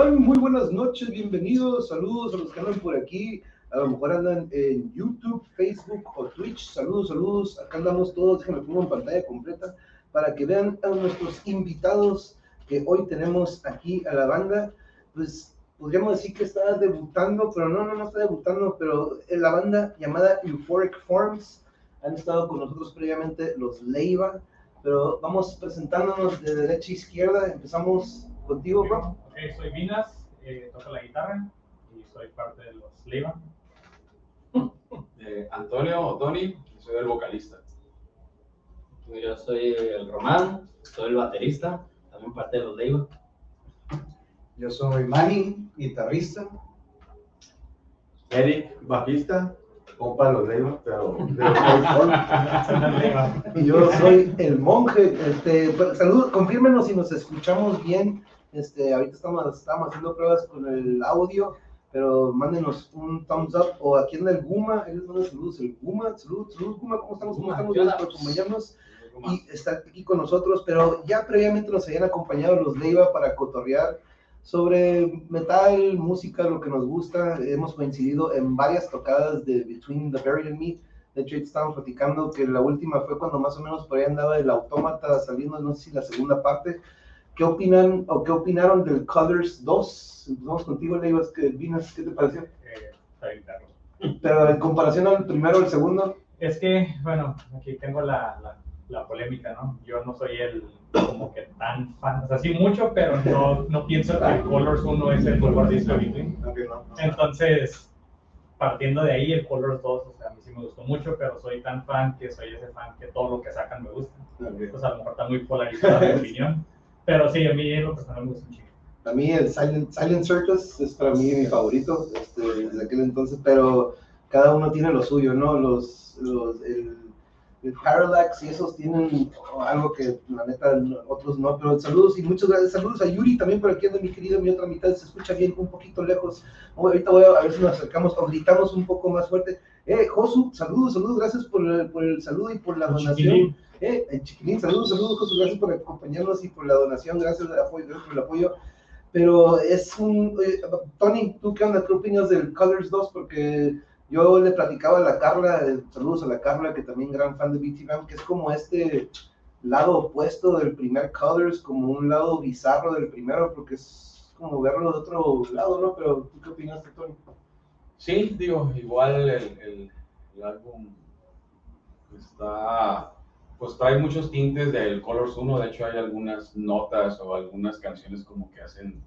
están? Muy buenas noches, bienvenidos, saludos a los que andan por aquí, a lo mejor andan en YouTube, Facebook o Twitch, saludos, saludos, acá andamos todos, déjenme pongo en pantalla completa para que vean a nuestros invitados que hoy tenemos aquí a la banda, pues podríamos decir que está debutando, pero no, no, no está debutando, pero la banda llamada Euphoric Forms, han estado con nosotros previamente los Leiva, pero vamos presentándonos de derecha a izquierda, empezamos contigo, bro. Ok, soy Vinas, eh, toco la guitarra y soy parte de los Leiva. Eh, Antonio o Tony, soy el vocalista. Yo soy el Román, soy el baterista, también parte de los Leiva. Yo soy Manny, guitarrista. Eric, bajista, compa de los Leiva, pero de los. Y yo soy el monje. Este, saludos, confírmenos si nos escuchamos bien. Este, ahorita estamos, estamos haciendo pruebas con el audio, pero mándenos un thumbs up. O aquí en el Guma, él les manda saludos. El Guma, saludos, saludos, Guma, ¿cómo estamos? ¿Cómo estamos? Gracias por acompañarnos y estar aquí con nosotros. Pero ya previamente nos habían acompañado los Leiva para cotorrear sobre metal, música, lo que nos gusta. Hemos coincidido en varias tocadas de Between the Buried and Me. De hecho, estábamos platicando que la última fue cuando más o menos por ahí andaba el autómata saliendo, no sé si la segunda parte. ¿Qué opinan o qué opinaron del Colors 2? Empezamos contigo, Leivas, que Vinas, ¿qué te pareció? Eh. Pero en comparación al primero o el segundo, Es que, bueno, aquí tengo la, la, la polémica, ¿no? Yo no soy el como que tan fan, o sea, sí mucho, pero no, no pienso que el Colors 1 es el mejor disco de. Entonces, partiendo de ahí, el Colors 2, o sea, a mí sí me gustó mucho, pero soy tan fan que soy ese fan que todo lo que sacan me gusta. Pues a lo mejor está muy polarizada mi opinión, pero sí, a mí lo personal me gusta chico. A mí el Silent, Silent Circus es para mí mi favorito este, desde aquel entonces, pero cada uno tiene lo suyo, ¿no? Los, los, el, el Parallax y esos tienen algo que la neta otros no, pero saludos y muchas gracias, saludos a Yuri también por aquí anda mi querido, mi otra mitad se escucha bien un poquito lejos, ahorita voy a, a ver si nos acercamos o gritamos un poco más fuerte. Eh, Josu, saludos, saludos, gracias por el, por el saludo y por la donación. Eh, chiquilín, saludos, saludos, Josu, gracias por acompañarnos y por la donación, gracias, por el apoyo, gracias por el apoyo. Pero es un. eh, Tony, ¿tú qué onda? ¿Qué opinas del Colors 2? Porque yo le platicaba a la Carla, eh, saludos a la Carla, que también gran fan de BT Bam, que es como este lado opuesto del primer Colors, como un lado bizarro del primero, porque es como verlo de otro lado, ¿no? Pero ¿tú qué opinas, Tony? Sí, digo, igual el, el, el álbum está, pues trae muchos tintes del Colors 1, de hecho hay algunas notas o algunas canciones como que hacen un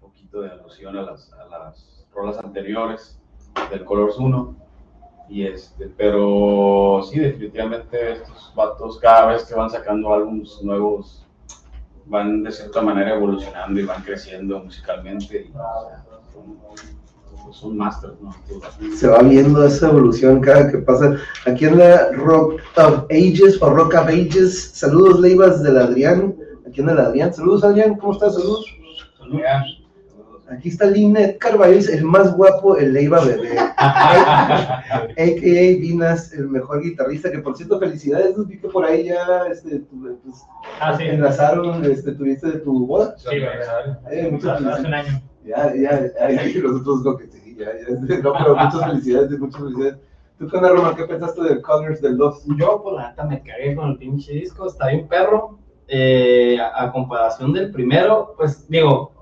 poquito de alusión a las, a las rolas anteriores del Colors 1. Y este, pero sí, definitivamente estos vatos cada vez que van sacando álbumes nuevos van de cierta manera evolucionando y van creciendo musicalmente. Y, o sea, pues, son masters, ¿no? Se va viendo esa evolución cada que pasa. Aquí en la Rock of Ages o Rock of Ages, saludos Leivas del Adrián. Aquí en el Adrián, saludos Adrián, ¿cómo estás? Saludos. Aquí está Linet Carvalho, el más guapo, el Leiva bebé. A.K.A. Vinas, el mejor guitarrista, que por cierto, felicidades, vi que por ahí ya este, tu- pues, Ah, sí. enlazaron, este, tuviste de tu boda. Sí. Eh, muchas Hace felicidades. un año. Ya, ya, ya, ya, y nosotros lo que sí, ya, ya, no, pero muchas felicidades, muchas felicidades. ¿Tú qué onda, Roma? ¿Qué pensaste del Colors del 2? Yo, pues la neta, me cagué con el pinche disco, está bien perro. Eh, a, a comparación del primero, pues digo,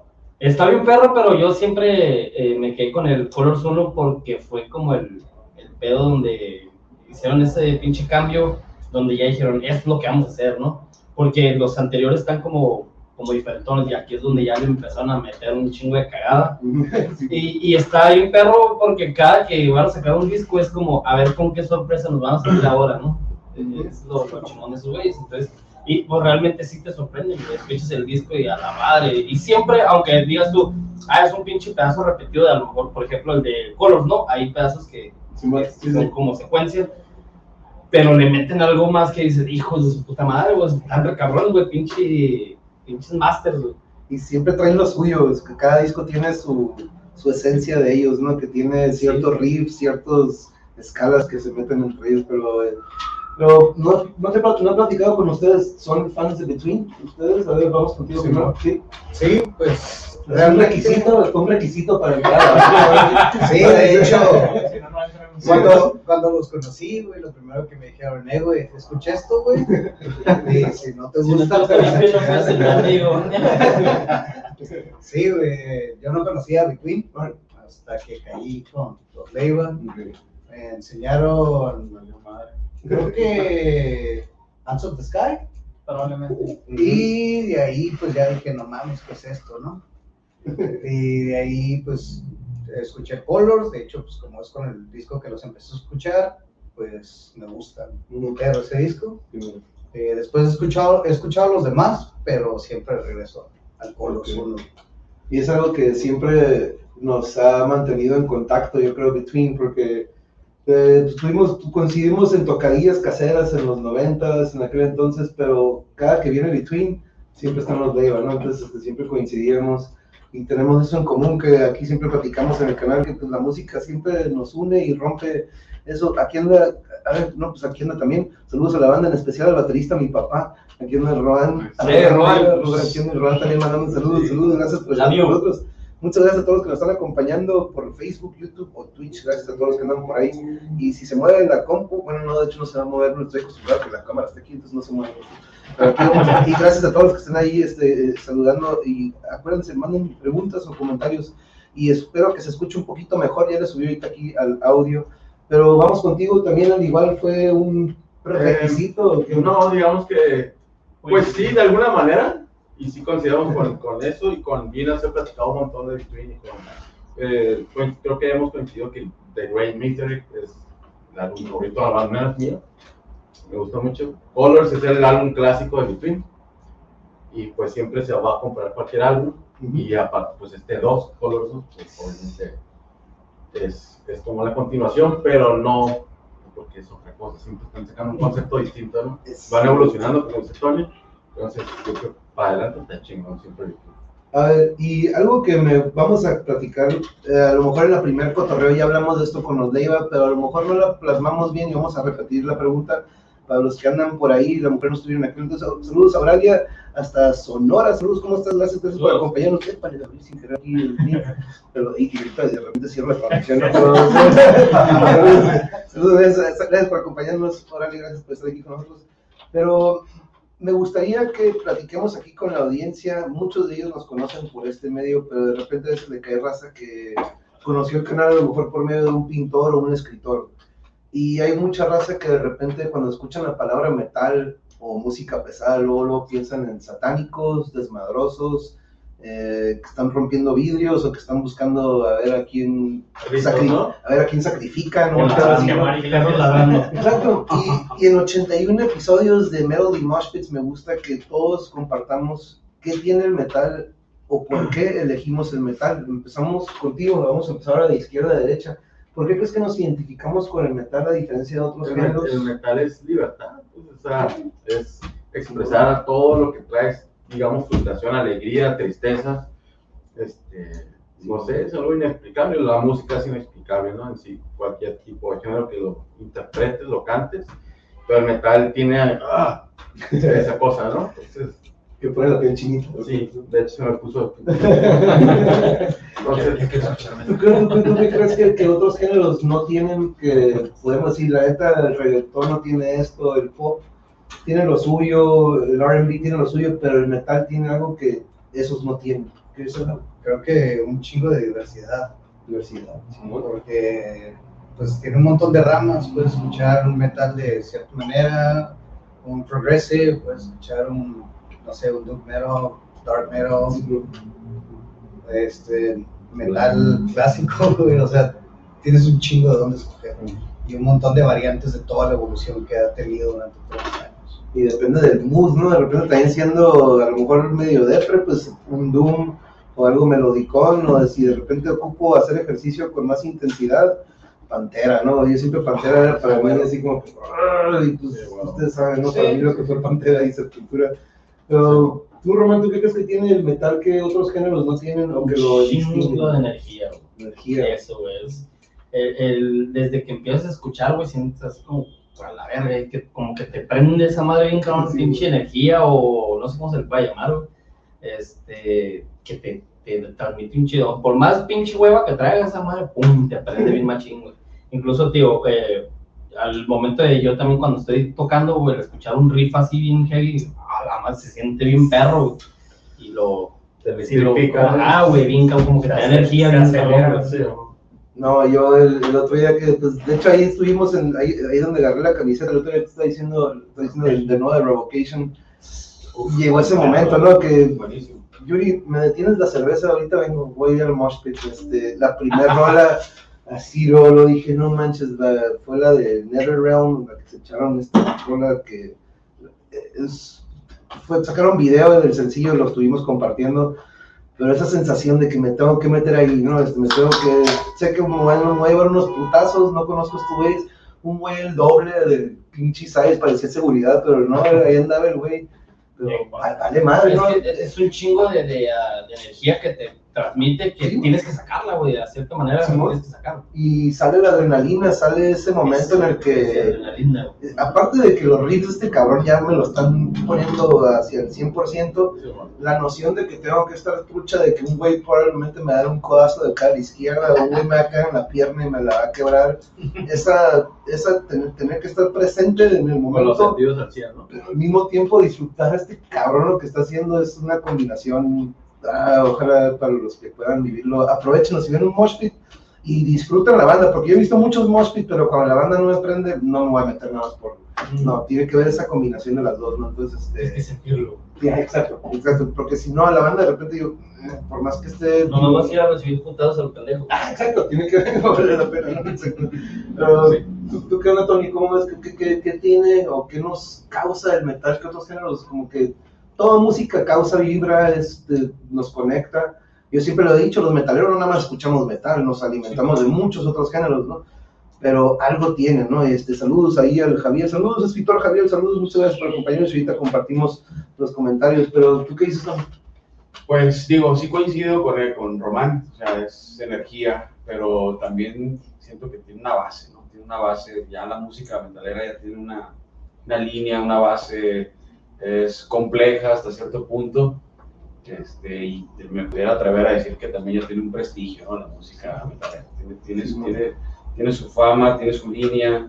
está bien perro, pero yo siempre eh, me quedé con el Colors 1 porque fue como el, el pedo donde hicieron ese pinche cambio, donde ya dijeron, es lo que vamos a hacer, ¿no? Porque los anteriores están como, como diferentones y aquí es donde ya le empezaron a meter un chingo de cagada. Sí. Y, y está bien perro porque cada que van a sacar un disco es como a ver con qué sorpresa nos van a salir ahora, ¿no? Es lo, lo chingón de esos güeyes. Entonces, y pues realmente sí te sorprende, güey. Escuchas el disco y a la madre. Y siempre, aunque digas tú, ah, es un pinche pedazo repetido de a lo mejor, por ejemplo, el de Colors, ¿no? Hay pedazos que, Sí, que sí, son sí. como secuencia. Pero le meten algo más que dices, hijos de su puta madre, güey, están re cabrón, güey, pinche, pinches masters, güey. Y siempre traen lo suyo, es que cada disco tiene su, su esencia de ellos, ¿no? Que tiene ciertos riffs, ciertas escalas que se meten entre ellos, pero, eh, pero no, no, te, no he platicado con ustedes, ¿son fans de Between? ¿Ustedes? A ver, vamos contigo Sí, primero. Sí. Sí, pues Era un requisito, fue un requisito para entrar. Sí, de hecho, cuando, cuando los conocí, güey, lo primero que me dijeron, eh, güey, escucha esto, güey. Y si no te gusta, te vas. Sí, güey, yo no conocía a The Queen hasta que caí con los Leiva. Me enseñaron, creo que Hands of the Sky. Probablemente. Y de ahí, pues ya dije, no mames, ¿qué es esto, no? Y de ahí, pues escuché Colors. De hecho, pues como es con el disco que los empecé a escuchar, pues me gusta pero ese disco. Eh, después he escuchado, he escuchado los demás, pero siempre regreso al Colors Ok. uno. Y es algo que siempre nos ha mantenido en contacto, yo creo, Between, porque eh, tuvimos, coincidimos en tocadillas caseras en los noventas, en aquel entonces, pero cada que viene Between, siempre están los Deva, ¿no? Entonces este, siempre coincidíamos y tenemos eso en común, que aquí siempre platicamos en el canal, que pues, la música siempre nos une y rompe eso. Aquí anda, a ver, no, pues aquí anda también, saludos a la banda, en especial al baterista, mi papá, aquí anda Roan. Sí, Roan. También mandando saludos, saludos, gracias por estar con nosotros. Muchas gracias a todos los que nos están acompañando por Facebook, YouTube o Twitch. Gracias a todos los que andan por ahí. Y si se mueve la compu, bueno, no, de hecho no se va a mover, no estoy acostumbrado a que la cámara esté aquí, entonces no se mueve. Pero aquí vamos, y gracias a todos los que estén ahí este, saludando. Y acuérdense, manden preguntas o comentarios. Y espero que se escuche un poquito mejor. Ya le subí ahorita aquí al audio. Pero vamos contigo también, al igual fue un requisito. que- No, digamos que, pues sí, de alguna manera, y sí consideramos con, con eso y con Vinas he platicado un montón de Between y con, eh, pues, creo que hemos coincidido que The Great Mystery es el álbum favorito de la banda mío, me gustó mucho. Colors es el álbum clásico de Between y pues siempre se va a comprar cualquier álbum y aparte pues este 2, Colors 2, pues obviamente es, es como la continuación, pero no porque es otra cosa, siempre están sacando un concepto distinto, ¿no? Van evolucionando, como Tony. Entonces, yo creo para adelante está chingón siempre. A ver, y algo que me vamos a platicar, eh, a lo mejor en la primer cotorreo ya hablamos de esto con los Leiva, pero a lo mejor no la plasmamos bien y vamos a repetir la pregunta para los que andan por ahí, la mujer no estuvieron aquí. Entonces, saludos a Auralia, hasta Sonora, saludos, ¿cómo estás? Gracias, gracias por acompañarnos. Eh, para abrir sin querer aquí el pero y, de repente cierro la. Pero, saludos, gracias, gracias por acompañarnos, Auralia, gracias por estar aquí con nosotros. Pero me gustaría que platiquemos aquí con la audiencia. Muchos de ellos nos conocen por este medio, pero de repente a veces le cae raza que conoció el canal a lo mejor por medio de un pintor o un escritor. Y hay mucha raza que de repente cuando escuchan la palabra metal o música pesada, luego, luego piensan en satánicos, desmadrosos, eh, que están rompiendo vidrios o que están buscando a ver a quién, Ritos, sacri- ¿no? a ver a quién sacrifican. ¿no? y. Exacto, y, y en 81 episodios de Melody Mosh Pits me gusta que todos compartamos qué tiene el metal o por qué elegimos el metal. Empezamos contigo, vamos a empezar ahora de izquierda a derecha. ¿Por qué crees que nos identificamos con el metal a diferencia de otros El, géneros? el metal es libertad, pues, o sea, es expresar todo lo que traes, digamos, frustración, alegría, tristeza. Este, no sé, es algo inexplicable. La música es inexplicable, ¿no? En sí, cualquier tipo de género que lo interpretes, lo cantes. Pero el metal tiene ah, esa cosa, ¿no? Entonces, Que pone la piel chinita. sí, de hecho se me puso. Entonces, ¿Tú crees, tú- crees que, que otros géneros no tienen, que podemos decir, la neta, el reggaetón no tiene esto, el pop tiene lo suyo, el R&B tiene lo suyo, pero el metal tiene algo que esos no tienen? ¿Qué es la Creo que un chingo de diversidad, diversidad? porque pues tiene un montón de ramas, puedes escuchar un metal de cierta manera, un progressive, puedes escuchar un, no sé, un doom metal, dark metal, este, metal clásico, o sea, tienes un chingo de dónde escoger y un montón de variantes de toda la evolución que ha tenido durante años. Y depende del mood, ¿no? De repente también siendo a lo mejor medio depre, pues un doom o algo melodicón, o si de repente ocupo hacer ejercicio con más intensidad, Pantera, ¿no? Yo siempre Pantera era para mí así como y pues ustedes saben, ¿no? Para Sí. mí lo que fue Pantera y Sepultura. Pero tú, Román, ¿tú qué crees que tiene el metal que otros géneros no tienen, aunque lo chingo de energía, güey. Energía. Eso, güey. El, el- desde que empiezas a escuchar, güey, sientes como a la verga, y que como que te prende esa madre bien cabrón, Sí. pinche energía, o no sé cómo se le puede llamar, güey. Este, que te te transmite un chido. Por más pinche hueva que traiga esa madre, pum, te aprende bien machín, güey. Incluso, tío, que al momento de yo también cuando estoy tocando, güey, escuchar un riff así bien heavy, a la madre se siente bien perro, güey. Y lo... Te y lo-. Ah, güey, bien cabrón, como que te da energía, bien cabrón. No, yo el, el otro día que, pues, de hecho ahí estuvimos, en, ahí, ahí donde agarré la camiseta, el otro día que estaba diciendo, estaba diciendo de, de nuevo de Revocation, llegó ese momento, ¿no? Que, Buenísimo. Yuri, me detienes la cerveza, ahorita vengo, voy al mosh pit, este, la primera rola, así lo, lo dije, no manches, la, fue la de NetherRealm, la que se echaron esta rola que es, fue, sacaron video del sencillo, lo estuvimos compartiendo, pero esa sensación de que me tengo que meter ahí, ¿no? Este, me tengo que, sé que me voy a me voy a llevar unos putazos, no conozco a estos güeyes, un güey el doble de pinche size, parecía seguridad, pero no, ahí andaba el güey, pero vale madre, es un chingo de, de, ah, de energía que te transmite que Sí. tienes que sacarla, güey, de cierta manera Sí, tienes que sacarla. Y sale la adrenalina, sale ese momento en el que Adrenalina, güey. aparte de que los riffs de este cabrón ya me lo están poniendo hacia el 100%, la noción de que tengo que estar trucha de que un güey probablemente me va a dar un codazo de acá a la izquierda, o un güey me va a caer en la pierna y me la va a quebrar, esa, esa tener, tener que estar presente en el Con los momento, sentidos al 100, ¿no? pero al mismo tiempo disfrutar a este cabrón lo que está haciendo es una combinación, ah, ojalá para los que puedan vivirlo, aprovechenlo si ven un mosh pit y disfruten la banda, porque yo he visto muchos mosh pit, pero cuando la banda no me prende, no me voy a meter nada más por... No, tiene que ver esa combinación de las dos, ¿no? Entonces, que este... sentirlo. ya, exacto, exacto, porque si no, a la banda de repente eh, por más que esté... No nos vas a ir a recibir putados al pendejo. Ah, exacto, tiene que valer la pena, ¿no? Exacto. Pero, ¿tú, tú qué onda, Tony? ¿Cómo ves? ¿Qué, qué, qué tiene o qué nos causa el metal? ¿Qué otros géneros? Como que toda música causa, vibra, este, nos conecta. Yo siempre lo he dicho, los metaleros no nada más escuchamos metal, nos alimentamos de muchos otros géneros, ¿no? Pero algo tiene, ¿no? Este, saludos ahí al Javier, saludos, escritor Javier, saludos, muchas gracias por acompañarnos y ahorita compartimos los comentarios, pero ¿tú qué dices, Tony? Pues digo, sí coincido con, él, con Román, o sea, es energía, pero también siento que tiene una base, ¿no? Tiene una base, ya la música metalera ya tiene una, una línea, una base, es compleja hasta cierto punto, este, y me pudiera atrever a decir que también ya tiene un prestigio, ¿no? La música metalera, tiene, tiene, su- tiene, tiene su fama, tiene su línea,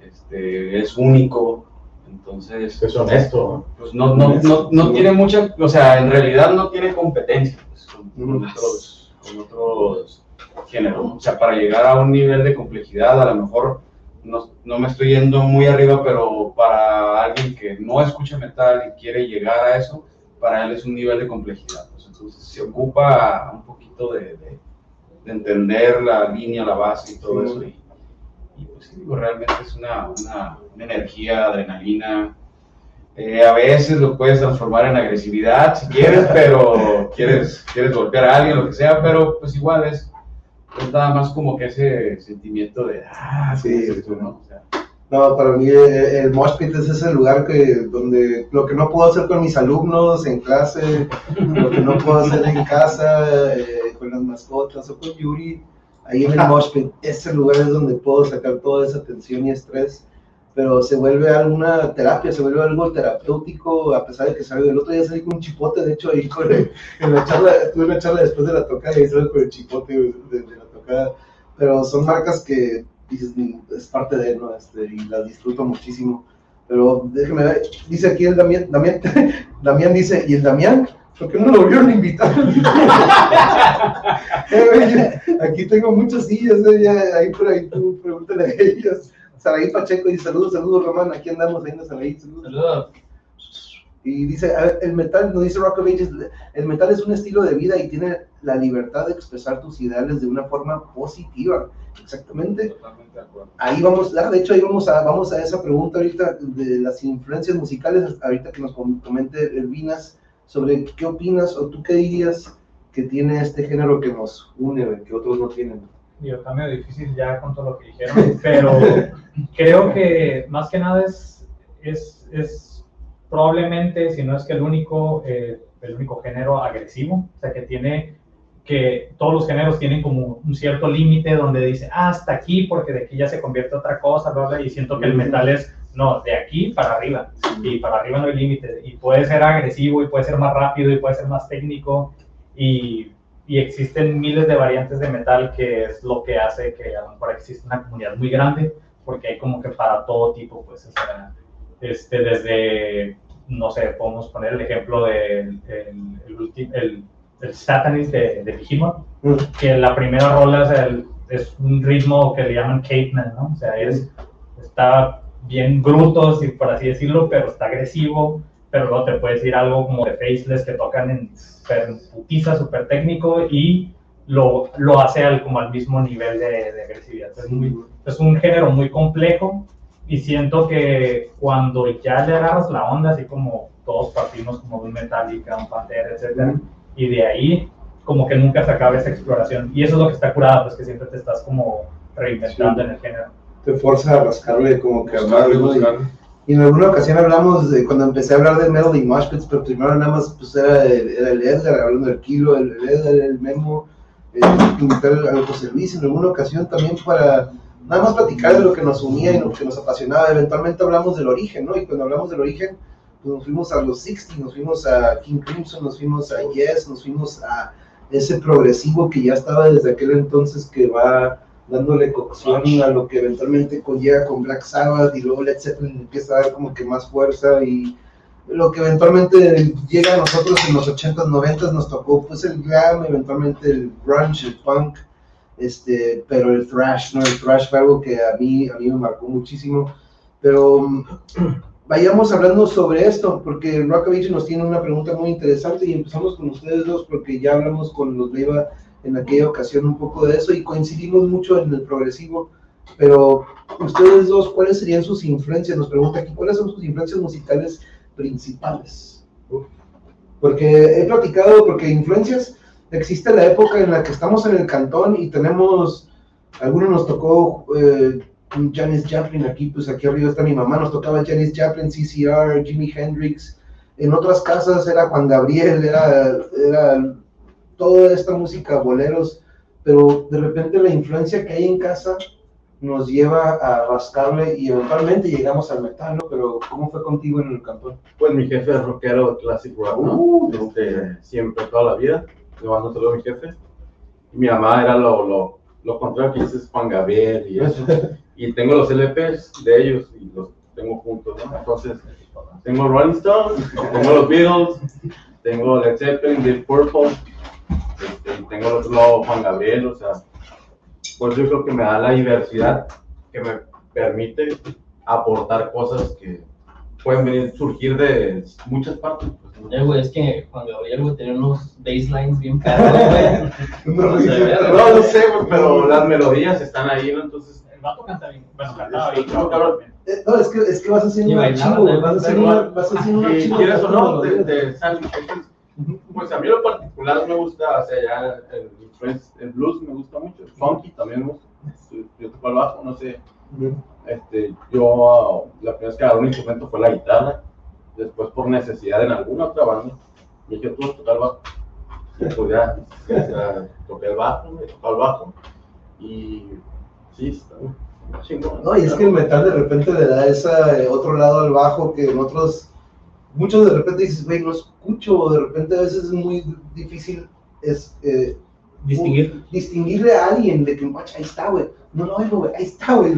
este, es único, entonces Es honesto. pues no, no, no, no tiene mucha, o sea, en realidad no tiene competencia pues, con, con otros, con otros géneros. O sea, para llegar a un nivel de complejidad, a lo mejor no, no me estoy yendo muy arriba, pero para alguien que no escucha metal y quiere llegar a eso, para él es un nivel de complejidad. pues. entonces se ocupa un poquito de, de- de entender la línea, la base y todo eso. Y, y, pues digo, realmente es una, una, una energía, adrenalina, eh, a veces lo puedes transformar en agresividad si quieres, pero quieres, quieres golpear a alguien, lo que sea, pero pues igual es, es nada más como que ese sentimiento de, ah, Sí, ¿cómo es esto, no? O sea, No, para mí eh, el Mosh Pit es ese lugar que, donde lo que no puedo hacer con mis alumnos en clase, lo que no puedo hacer en casa, eh, con las mascotas o con Yuri, ahí en el Mosh Pit, ese lugar es donde puedo sacar toda esa tensión y estrés, pero se vuelve alguna terapia, se vuelve algo terapéutico, a pesar de que salgo, el otro día salí con un chipote, de hecho ahí con en la charla, tuve una charla después de la tocada y salgo con el chipote de, la tocada, pero son marcas que dices, "Mm, es parte de él, ¿no? Este, y las disfruto muchísimo. Pero déjeme ver, dice aquí el Damián, Damián, Damián dice, ¿y el Damián? ¿Por qué no lo volvieron a invitar? Eh, aquí tengo muchas sillas, eh, ahí por ahí tú pregúntale a ellos. Saraí Pacheco dice, saludos, saludos Román, aquí andamos, ahí Saraí, saludos. Saludos. Y dice, a ver, el metal, nos dice Rock of Ages, el metal es un estilo de vida y tiene la libertad de expresar tus ideales de una forma positiva. Exactamente. totalmente de acuerdo. Ahí vamos, ah, de hecho ahí vamos a, vamos a esa pregunta ahorita de las influencias musicales, ahorita que nos com- comente Elvinas sobre qué opinas o tú qué dirías que tiene este género que nos une, que otros no tienen. Digo, está medio difícil ya con todo lo que dijeron, pero creo que más que nada es, es, es probablemente, si no es que el único, eh, el único género agresivo, o sea, que tiene, que todos los géneros tienen como un cierto límite donde dice, ah, hasta aquí, porque de aquí ya se convierte otra cosa, bla, bla, y siento que el metal es, no, de aquí para arriba, y para arriba no hay límite, y puede ser agresivo, y puede ser más rápido, y puede ser más técnico, y y existen miles de variantes de metal que es lo que hace que a lo mejor exista una comunidad muy grande, porque hay como que para todo tipo, pues, este, desde, no sé, podemos poner el ejemplo del el, el, el, el Satanist de, de Mm. que la primera rola es, el- es un ritmo que le llaman caveman, ¿no? O sea, es, está bien bruto, si por así decirlo, pero está agresivo, pero luego te puedes ir algo como de Faceless que tocan en super putiza, súper técnico y lo, lo hace al, como al mismo nivel de, de agresividad. Es, muy, es un género muy complejo y siento que cuando ya le agarras la onda, así como todos partimos como de un Metallica, un Pantera, etcétera, y de ahí como que nunca se acaba esa exploración. Y eso es lo que está curado, pues que siempre te estás como reinventando Sí. en el género. Te fuerza a rascarle como que a. Y- en alguna ocasión hablamos de cuando empecé a hablar de metal y mosh pits, pero primero nada más pues era era el Edgar hablando del kilo, el, el Edgar, el Memo, eh, invitar al José en alguna ocasión también para nada más platicar de lo que nos unía y lo que nos apasionaba. Eventualmente hablamos del origen, ¿no? Y cuando hablamos del origen, pues nos fuimos a los 60, nos fuimos a King Crimson, nos fuimos a Yes, nos fuimos a ese progresivo que ya estaba desde aquel entonces que va dándole cocción a lo que eventualmente llega con Black Sabbath y luego Led Zeppelin empieza a dar como que más fuerza y lo que eventualmente llega a nosotros en los 80s, 90s nos tocó pues el glam, eventualmente el grunge, el punk, este, pero el thrash, ¿no? El thrash fue algo que a mí, a mí me marcó muchísimo, pero vayamos hablando sobre esto, porque Rockavich nos tiene una pregunta muy interesante y empezamos con ustedes dos porque ya hablamos con los Leiva en aquella ocasión un poco de eso y coincidimos mucho en el progresivo, pero ustedes dos, ¿cuáles serían sus influencias? Nos pregunta aquí, ¿cuáles son sus influencias musicales principales? Porque he platicado, porque influencias, existe la época en la que estamos en el cantón y tenemos, algunos nos tocó eh, Janis Joplin aquí, pues aquí arriba está mi mamá, nos tocaba Janis Joplin, CCR, Jimi Hendrix, en otras casas era Juan Gabriel, era toda esta música, boleros, pero de repente la influencia que hay en casa nos lleva a rascarle y eventualmente llegamos al metal, ¿no? Pero ¿cómo fue contigo en el cantón? Pues mi jefe es rockero classic rock, ¿no? Uh, Este, siempre, toda la vida. Le mando a mi jefe. Y mi mamá era lo, lo, lo contrario que dices Juan Gabriel y eso. y tengo los LPs de ellos y los tengo juntos, ¿no? Entonces, tengo Rolling Stones, tengo los Beatles, tengo Led Zeppelin, Deep Purple, tengo al otro lado Juan Gabriel, o sea, pues yo creo que me da la diversidad que me permite aportar cosas que pueden venir, surgir de muchas partes. pues, ¿no? Eh, güey, es que Juan Gabriel, güey, tenía unos baselines bien perros, güey. No, No sé. No, no sé, pero las melodías están ahí, ¿no? Entonces, El vato canta bien, bueno, cantaba Sí, bien. no, cabrón. Eh, no, es que, es que vas haciendo un archivo, vas haciendo, una, vas haciendo un archivo. quieres o no, de- de, de sal- entonces, pues a mí lo particular me gusta, o sea, ya el, el blues me gusta mucho, el funky también me gusta, yo, toco el bajo, no sé, este, yo la primera vez que agarré un instrumento fue la guitarra, después por necesidad en alguna otra banda, me dije, tú vas a tocar el bajo, y pues ya, ya, toqué el bajo, me tocaba el bajo, y sí, está chingón. No, y es que el metal de repente le da ese otro lado al bajo que en otros, muchos de repente dices, güey, no escucho, o de repente a veces es muy difícil es, eh, Distinguir. distinguirle a alguien de que, "Guacha, ahí está, güey, no lo oigo, güey, ahí está, güey,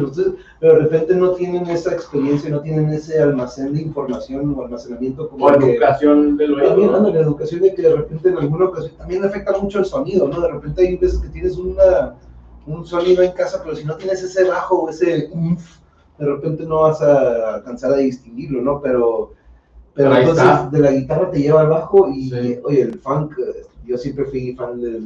pero de repente no tienen esa experiencia, no tienen ese almacén de información o almacenamiento como O que- educación del oído, también ¿no? la educación de que de repente en alguna ocasión también afecta mucho el sonido, ¿no? De repente hay veces que tienes una, un sonido en casa, pero si no tienes ese bajo o ese umf, de repente no vas a alcanzar a distinguirlo, ¿no? Pero Pero ahí entonces está. de la guitarra te lleva al bajo y, Sí. oye, el funk, yo siempre fui fan de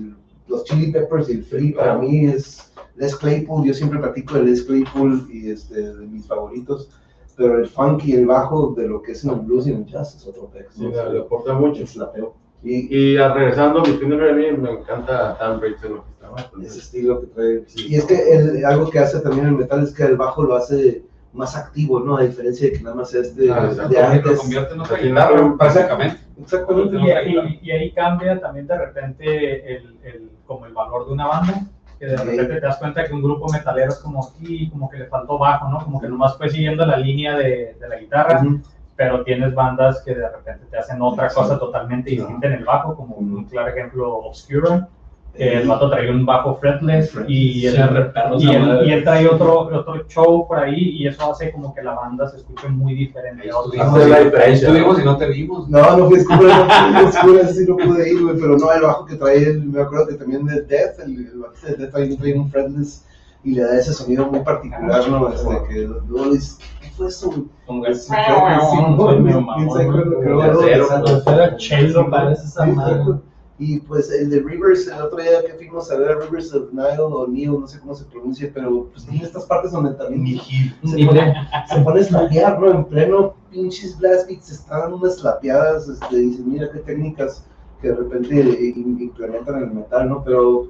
los Chili Peppers y el Free, para Claro. mí es Les Claypool, yo siempre platico de Les Claypool y este, de mis favoritos, pero el funk y el bajo de lo que es en el blues y en el jazz es otro texto. Sí, le, aporta mucho. Es la peor. Y, Y regresando mi mí me encanta Dan en lo que estaba. ese estilo que trae. Y es que el- algo que hace también el metal es que el bajo lo hace más activo, ¿no? A diferencia de que nada más es de, Ah, de. Lo antes. convierte en básicamente. Exactamente. Y, y- y ahí cambia también de repente el, el- como el valor de una banda, que de Sí. repente te das cuenta que un grupo metalero es como aquí, como que le faltó bajo, ¿no? Como que nomás fue siguiendo la línea de, de la guitarra, Ujú. pero tienes bandas que de repente te hacen otra cosa totalmente distinta en el bajo, como un claro ejemplo Obscura, el vato traía un bajo fretless y Sí, él, y esa él, madre. y él trae otro, otro show por ahí y eso hace como que la banda se escuche muy diferente. Ahí estuvimos, y no te vimos. No, no fui no fui a escuela, ese sí no pude ir, güey, pero no, el bajo que trae, el- me acuerdo que también de Death, el, el bajista de Death también trae un fretless y le da ese sonido muy particular, ¿no? Este, que luego dices, ¿qué fue eso, güey? Como. Y pues el de Rivers, el otro día que fuimos a ver a Rivers of Nile o Nile, no sé cómo se pronuncia, pero pues tiene estas partes donde también se pone, se pone a slapear, ¿no? En pleno pinches blast beats, están unas slapeadas, este, y dices, mira qué técnicas que de repente im- implementan en el metal, ¿no? Pero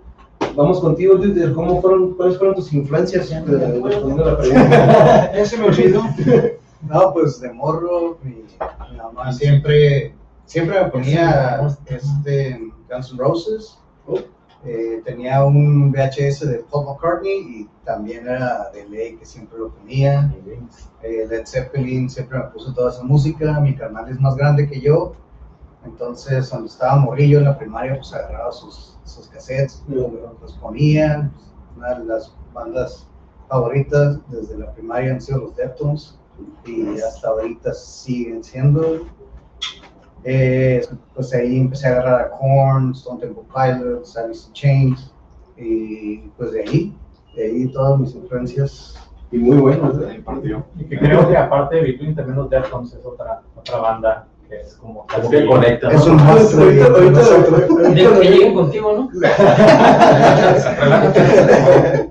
vamos contigo, dude, ¿cómo fueron, ¿cuáles fueron tus influencias? Eh, respondiendo a la pregunta. Ya se me olvidó. No, pues de morro, mi, mi mamá siempre, siempre me ponía este, Guns N' Roses. Eh, tenía un VHS de Paul McCartney y también era de ley que siempre lo ponía. Eh, Led Zeppelin siempre me puso toda esa música. Mi canal es más grande que yo. Entonces, cuando estaba morrillo en la primaria, pues agarraba sus, sus cassettes, los, los ponía. Una de las bandas favoritas desde la primaria han sido los Deftones y hasta ahorita siguen siendo. Eh, pues ahí empecé a agarrar a Korn, Stone Temple Pilots, Alice in Chains y pues de ahí, de ahí todas mis influencias. Y muy bueno, ¿eh? Ahí partió. Y que creo que aparte de Between también los Deftones es otra, otra banda que es como Como que conecta. Es un monstruo. Ahorita- ahorita- De que lleguen contigo, ¿no?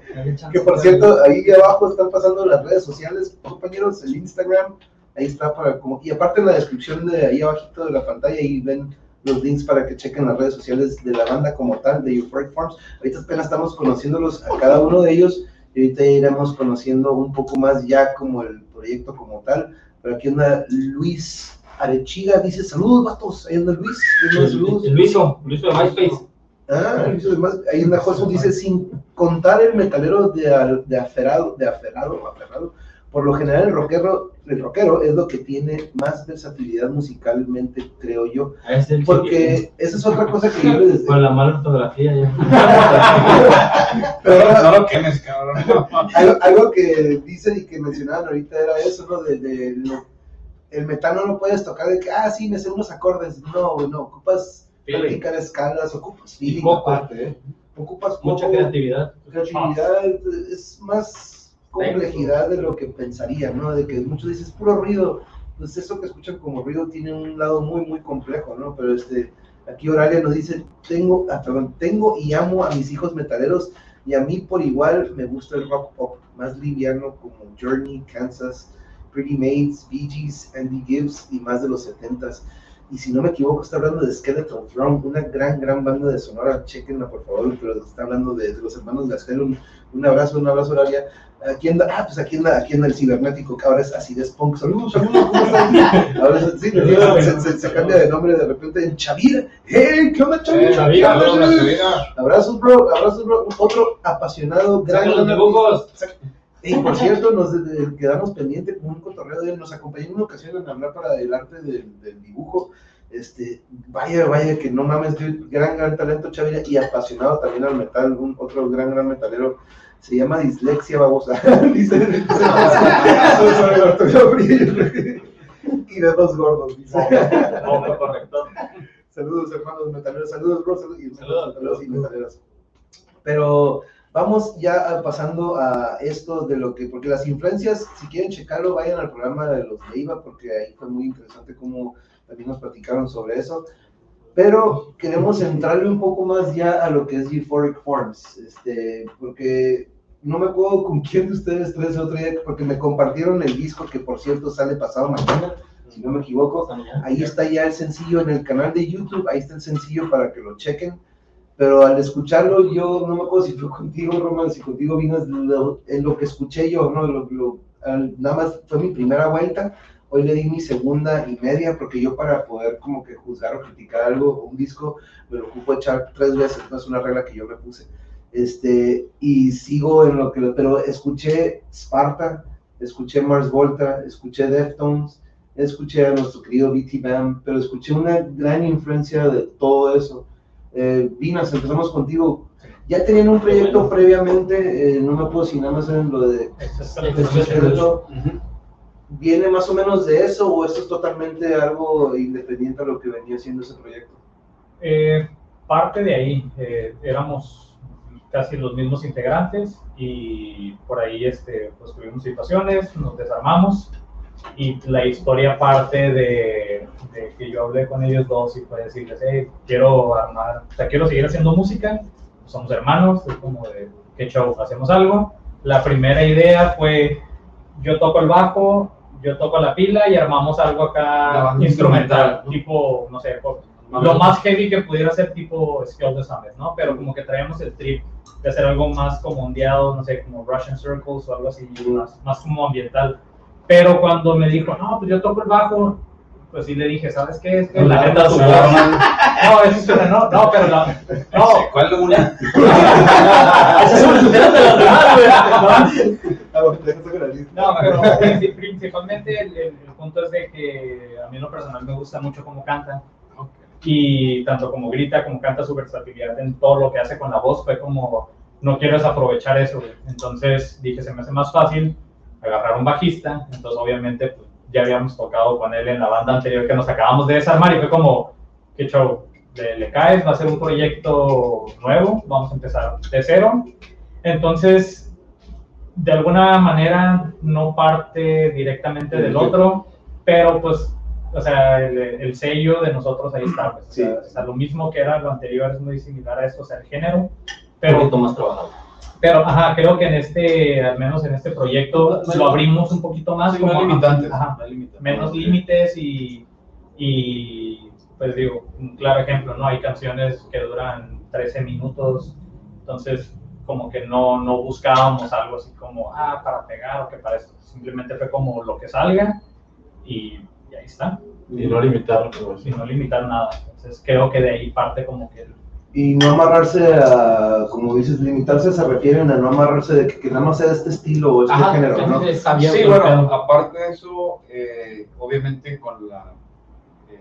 Que por cierto, ahí abajo están pasando las redes sociales, compañeros, el Instagram, ahí está para como, y aparte en la descripción de ahí abajito de la pantalla, ahí ven los links para que chequen las redes sociales de la banda como tal, de Euphoric Forms. Ahorita apenas estamos conociéndolos a cada uno de ellos, y ahorita iremos conociendo un poco más ya como el proyecto como tal. Pero aquí anda Luis Arechiga, dice, saludos, vatos, ahí anda Luis, anda saludos. Luiso, Luiso de MySpace. Ah, Luis, además, ahí en la Josu dice, sin contar el metalero de, de aferrado, de aferrado, aferrado, por lo general el rockero, el rockero es lo que tiene más versatilidad musicalmente, creo yo, Ah, Es el porque esa es otra cosa que yo les Con la mala ortografía ya. Pero No lo quemes, cabrón. algo, algo que dicen y que mencionaban ahorita era eso, ¿no? De, de lo- el metal no lo puedes tocar de que, ah, sí, me sé unos acordes. No, no, ocupas Feeling. practicar escalas, ocupas feeling poco. aparte, ¿eh? Ocupas Mucha creatividad. creatividad es más complejidad de lo que pensaría, ¿no? De que muchos dicen, es puro ruido. Pues eso que escuchan como ruido tiene un lado muy, muy complejo, ¿no? Pero este, aquí Oralia nos dice, tengo, ah, perdón, tengo y amo a mis hijos metaleros y a mí por igual me gusta el rock pop más liviano como Journey, Kansas, Pretty Maids, Bee Gees, Andy Gibbs y más de los 70s. Y si no me equivoco, está hablando de Skeleton Throne, una gran, gran banda de Sonora. Chequenla, por favor, pero está hablando de, de los hermanos Gastel. Un, un abrazo, un abrazo, Oralia. Aquí anda, ah, pues aquí anda, aquí anda el cibernético, que ahora es así de Spunk. Saludos, saludos, ¿cómo están? Ahora es- sí, se, se- se cambia de nombre de repente en Chavira. ¡Hey! ¿Qué onda, Chavira? Chavira, ¿Qué onda, Saludos, Chavira? Chavira. Abrazos, bro, abrazos, bro. Otro apasionado, gran, los y por cierto, nos eh, quedamos pendientes con un cotorreo de él. Nos acompañó en una ocasión en hablar para el arte del, del dibujo. Este, vaya, vaya, que no mames, dude, gran, gran talento, Chavira, y apasionado también al metal. Un otro gran, gran metalero. Se llama Dislexia Babosa. dice, y de dos gordos, dice. Correcto. Saludos, hermanos metaleros. Saludos, bro. Saludos, y Saludos. metaleros y metaleras. Pero vamos ya pasando a esto de lo que, porque las influencias, si quieren checarlo, vayan al programa de los Leiva, porque ahí fue muy interesante cómo también nos platicaron sobre eso. Pero queremos entrarle un poco más ya a lo que es Euphoric Forms, este, porque no me acuerdo con quién de ustedes tres el otro día, porque me compartieron el disco que por cierto sale pasado mañana, si no me equivoco. Ahí está ya el sencillo en el canal de YouTube, ahí está el sencillo para que lo chequen. Pero al escucharlo, yo no me acuerdo si fue contigo, Roman, si contigo vino lo- lo que escuché yo, ¿no? Lo- nada más fue mi primera vuelta. Hoy le di mi segunda y media, porque yo para poder como que juzgar o criticar algo, un disco, me lo ocupo echar tres veces, no es una regla que yo me puse. Este, y sigo en lo que, pero escuché Sparta, escuché Mars Volta, escuché Deftones, escuché a nuestro querido BT Bam, pero escuché una gran influencia de todo eso. Eh, Vinas, empezamos contigo. ¿Ya tenían un proyecto previamente? Eh, no me puedo si nada más en lo de... ¿Viene más o menos de eso o esto es totalmente algo independiente a lo que venía siendo ese proyecto? Eh, parte de ahí, eh, éramos casi los mismos integrantes y por ahí este, pues, tuvimos situaciones, nos desarmamos y la historia parte de, de que yo hablé con ellos dos y fue decirles, hey, quiero armar, o sea, quiero seguir haciendo música, somos hermanos, es como de, ¿qué show? ¿Hacemos algo? La primera idea fue, yo toco el bajo, yo toco la pila y armamos algo acá instrumental, ¿no? tipo, no sé, por- lo más heavy que pudiera ser tipo Skull the Summit, ¿no? Pero como que traíamos el trip de hacer algo más como ondeado, no sé, como Russian Circles o algo así, más, más como ambiental. Pero cuando me dijo, no, pues yo toco el bajo, pues sí le dije, ¿sabes qué? Es que la No, neta no, tu no, no. No, es que no, no, pero la, no, ¿Cuál de una? Esa es una de las demás, güey. No, pero princi- principalmente el, el- el punto es de que a mí en lo personal me gusta mucho cómo canta y tanto como grita como canta su versatilidad en todo lo que hace con la voz fue como no quiero desaprovechar eso güey. entonces dije se me hace más fácil agarrar un bajista entonces obviamente pues, ya habíamos tocado con él en la banda anterior que nos acabamos de desarmar y fue como qué show le, le caes va a ser un proyecto nuevo vamos a empezar de cero entonces de alguna manera no parte directamente del otro, pero pues, o sea, el, el sello de nosotros ahí está. Pues, o, sea, Sí. o sea, lo mismo que era lo anterior es muy similar a esto, o sea, el género. Un Pero, poquito más trabajado. Pero ajá, creo que en este, al menos en este proyecto, No lo abrimos un poquito más. Sí, no como, limitantes. ajá, no limitantes. menos límites y, y, pues digo, un claro ejemplo, ¿no? Hay canciones que duran 13 minutos, entonces como que no, no buscábamos algo así como, ah, para pegar o que para esto, simplemente fue como lo que salga y, y ahí está, Y no limitarlo, pues. sin no limitar nada. Entonces creo que de ahí parte como que el- Y no amarrarse a, como dices, limitarse se refieren a no amarrarse de que, que nada más sea este estilo o este Ajá, género, ¿no? Sí, bueno, aparte de eso, eh, obviamente con la, eh,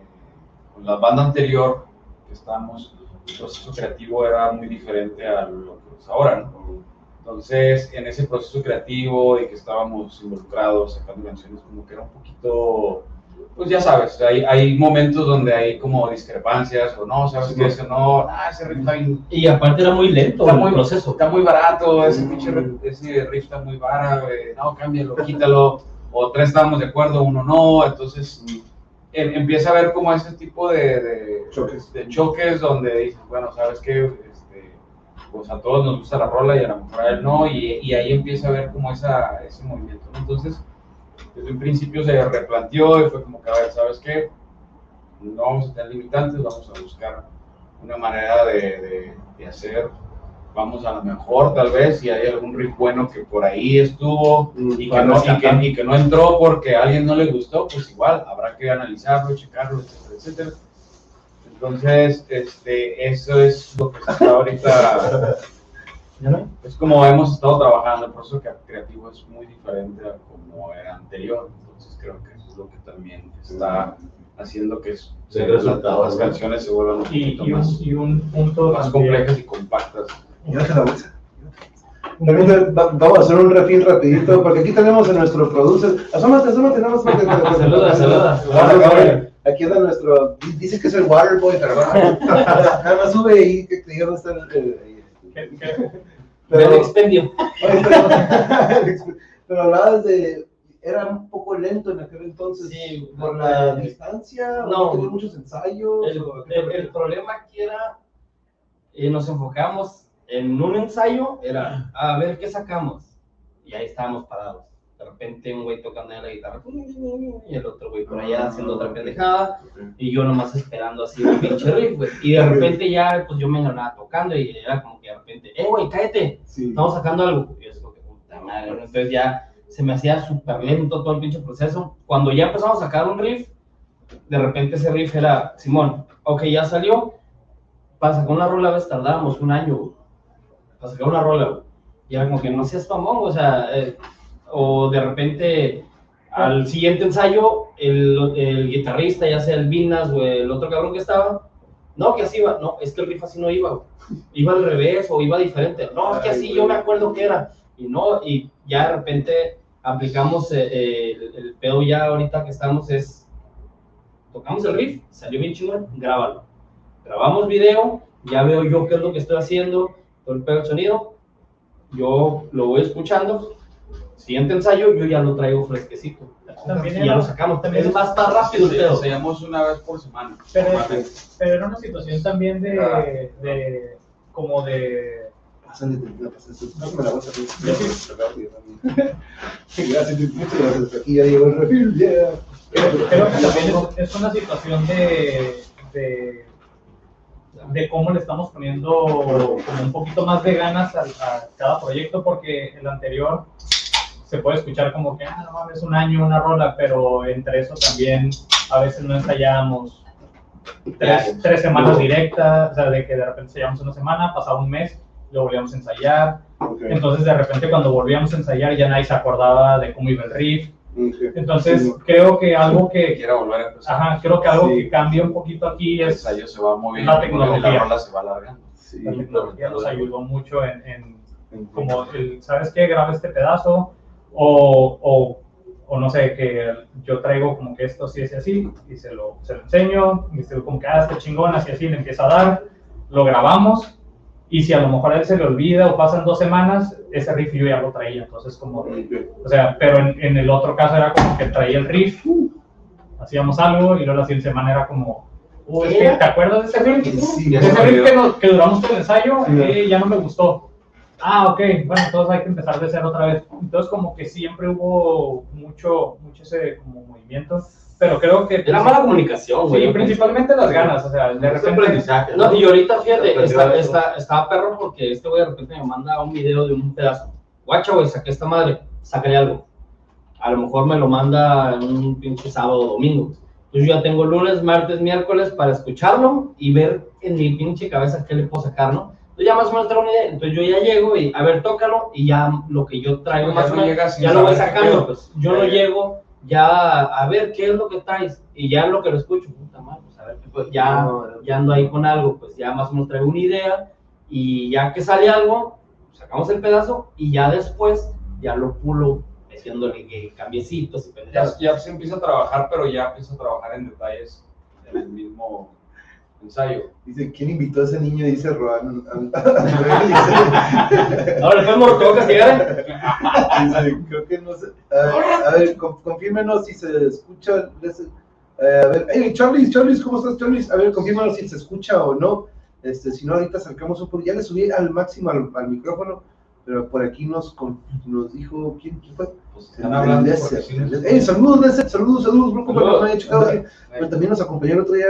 con la banda anterior que estábamos, el proceso creativo era muy diferente a lo que es ahora, ¿no? Entonces, en ese proceso creativo y que estábamos involucrados, sacando canciones, como que era un poquito, pues ya sabes, hay, hay momentos donde hay como discrepancias o no, sabes que eso no, ah, ese riff está bien Y aparte era muy lento Está el muy- proceso. está muy barato, ese pinche re- ese riff está muy barato, no, cámbialo, quítalo, o tres estábamos de acuerdo, uno no, entonces em- empieza a haber como ese tipo de, de, Choques. de choques donde dices, bueno, ¿sabes qué? Este, pues a todos nos gusta la rola y a lo mejor a él no, y, y ahí empieza a haber como esa, ese movimiento, ¿no? Entonces, desde un principio se replanteó y fue como que, a ver, ¿sabes qué? No vamos a tener limitantes, vamos a buscar una manera de, de, de hacer, vamos a lo mejor tal vez, si hay algún riff bueno que por ahí estuvo y que, Para no, y, que, y que no entró porque a alguien no le gustó, pues igual, habrá que analizarlo, checarlo, etcétera, etcétera. Entonces, este, eso es lo que se está ahorita. Es como hemos estado trabajando, el proceso cre- creativo es muy diferente a como era anterior, entonces creo que eso es lo que también está haciendo que es- Sí, las- resultado, las canciones se vuelvan un y, poquito y, un, más, y un punto más complejas y compactas. Llévate la bolsa. También vamos a hacer un refil rapidito, porque aquí tenemos a nuestro producer. Asómate, asómate, nada más para que te- Saluda, saluda. Aquí anda nuestro, dice que es el Waterboy, pero nada más sube ahí, que diga dónde está el... el- Pero, expendio. oye, pero, hablabas de, era un poco lento en aquel entonces, Sí, por la eh, distancia, o no. muchos ensayos. El, o el- el problema aquí era, eh, nos enfocamos en un ensayo, era a ver qué sacamos. Y ahí estábamos parados. De repente un güey tocando la guitarra y el otro güey por allá haciendo otra pendejada. Y yo nomás esperando así un pinche riff, güey. Y de repente ya, pues yo me andaba tocando y era como que de repente, eh, güey, cállate, Sí. estamos sacando algo. Y como que, puta madre. Entonces ya se me hacía súper lento todo el pinche proceso. Cuando ya empezamos a sacar un riff, de repente ese riff era, Simón, ok, ya salió, para sacar una rola a veces tardábamos un año, güey. para sacar una rola, güey. Y era como que no seas mamón, o sea, eh, o de repente al siguiente ensayo, el, el guitarrista, ya sea el Vinas o el otro cabrón que estaba, No, que así iba. No, es que el riff así no iba. güey. Iba al revés o iba diferente. No, es que así yo me acuerdo que era. Y no, y ya de repente aplicamos eh, eh, el, el pedo ya ahorita que estamos es, tocamos el riff, salió bien chingón, grábalo. Grabamos video, ya veo yo qué es lo que estoy haciendo, todo el pedo sonido, yo lo voy escuchando, siguiente ensayo, yo ya lo traigo fresquecito. También y ya lo sacamos, también es más tan rápido Sí, ensayamos una vez por semana. Pero, era una situación también de, Ah. de como de Pasan de de- Pásame la. Yo sí. Gracias, muchas gracias. Aquí ya llegó el refil, ya. Creo, creo que también es, es una situación de, de, de cómo le estamos poniendo como un poquito más de ganas a, a cada proyecto, porque el anterior se puede escuchar como que, ah, no mames, un año, una rola, pero entre eso también a veces no ensayábamos tres, tres semanas directas, o sea, de que de repente ensayábamos una semana, pasaba un mes, lo volvíamos a ensayar, Ok. entonces de repente cuando volvíamos a ensayar ya nadie se acordaba de cómo iba el riff, Ok. entonces Sí. creo que algo Que quiera volver a empezar. Ajá, creo que algo Sí. que cambia un poquito aquí El es ensayo se va moviendo la tecnología. la rola se va alargando. Sí, la tecnología nos ayudó mucho en, en en- como el, ¿sabes qué? Graba este pedazo o, o, o no sé, que yo traigo como que esto así, así, así, y se lo, se lo enseño, y se como que, ah, este chingón, así, así, le empieza a dar, lo grabamos, y si a lo mejor a él se le olvida o pasan dos semanas, ese riff yo ya lo traía, entonces como, o sea, pero en, en el otro caso era como que traía el riff, hacíamos algo, y luego la siguiente semana era como, "Oh, es que, ¿te acuerdas de ese riff? Sí, Ese se riff que, nos- que duramos todo el ensayo, Sí. eh, ya no me gustó. Ah, ok, bueno, entonces hay que empezar de cero otra vez. Entonces como que siempre hubo mucho, mucho ese como movimiento, pero creo que... Era mala comunicación, güey. Sí, principalmente las ganas, o sea, de repente... aprendizaje. No, y ahorita, fíjate, está, está, estaba perro porque este güey de repente me manda un video de un pedazo. Guacha, güey, saqué esta madre, sácale algo. A lo mejor me lo manda en un pinche sábado o domingo. Entonces yo ya tengo lunes, martes, miércoles para escucharlo y ver en mi pinche cabeza qué le puedo sacar, ¿no? Entonces ya más o menos tengo una idea. Entonces yo ya llego y, a ver, tócalo y ya lo que yo traigo Ya más o no menos, ya lo voy sacando. Pues yo Ya, no ya. llego ya a ver qué es lo que traes y ya lo que lo escucho, puta madre, pues a ver, pues ya, ya ando ahí con algo, pues ya más o menos traigo una idea y ya que sale algo, sacamos el pedazo y ya después ya lo pulo haciéndole que cambiecitos y Ya, pendejadas. ya se empieza a trabajar, pero ya empieza a trabajar en detalles en el mismo ensayo. Dice, ¿quién invitó a ese niño? Dice Roan. Ahora tengo que castigar. Dice, Creo que no sé. A, a ver, con- confírmenos si se escucha. les- eh, a ver, hey, Charlie, Charlie, ¿cómo estás, Charlie? A ver, confírmenos si se escucha o no. Este, si no, ahorita acercamos un poco. Ya le subí al máximo al, al micrófono, pero por aquí nos, con- nos dijo, ¿quién, quién fue? Pues El- están el hablando Hey, saludos, Lesser, saludos, saludos, bro, como Saludos. no había checado aquí. Pero también nos acompañó el otro día.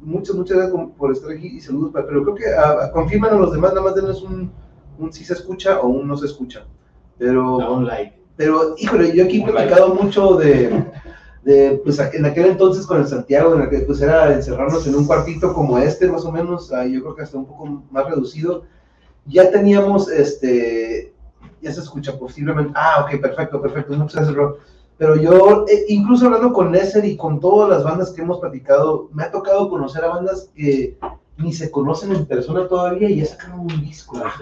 Muchas, muchas gracias por- estar aquí y saludos. pa- Pero creo que ah, confirman a los demás, nada más denos un, un si se escucha o un no se escucha. Pero, un like. pero híjole, yo aquí he like. platicado mucho de, de, pues en aquel entonces con el Santiago, en el que pues era encerrarnos en un cuartito como este, más o menos, yo creo que hasta un poco más reducido. Ya teníamos, este, ya se escucha posiblemente, ah, ok, perfecto, perfecto, muchas gracias. Pero yo, eh, incluso hablando con Nesser y con todas las bandas que hemos platicado, me ha tocado conocer a bandas que ni se conocen en persona todavía y ya sacaron un disco. Ah.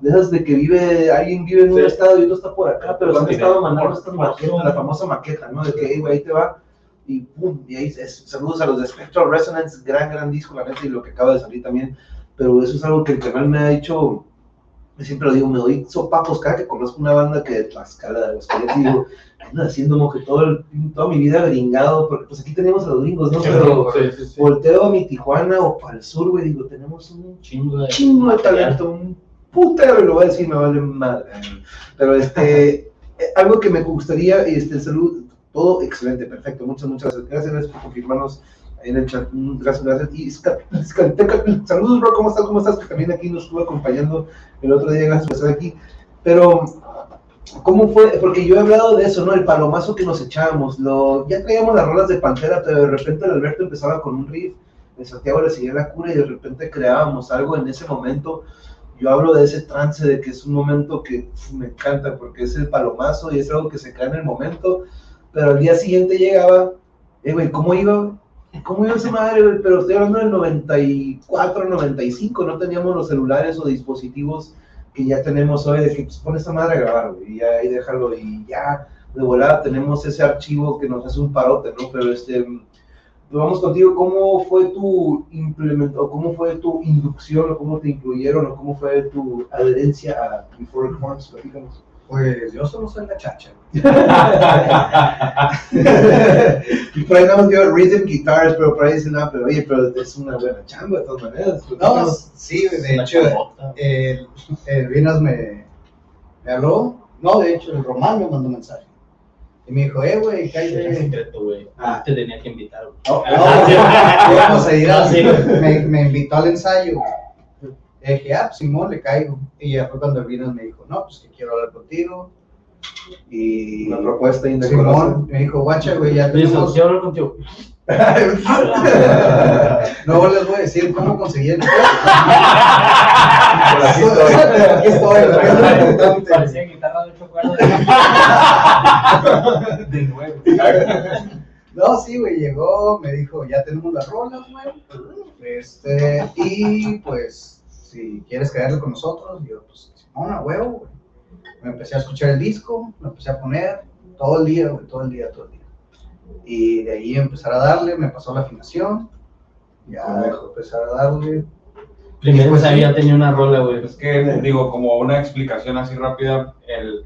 De esas de que vive, alguien vive en un Sí. estado y otro está por acá, pero han estado mandando estas maquetas, la famosa maqueta, ¿no? De que, hey, güey, ahí te va, y pum, y ahí es, saludos a los de Spectral Resonance, gran, gran disco, la neta, y lo que acaba de salir también, pero eso es algo que el canal me ha dicho, yo siempre lo digo, me doy sopapos cada que conozco una banda que de Tlaxcala, de los que digo, ando haciendo como que todo el, toda mi vida gringado, porque pues aquí tenemos a los gringos, ¿no? Pero Sí, sí, sí. volteo a mi Tijuana o para el sur, güey, digo, tenemos un Chingo de, chingo de talento, un putero, y lo voy a decir, me vale madre. Pero este, eh, algo que me gustaría, este, salud, todo excelente, perfecto, muchas, muchas gracias. Gracias, gracias por confirmarnos en el chat. Mm, Gracias, gracias. Y saludos, bro, ¿cómo estás? ¿Cómo estás? Que también aquí nos estuvo acompañando el otro día, gracias por estar aquí. Pero, ¿cómo fue? Porque yo he hablado de eso, ¿no? El palomazo que nos echábamos. Lo, ya traíamos las rolas de Pantera, pero de repente el Alberto empezaba con un riff, en Santiago le seguía la cura y de repente creábamos algo en ese momento. Yo hablo de ese trance, de que es un momento que me encanta porque es el palomazo y es algo que se crea en el momento, pero al día siguiente llegaba, eh, güey, ¿cómo iba? ¿Cómo iba esa madre? Pero estoy hablando del 94, 95, no teníamos los celulares o dispositivos que ya tenemos hoy, de que pues, pon esa madre a grabar, y ahí déjalo, y ya de volada tenemos ese archivo que nos hace un parote, ¿no? Pero este, vamos contigo, ¿cómo fue tu implemento, o cómo fue tu inducción, o cómo te incluyeron, o cómo fue tu adherencia a Before Forms? Platícanos. Pues yo solo soy la chacha. y por ahí no dio rhythm guitars, pero por ahí dicen, ah, pero oye, pero es una buena chamba de todas maneras. No, sí, de hecho, el, el Vinas me, me habló. No, de hecho, el Román me mandó mensaje. Y me dijo, eh, güey, Era cállate. secreto, güey. Ah. Te tenía que invitar, güey. Oh, No, sí. vamos a ir a- me, me invitó al ensayo. güey. Le dije, ah, pues, Simón, le caigo. Y ya fue cuando el Vinas me dijo, no, pues que quiero hablar contigo. Y Una propuesta indecorosa. Simón me dijo, guacha, güey, ya Me dijo, tenemos. quiero hablar contigo. No les voy a decir cómo conseguí el Pero así estoy. Aquí estoy, güey. Parecía guitarra de cuerdas. De nuevo. No, sí, güey, llegó, me dijo, ya tenemos las rolas, güey. Este, y pues, si quieres quedarte con nosotros, yo, pues, Simón, a huevo, güey. Me empecé a escuchar el disco, me empecé a poner todo el día, güey, todo el día, todo el día. Y de ahí empezar a darle, me pasó la afinación, ya Conejo. empezar a darle. Primero Pues, ya tenía una rola, güey. Es que, digo, como una explicación así rápida, el,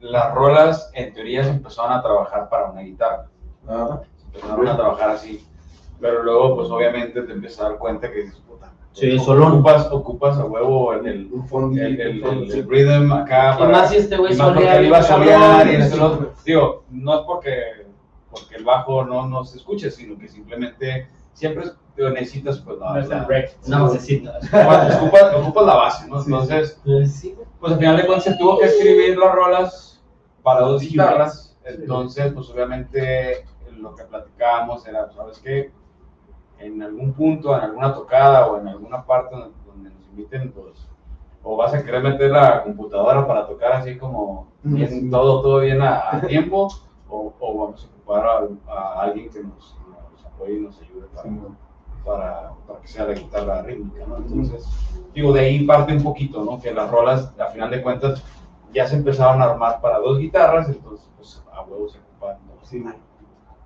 las rolas en teoría se empezaron a trabajar para una guitarra. Ah, Se empezaron a trabajar así. Pero luego, pues obviamente te empiezas a dar cuenta que dices, puta. Sí, solo- Ocupas, ocupas a huevo en el, un fondo. el, el, el- el rhythm acá. Y más si este güey y más porque solea él iba a solear y esto y otro. Digo, no es porque, porque el bajo no, no se escuche, sino que simplemente siempre es- digo, necesitas, pues, la, No el break. Una basecita. ocupas, ocupas- ocupas la base, ¿no? Entonces, Pues pues al final de cuentas se tuvo que escribir las rolas para dos guitarras. Entonces, pues obviamente lo que platicábamos era, pues, ¿sabes qué? En algún punto, en alguna tocada o en alguna parte donde, donde nos inviten, pues, o vas a querer meter la computadora para tocar así como bien, Sí. todo, todo bien a, a tiempo, o, o vamos a ocupar a, a alguien que nos, nos apoye y nos ayude para, para, para que sea la guitarra rítmica, ¿no? Entonces, digo, de ahí parte un poquito, ¿no? Que las rolas, a final de cuentas, ya se empezaron a armar para dos guitarras, entonces, pues, a huevo se ocupan dos. Sí.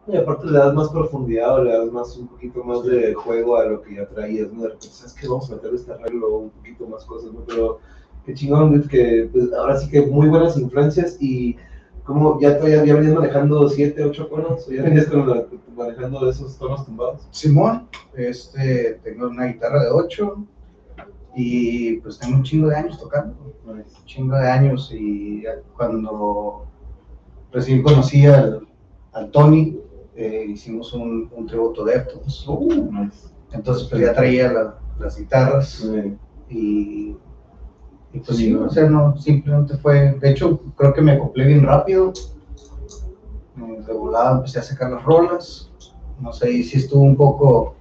Y aparte le das más profundidad o le das más un poquito más de juego a lo que ya traías, ¿no? De repente, ¿sabes qué? Vamos a meter este arreglo, un poquito más cosas, ¿no? Pero qué chingón, dude, que pues, ahora sí que muy buenas influencias y como ya, todavía ya venías manejando 7, 8 tonos, o ya venías manejando esos tonos tumbados. Simón, este, tengo una guitarra de 8 y pues tengo un chingo de años tocando, un chingo de años y cuando recién conocí al, al Tony, eh, hicimos un, un tributo de Deftones. Entonces pues ya traía la- las guitarras y, y pues Sí, sí, ¿no? o sea, no, simplemente fue, de hecho creo que me acoplé bien rápido, Eh, de volada empecé a sacar las rolas, no sé, y sí estuvo un poco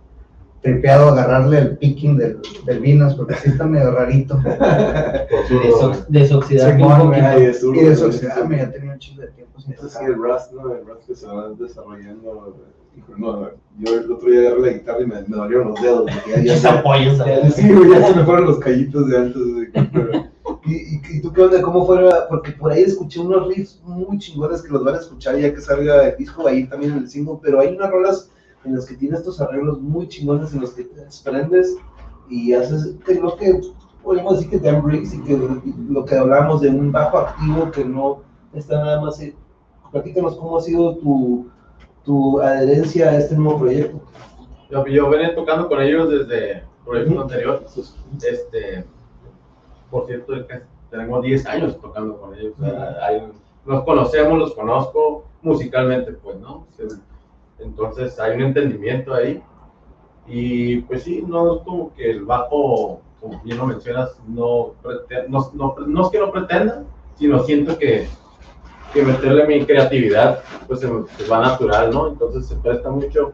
tripeado agarrarle el picking del, del Vinas, porque sí está medio rarito, Desox- Desoxidar un Simón, poquito. Ay, es duro, y desoxidarme, ya tenía un chingo de tiempo sin Eso sí, tocar. el Rust, ¿no? El Rust que se va desarrollando. Hijo, no, yo el otro día agarré la guitarra y me, me dolieron los dedos. Ya, ya, Sus apoyos, ya- sí, güey, ya se me fueron los callitos de antes. pero- ¿Y, y, y tú qué onda? ¿Cómo fuera? Porque por ahí escuché unos riffs muy chingones que los van a escuchar ya que salga el disco, ahí también en el single, pero hay unas rolas en las que tiene estos arreglos muy chingones en los que te desprendes y haces, creo que podemos decir que Dan Briggs y que lo que hablamos de un bajo activo que no está nada más. Platícanos cómo ha sido tu, tu adherencia a este nuevo proyecto. Yo, yo venía tocando con ellos desde el proyecto anterior. Este, por cierto, tenemos 10 años tocando con ellos. o sea, hay- nos conocemos, los conozco musicalmente, pues, ¿no? Se- Entonces hay un entendimiento ahí. Y pues sí, no es como que el bajo, como bien lo mencionas, no, no, no, es que no pretenda, sino siento que, que meterle mi creatividad, pues se, va natural, ¿no? Entonces se presta mucho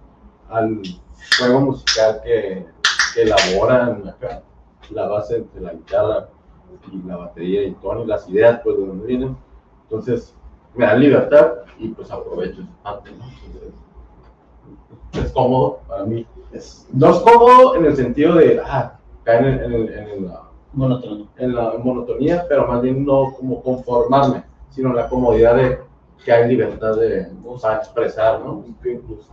al juego musical que, elaboran acá, la base entre la guitarra y la batería y Tony, las ideas, pues de dónde vienen. Entonces me dan libertad y pues aprovecho parte, ¿no? Es cómodo para mí. Es, no es cómodo en el sentido de ah, caer en, en, en, en la, la monotonía, pero más bien no como conformarme, sino la comodidad de que hay libertad de para expresar, ¿no? Entonces,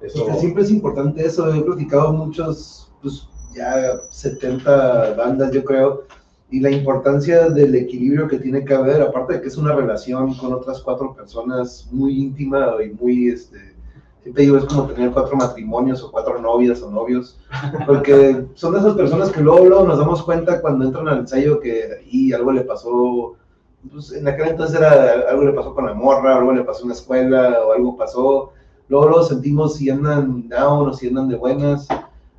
eso, Porque siempre es importante eso. He platicado muchos, pues ya 70 bandas, yo creo, y la importancia del equilibrio que tiene que haber, aparte de que es una relación con otras cuatro personas muy íntima y muy, este, siempre digo, es como tener cuatro matrimonios o cuatro novias o novios, porque son de esas personas que luego, luego nos damos cuenta cuando entran al ensayo que y algo le pasó, pues en aquel entonces era algo le pasó con la morra, algo le pasó en la escuela o algo pasó, luego luego sentimos si andan down o si andan de buenas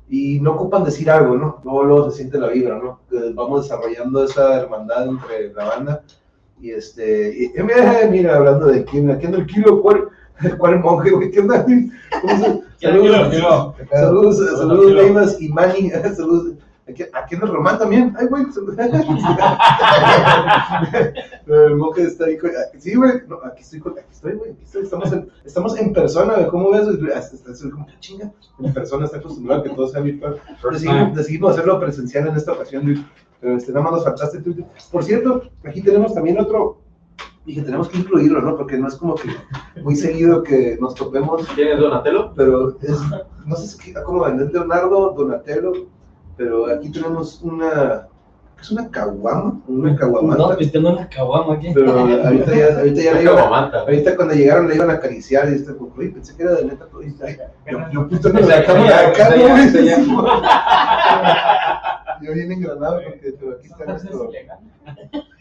y no ocupan decir algo, ¿no? Luego, luego se siente la vibra, ¿no? Vamos desarrollando esa hermandad entre la banda. Y este, y, mira, mira, hablando de quién, aquí anda el kilo, ¿cuál, cuál monje, güey? ¿Qué onda? ¿Cómo se- Saludos, saludos, saludos, Leimas y Manny, saludos. Aquí, aquí anda Román también. Ay, güey. El monje está ahí. Sí, güey. No, aquí estoy, aquí estoy, güey. Aquí estoy. Estamos en, estamos en persona, güey. ¿Cómo ves? Hasta, como, "Ah, chinga. En persona está acostumbrado a que todo sea virtual. Decidimos, decidimos hacerlo presencial en esta ocasión, Luis. Pero este, nada más nos faltaste tú. Por cierto, aquí tenemos también otro. Dije, tenemos que incluirlo, ¿no? Porque no es como que muy seguido que nos topemos ¿Quién es Donatello? pero es, no sé si cómo vender Leonardo, Donatello, pero aquí tenemos una, es una caguama, una No, caguamanta, pisteando una caguama aquí. pero ahorita ya, ahorita ya le iban ahorita cuando llegaron le iban a acariciar y este, uy, pensé que era de neta, y, ay, yo, yo puto no Ese la ya, cámara ese acá, ya, ¿no? ese ya. Yo bien engranado porque, pero aquí está nuestro...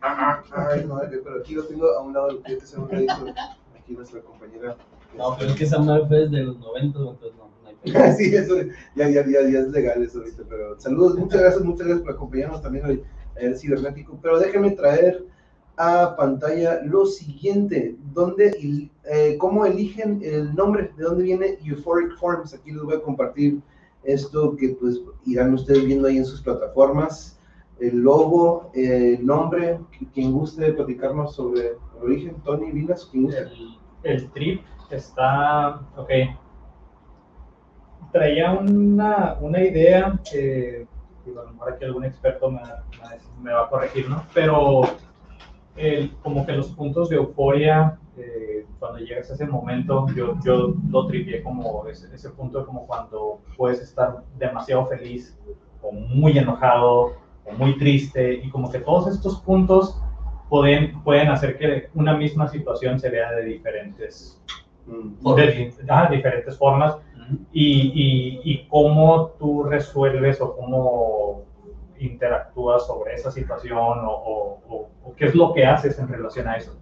Ay, no, pero aquí lo tengo a un lado del pie que se me dicho aquí nuestra compañera. No, pero es que esa madre fue desde los 90, entonces no, no hay pedo. Sí, eso ya, ya, ya, ya es legal eso ahorita, pero saludos, muchas gracias, muchas gracias por acompañarnos también hoy el cibernético. Pero déjenme traer a pantalla lo siguiente, donde, eh, cómo eligen el nombre, de dónde viene Euphoric Forms. Aquí les voy a compartir esto que pues irán ustedes viendo ahí en sus plataformas. El logo, eh, el nombre, quien guste platicarnos sobre el origen, Tony Vilas, quien guste. El, el trip está, ok. Traía una, una idea digo, a lo mejor aquí algún experto me- me va a corregir, ¿no? Pero el- como que los puntos de euforia, eh, cuando llegas a ese momento, yo, yo lo tripié como ese, ese punto como cuando puedes estar demasiado feliz o muy enojado o muy triste y como que todos estos puntos pueden, pueden hacer que una misma situación se vea de diferentes, Mm. de, ah, diferentes formas y, y, y cómo tú resuelves o cómo interactúas sobre esa situación o, o- o- qué es lo que haces en relación a eso.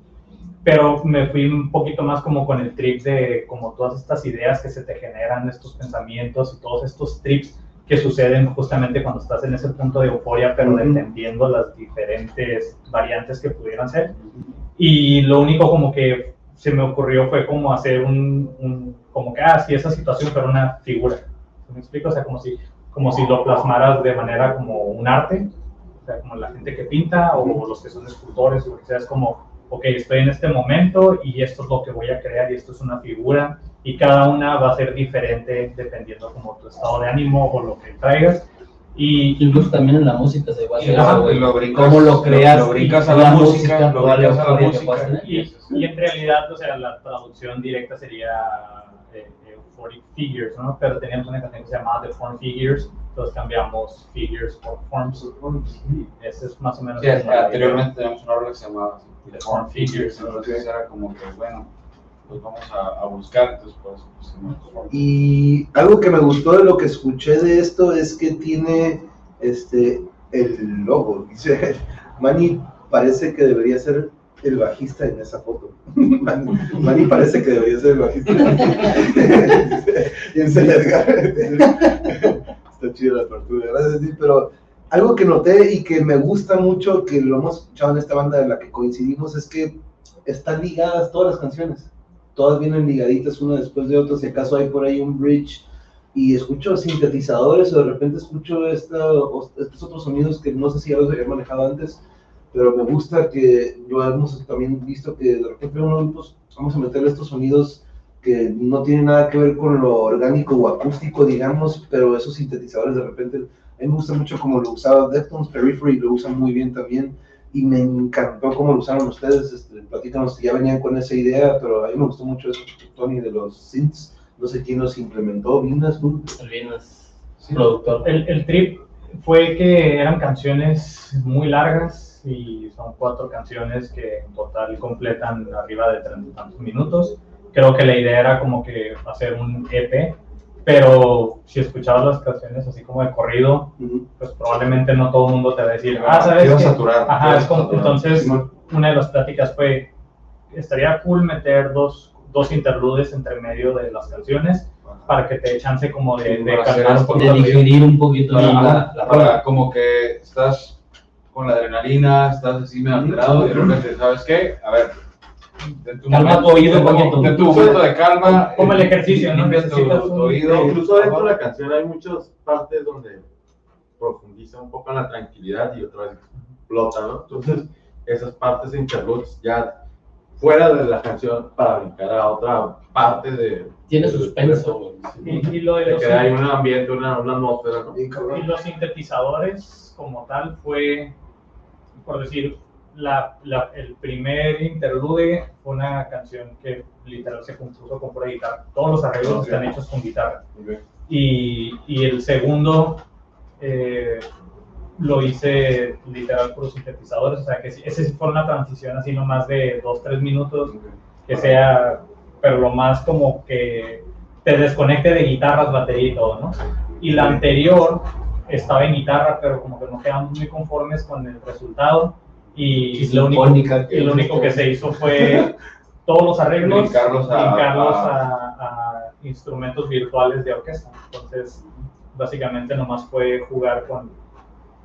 Pero me fui un poquito más como con el trip de como todas estas ideas que se te generan, estos pensamientos y todos estos trips que suceden justamente cuando estás en ese punto de euforia, pero Ujú. entendiendo las diferentes variantes que pudieran ser. Y lo único como que se me ocurrió fue como hacer un, un- como que, ah, si esa situación fuera una figura. ¿Me explico? O sea, como si, como si lo plasmaras de manera como un arte, o sea, como la gente que pinta o los que son escultores o lo que sea, es como, ok, estoy en este momento y esto es lo que voy a crear y esto es una figura y cada una va a ser diferente dependiendo como tu estado de ánimo o lo que traigas. Y, Incluso también en la música se va a hacer eso, lo brincas- ¿Cómo lo creas? Lo brincas a y la música, lo la brincas a la música. Y, y en realidad, o sea, la traducción directa sería eh, Euphoric Figures, ¿no? Pero teníamos una canción que se llamaba The Form Figures, entonces cambiamos Figures por Forms. Ese es más o menos. Sí, anteriormente teníamos una obra que se llamaba así, The Form Figures. entonces era como que, bueno, pues vamos a, a buscar, entonces pusimos form. Y algo que me gustó de lo que escuché de esto es que tiene este el logo. Dice, Manny parece que debería ser el bajista en esa foto. Manny, parece que debería ser el bajista. y. Está chido la apertura, gracias, pero algo que noté y que me gusta mucho, que lo hemos escuchado en esta banda de la que coincidimos, es que están ligadas todas las canciones todas vienen ligaditas una después de otra, si acaso hay por ahí un bridge y escucho sintetizadores o de repente escucho esta, estos otros sonidos que no sé si ya los había manejado antes, pero me gusta que lo hemos también visto que de repente uno, pues, vamos a meterle estos sonidos que no tienen nada que ver con lo orgánico o acústico, digamos, pero esos sintetizadores de repente, a mí me gusta mucho como lo usaba Deftones, Periphery lo usan muy bien también, y me encantó cómo lo usaron ustedes, este, platícanos que ya venían con esa idea, pero a mí me gustó mucho eso, Tony, de los synths, no sé quién los implementó, Vinas, tú. Vinas, productor. El, el trip fue que eran canciones muy largas y son cuatro canciones que en total completan arriba de treinta y tantos minutos. Creo que la idea era como que hacer un EP, pero si escuchabas las canciones así como de corrido, pues probablemente no todo el mundo te va a decir, ah, ¿sabes? Saturar. Ajá, saturar. entonces una de las pláticas fue, estaría cool meter dos, dos interludes entre medio de las canciones para que te dé chance como de, Sí, de De ritmo. digerir un poquito la, la, la para como que estás con la adrenalina, estás así medio alterado y de repente, ¿sabes qué? A ver, ten tu, Calma momento, tu oído ten tu- un poquito. ten tu momento de calma. Como el eh, ejercicio, ¿no? tu, tu oído. Incluso dentro de la canción hay muchas partes donde profundiza un poco en la tranquilidad y otra vez explota, ¿no? Entonces, esas partes de interludes ya fuera de la canción para brincar a otra parte de... Tiene suspenso. Y, y lo de De los, que hay un ambiente, una, una atmósfera, ¿no? Y los sintetizadores como tal fue, por decir, la, la- el primer interlude fue una canción que literal se compuso con pura guitarra. Todos los arreglos Ok. están hechos con guitarra. Y, y el segundo eh, lo hice literal por los sintetizadores, o sea que ese fue una transición así nomás de dos, tres minutos, que sea, pero lo más como que te desconecte de guitarras, batería y todo, ¿no? Y la anterior estaba en guitarra, pero como que no quedamos muy conformes con el resultado y lo único, y lo único que se hizo fue todos los arreglos Brincarlos a- brincarlos a- a, a instrumentos virtuales de orquesta. Entonces, básicamente nomás fue jugar con,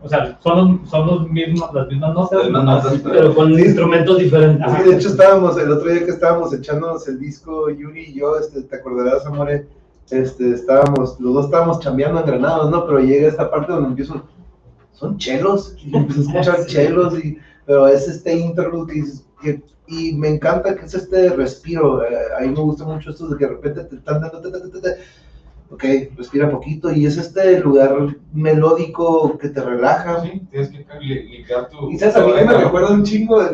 o sea, son, los- son los mismos, las mismas notas, Las mismas nomás- notas, Pero con instrumentos diferentes. Sí, de hecho estábamos, el otro día que estábamos echándonos el disco, Yuri y yo, este, te acordarás, Amore, este, estábamos, los dos estábamos chambeando en Granados, ¿no? Pero llega esta parte donde empiezo, son chelos, y empiezo a escuchar chelos, y, pero es este interlude que dices, que- y me encanta que es este respiro, eh, a mí me gusta mucho esto de que de repente te están dando, ok, respira poquito, y es este lugar melódico que te relaja, Sí, tienes que li- limpiar tu. y sabes, a mí me recuerda un chingo de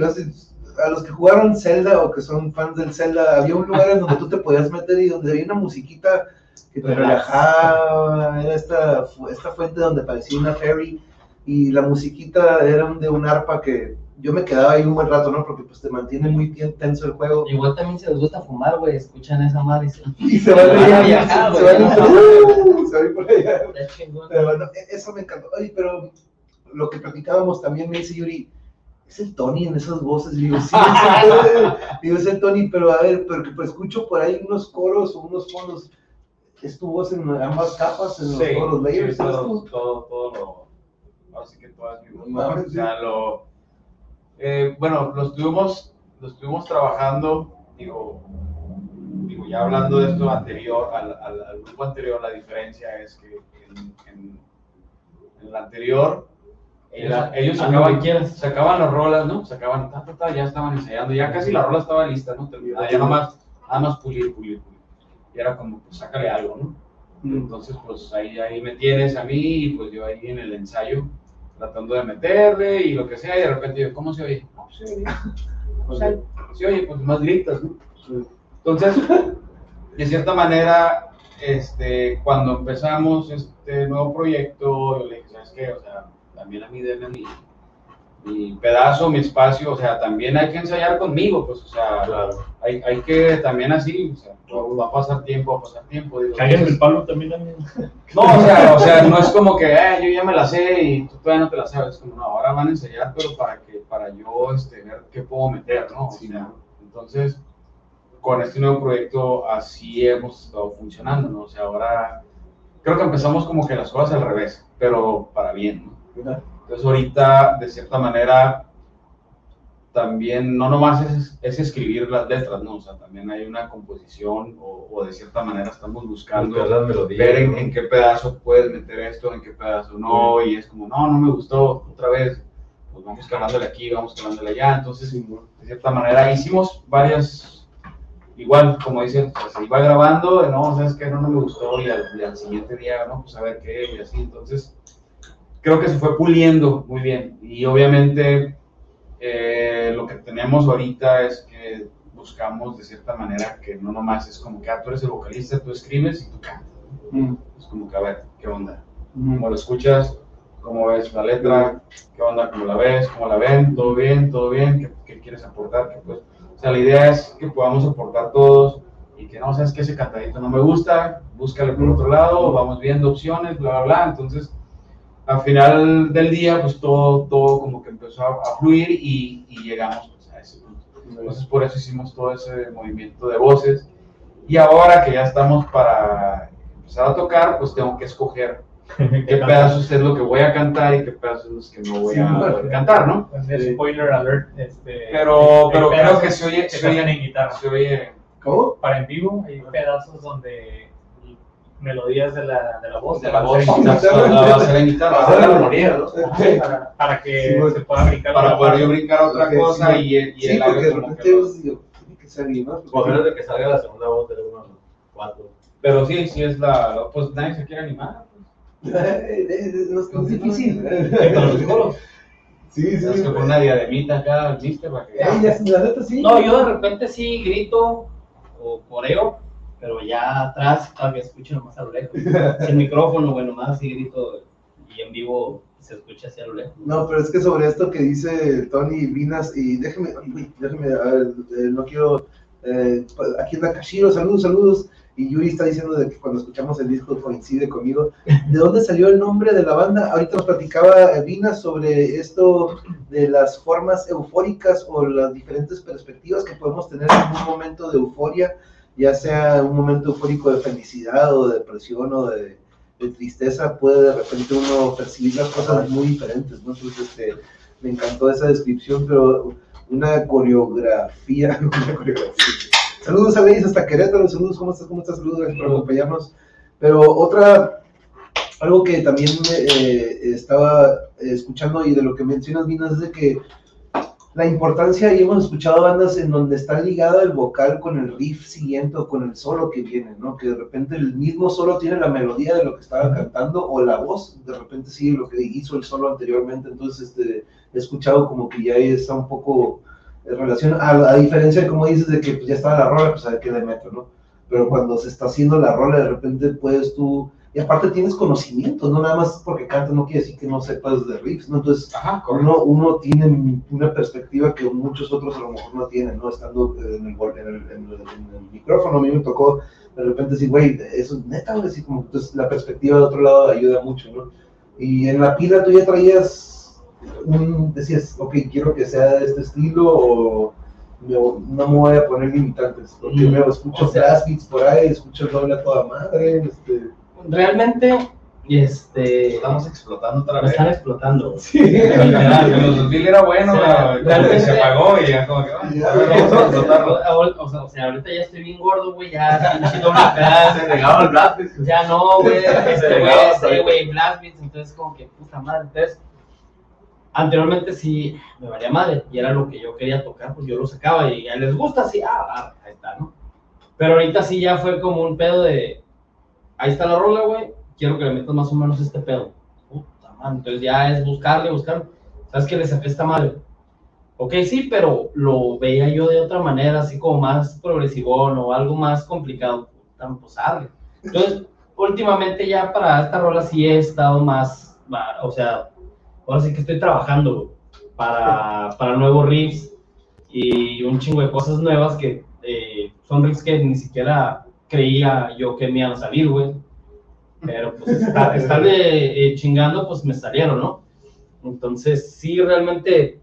a los que jugaron Zelda o que son fans del Zelda, había un lugar en donde tú te podías meter y donde había una musiquita que te relajaba, era esta, esta fuente donde parecía una ferry y la musiquita era de un arpa que yo me quedaba ahí un buen rato, ¿no? Porque pues te mantiene muy tenso el juego. Igual también se les gusta fumar, güey. Escuchan esa madre y se... Y se van a allá, viajar, se van a- van por allá. Pero bueno, e- eso me encantó. Oye, pero lo que platicábamos también me dice Yuri, es el Tony en esas voces. Y digo, sí, es el, digo, es el Tony, pero a ver, pero que pues, escucho por ahí unos coros o unos fondos. ¿Es tu voz en ambas capas, en los, Sí, todos los layers? sí, ¿Eres todo, todo, todo lo. Así que todas mi voz, No mames, O sea, lo. eh, bueno, lo estuvimos, lo estuvimos trabajando, digo, digo, ya hablando de esto anterior, al, al, al grupo anterior, la diferencia es que en, en, en el anterior, ellos lo sacaban, sacaban las rolas, ¿no? Sacaban, ta, ta, ta, ya estaban ensayando, ya casi la rola estaba lista, ¿no? Terminada, ya nomás, nada más pulir, pulir, pulir. Y era como, pues sácale algo, ¿no? Entonces, pues ahí, ahí me tienes a mí y pues yo ahí en el ensayo tratando de meterle y lo que sea, y de repente yo, ¿cómo se oye? No, se oye. O sea, se oye, pues más gritas, ¿no? Entonces, de cierta manera, este, cuando empezamos este nuevo proyecto, yo le dije, ¿sabes qué? O sea, también a mí denme mi, mi pedazo, mi espacio, o sea, también hay que ensayar conmigo, pues, o sea, Claro. hay, hay que también así, o sea, va a pasar tiempo, va a pasar tiempo. Digo, entonces- el palo también mí. no, o sea, o sea, no es como que "Eh, yo ya me la sé y tú todavía no te la sabes. Como no, ahora van a ensayar, pero para que para yo este, ver qué puedo meter, ¿no? O sea, entonces, con este nuevo proyecto así hemos estado funcionando, ¿no? O sea, ahora creo que empezamos como que las cosas al revés, pero para bien, ¿no? Entonces ahorita, de cierta manera, también no nomás es, es escribir las letras, ¿no? O sea, también hay una composición o, o de cierta manera estamos buscando Buscar las melodías, ver en, ¿no? en qué pedazo puedes meter esto, en qué pedazo no, y es como, no, no me gustó, otra vez, pues vamos calándole aquí, vamos calándole allá. Entonces, de cierta manera, hicimos varias, igual, como dicen, pues, se iba grabando, no, sabes que no, no me gustó, y al, y al siguiente día, no, pues a ver qué, y así. Entonces, creo que se fue puliendo muy bien. Y obviamente, eh, lo que tenemos ahorita es que buscamos de cierta manera que no nomás es como que ah, tú eres el vocalista, tú escribes y tú cantas. Mm. Es como que a ver, ¿qué onda? ¿Cómo lo escuchas? ¿Cómo ves la letra? ¿Qué onda? ¿Cómo la ves? ¿Cómo la ven? ¿Todo bien? ¿Todo bien? ¿Qué, qué quieres aportar? ¿Qué, pues? O sea, la idea es que podamos aportar todos y que no, sabes que ese cantadito no me gusta, búscale por otro lado, vamos viendo opciones, bla, bla, bla. Entonces, al final del día, pues todo, todo como que empezó a, a fluir y, y llegamos pues, a ese punto. Entonces, por eso hicimos todo ese movimiento de voces. Y ahora que ya estamos para empezar a tocar, pues tengo que escoger qué pedazos es lo que voy a cantar y qué pedazos es los que no voy Sí, a poder cantar, ¿no? Entonces, spoiler alert, este, Pero, pero creo pedazos que se oye, se oye, en guitarra. se oye ¿Cómo? Para en vivo hay pedazos donde melodías de la, de la voz. de la a voz, ser en guitarra. va a. Para hacer la armonía, ¿no? para, para que Sí, bueno. se pueda brincar Para la poder yo brincar otra cosa sí, y, y Sí, el porque de como que repente no. yo digo, tiene que salir, ¿no? Menos de que salga la segunda voz de uno cuatro. Pero sí, sí es la, pues nadie se quiere animar. No es tan difícil. Pero los coros. Sí, sí. Es que con una diademita acá, ¿viste? Para que... Ey, ya, la neta sí. No, yo de repente sí grito o coreo, pero ya atrás todavía escucho nomás a lo lejos. Sin micrófono, bueno, más así grito y en vivo se escucha hacia lo lejos. No, pero es que sobre esto que dice Tony Vinas, y déjeme, déjeme, a ver, eh, no quiero, eh, aquí está Kashiro, saludos, saludos, y Yuri está diciendo de que cuando escuchamos el disco coincide conmigo. ¿De dónde salió el nombre de la banda? Ahorita nos platicaba eh, Vinas sobre esto de las formas eufóricas o las diferentes perspectivas que podemos tener en un momento de euforia, ya sea un momento eufórico de felicidad o de depresión o de, de tristeza, puede de repente uno percibir las cosas muy diferentes, ¿no? Entonces, este, me encantó esa descripción, pero una coreografía, una coreografía. Saludos a Luis hasta Querétaro, saludos, ¿cómo estás? ¿Cómo estás? Saludos, gracias por acompañarnos. Pero otra, algo que también eh, estaba escuchando y de lo que mencionas, Vinas, es de que la importancia, y hemos escuchado bandas en donde está ligado el vocal con el riff siguiente o con el solo que viene, ¿no? Que de repente el mismo solo tiene la melodía de lo que estaba cantando o la voz, de repente sigue lo que hizo el solo anteriormente, entonces este, he escuchado como que ya está un poco en relación, a, a diferencia de como dices de que ya estaba la rola, pues a ver qué le meto, ¿no? Pero cuando se está haciendo la rola, de repente puedes tú, y aparte tienes conocimiento, no nada más porque cantas no quiere decir que no sepas de riffs, ¿no? Entonces Ajá, uno, uno tiene una perspectiva que muchos otros a lo mejor no tienen, ¿no? Estando en el, en el, en el- en el micrófono, a mí me tocó de repente decir, güey, eso es neta, güey, así como entonces la perspectiva de otro lado ayuda mucho, ¿no? Y en la pila tú ya traías, un, decías, ok, quiero que sea de este estilo o me- no me voy a poner limitantes, porque Mm, me escucho o sea- blast beats por ahí, escucho el doble a toda madre, este... Realmente, este, Estamos explotando otra me vez. están explotando. güey. En los 2000 era bueno, O sea, realmente- se apagó y ya como que, ah, Ya, vamos a explotarlo. O sea, o sea, ahorita ya estoy bien gordo, güey, ya pinche doble. Se negaba el Black Ya no, güey, este, güey, sí, güey. güey, Blast Beats, entonces como que puta madre, entonces anteriormente sí me valía madre y era lo que yo quería tocar, pues yo lo sacaba y a les gusta, sí, ah, ah, ahí está, ¿no? Pero ahorita sí ya fue como un pedo de, ahí está la rola, güey, quiero que le metas más o menos este pedo. Puta madre, entonces ya es buscarle, buscar, ¿sabes qué le saqué esta madre? Ok, sí, pero lo veía yo de otra manera, así como más progresivón o algo más complicado. Puta, Pues arre. Entonces, últimamente ya para esta rola sí he estado más, o sea, ahora sí que estoy trabajando para, para nuevos riffs y un chingo de cosas nuevas que eh, son riffs que ni siquiera creía yo que me iban a salir, güey. Pero pues estar, estarle eh, chingando, pues me salieron, ¿no? Entonces, sí, realmente,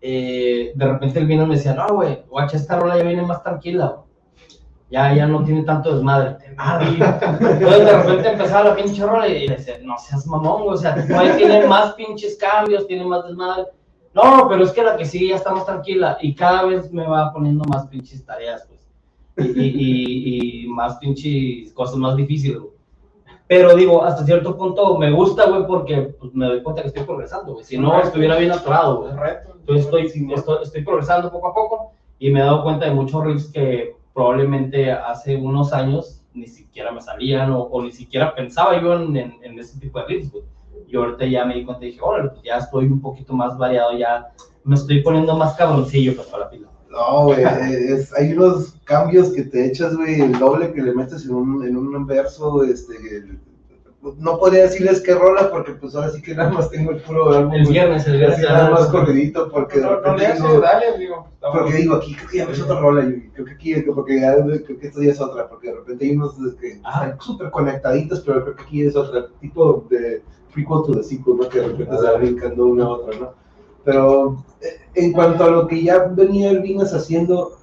eh, de repente el vino me decía, no, güey, guacha, esta rola ya viene más tranquila, güey. Ya, ya no tiene tanto desmadre. Ah, güey. Entonces de repente empezaba la pinche rola y decía, no seas mamón, güey, o sea, güey, tiene más pinches cambios, tiene más desmadre. No, pero es que la que sigue ya está más tranquila y cada vez me va poniendo más pinches tareas, pues. Y, y, y- y más pinches cosas más difíciles, güey. Pero digo, hasta cierto punto me gusta, güey, porque pues, me doy cuenta que estoy progresando, güey. Si no, estuviera bien atorado, güey. Entonces estoy, estoy, estoy progresando poco a poco y me he dado cuenta de muchos riffs que probablemente hace unos años ni siquiera me salían o, o ni siquiera pensaba yo en, en, en, ese tipo de riffs, güey. Y ahorita ya me di cuenta y dije, órale, pues ya estoy un poquito más variado, ya me estoy poniendo más cabroncillo pues, para la pila. No, güey, es, hay unos cambios que te echas, güey, el doble que le metes en un, en un verso, este, no podría decirles qué rola, porque pues ahora sí que nada más tengo el puro álbum. El viernes, el viernes. Nada más corridito, porque no, no, digo, dale, digo. Porque digo, aquí creo que ya es otra rola, y creo que aquí, porque ya, creo que esto ya es otra, porque de repente hay unos que ah. están súper conectaditos, pero creo que aquí es otro tipo de prequel to the sequel, ¿no? Que de repente se va brincando una a otra, ¿no? Pero eh, en cuanto a lo que ya venía Elvinas haciendo,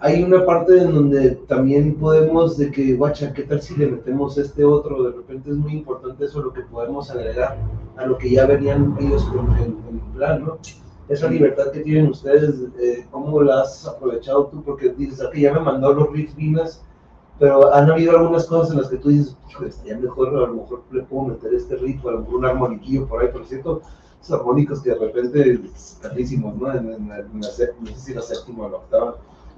hay una parte en donde también podemos de que, guacha, ¿qué tal si le metemos este otro? De repente es muy importante eso, lo que podemos agregar a lo que ya venían ellos con el, plan, ¿no? Esa libertad que tienen ustedes, eh, ¿cómo la has aprovechado tú? Porque dices, que ya me mandó los riffs vinas, pero han habido algunas cosas en las que tú dices, estaría mejor, a lo mejor le puedo meter este riff, a lo un armoniquillo por ahí, por cierto, armónicos que de repente, carísimos, ¿no? En, en, la, no sé si la séptima o la octava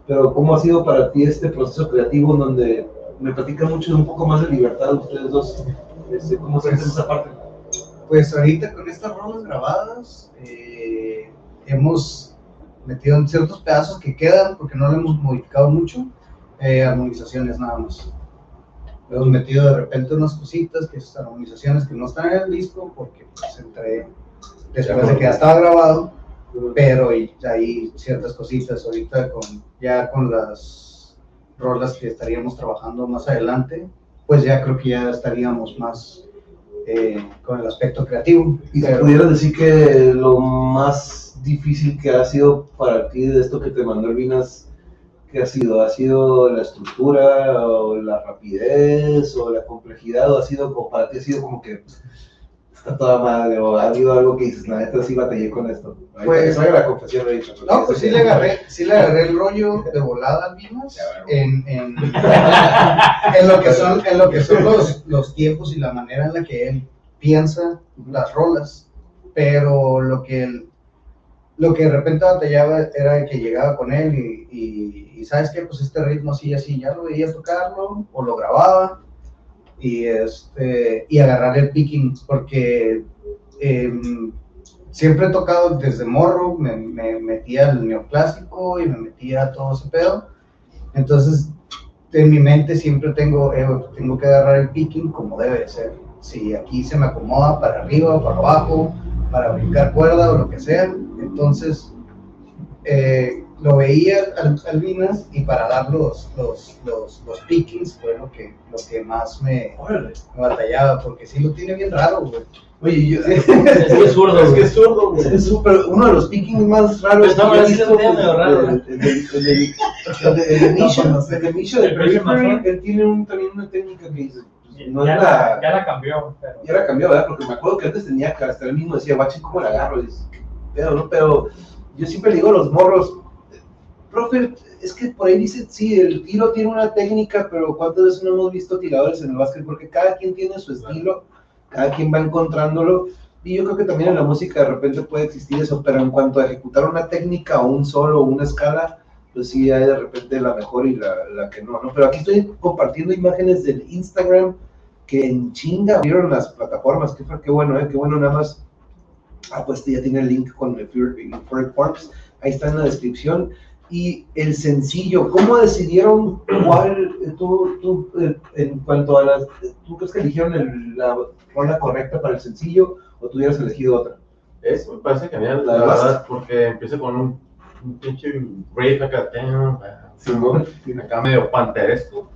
pero ¿cómo ha sido para ti este proceso creativo en donde me platican mucho de un poco más de libertad ustedes dos? Este, ¿Cómo se hace esa parte? Pues ahorita con estas rolas grabadas eh, hemos metido en ciertos pedazos que quedan porque no lo hemos modificado mucho, eh, armonizaciones nada más. Hemos metido de repente unas cositas, que esas armonizaciones que no están en el disco porque pues entre, después de que ya estaba grabado, pero y hay ciertas cositas ahorita con ya con las rolas que estaríamos trabajando más adelante, pues ya creo que ya estaríamos más eh, con el aspecto creativo. Y pero, pudieras decir que lo más difícil que ha sido para ti de esto que te mandó Vinas, ¿qué ha sido? ¿Ha sido la estructura o la rapidez o la complejidad o ha sido como para ti ha sido como que está toda madre, o ha habido algo que dices, la neta sí batallé con esto. pues, la confesión de dicho. No, pues sí le agarré, sí le agarré el rollo de volada al en, en, en, lo que son, en lo que son los, los tiempos y la manera en la que él piensa las rolas, pero lo que él, lo que de repente batallaba era que llegaba con él y, y, y sabes que pues este ritmo así así, ya lo veía tocarlo o lo grababa y, este, y agarrar el picking, porque em, siempre he tocado desde morro, me, me metía al neoclásico y me metía todo ese pedo. Entonces, en mi mente siempre tengo, eh, tengo que agarrar el picking como debe ser. Si aquí se me acomoda para arriba, para abajo, para brincar cuerda o lo que sea, entonces eh, lo veía al, Albinas y para dar los, los, los, los, pickings fue lo que, lo que más me, me batallaba, porque sí lo tiene bien raro, güey. Oye, yo, es que es zurdo, es que es zurdo, güey. Es súper, uno de los pickings más raros no, que he visto. El de Misha, el de Misha de Periphery, él tiene un, también una técnica que dice, no ya, la, ya la cambió. Pero... Ya la cambió, ¿verdad? Porque me acuerdo que antes tenía que hasta él mismo decía, guache, ¿cómo la agarro? Y dice, pero, ¿no? Pero yo siempre le digo a los morros, profe, es que por ahí dice, sí, el tiro tiene una técnica, pero ¿cuántas veces no hemos visto tiradores en el básquet? Porque cada quien tiene su estilo, cada quien va encontrándolo. Y yo creo que también en la música de repente puede existir eso, pero en cuanto a ejecutar una técnica o un solo o una escala, pues sí hay de repente la mejor y la, la que no, ¿no? Pero aquí estoy compartiendo imágenes del Instagram que en chinga vieron las plataformas, fue qué bueno, ¿eh? Qué bueno, nada más. Ah, pues ya tiene el link con el Forks, ahí está en la descripción y el sencillo. ¿Cómo decidieron cuál, tú, tú eh, en cuanto a las, tú crees que eligieron el, la rola correcta para el sencillo o tú hubieras elegido otra? Es, me parece genial, la, la verdad, porque empieza con un, un pinche break acá, Simón, acá medio panteresco,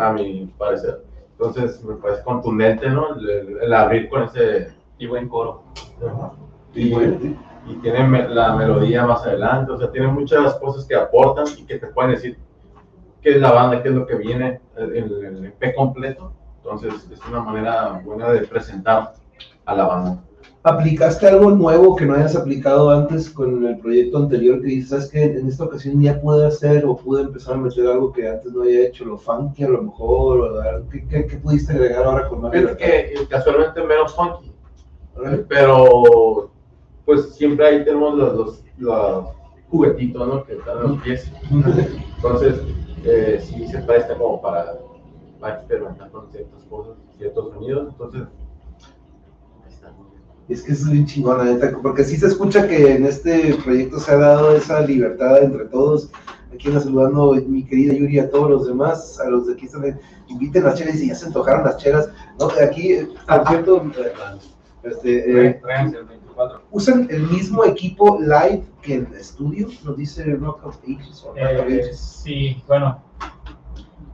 a mi parecer. Entonces me parece contundente, ¿no? El, el abrir con ese... Y buen coro. Y, y tiene la melodía más adelante, o sea, tiene muchas cosas que aportan y que te pueden decir qué es la banda, qué es lo que viene, el, el EP completo. Entonces, es una manera buena de presentar a la banda. ¿Aplicaste algo nuevo que no hayas aplicado antes con el proyecto anterior que dices, sabes que en esta ocasión ya pude hacer o pude empezar a meter algo que antes no había hecho, lo funky a lo mejor, o? ¿Qué, qué, qué pudiste agregar ahora con más Es que casualmente menos funky, pero pues siempre ahí tenemos los, los, los juguetitos, ¿no? Que están en los pies. Entonces, eh, sí se presta como para, para experimentar con ciertas cosas, ciertos sonidos. Entonces, ahí está. Es que es bien chingón, la neta, porque sí se escucha que en este proyecto se ha dado esa libertad entre todos. Aquí anda saludando mi querida Yuri a todos los demás, a los de aquí también. Inviten las chelas y ya se antojaron las chelas. No, aquí, eh, por cierto, este, eh, Tráiganse el 24. usan el mismo equipo live que en estudio, nos dice Rock of Ages. o of Eh, Ages. sí, bueno,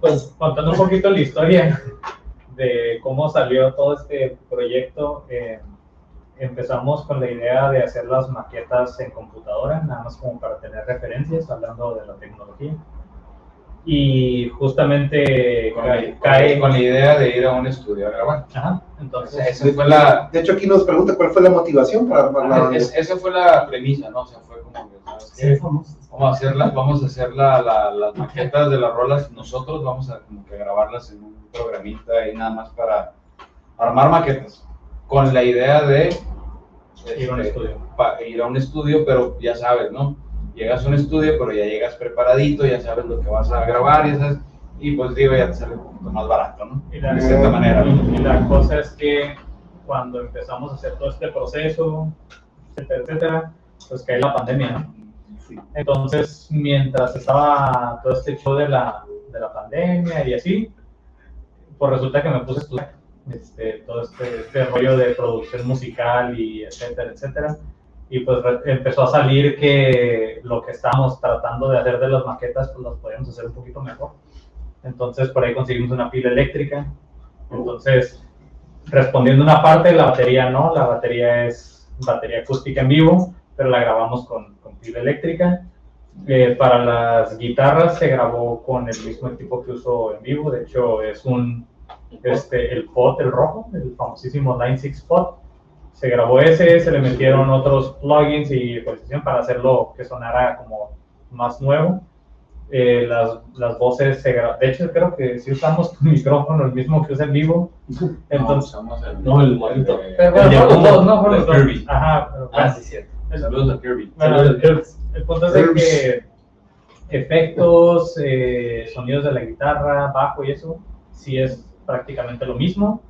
pues contando un poquito la historia de cómo salió todo este proyecto, eh, empezamos con la idea de hacer las maquetas en computadora, nada más como para tener referencias, hablando de la tecnología. Y justamente Con cae, cae- con la idea de ir a un estudio a grabar. Ajá, entonces, esa fue la, De hecho, aquí nos pregunta cuál fue la motivación para armar la es- esa fue la premisa, ¿no? O sea, fue como que, ¿sabes qué? Vamos a hacer, la- vamos a hacer la- la- las maquetas de las rolas nosotros, vamos a como que grabarlas en un programita y nada más para armar maquetas, con la idea de Ir a un este, estudio. pa- ir a un estudio, pero ya sabes, ¿no? Llegas a un estudio, pero ya llegas preparadito, ya sabes lo que vas a grabar, ya sabes, y pues digo, ya te sale un poquito más barato, ¿no? Y la, De cierta manera. y la cosa es que cuando empezamos a hacer todo este proceso, etcétera, etcétera, pues cae la pandemia, ¿no? Entonces, mientras estaba todo este show de la, de la pandemia y así, pues resulta que me puse a estudiar este, todo este, este rollo de producción musical y etcétera, etcétera. Y pues empezó a salir que lo que estábamos tratando de hacer de las maquetas, pues las podíamos hacer un poquito mejor. Entonces, por ahí conseguimos una pila eléctrica. Entonces, respondiendo una parte, la batería no, la batería es batería acústica en vivo, pero la grabamos con, con pila eléctrica. Eh, para las guitarras se grabó con el mismo equipo que uso en vivo, de hecho es un, este, el pot, el rojo, el famosísimo Line 6 pot. Se grabó ese, se le metieron otros plugins y ecualización para hacerlo que sonara como más nuevo. Eh, las, las voces se gra- de hecho creo que si usamos tu micrófono, el mismo que usa en vivo. Entonces, No, usamos el, No, el monitor. eh, pero bueno, fueron los dos, ¿no? Los dos. Kirby. Ajá, pero bueno. Ah, sí, cierto. El- Saludos a Kirby. bueno, Saludos, el, el punto es de que efectos, eh, sonidos de la guitarra, bajo y eso, sí es prácticamente lo mismo.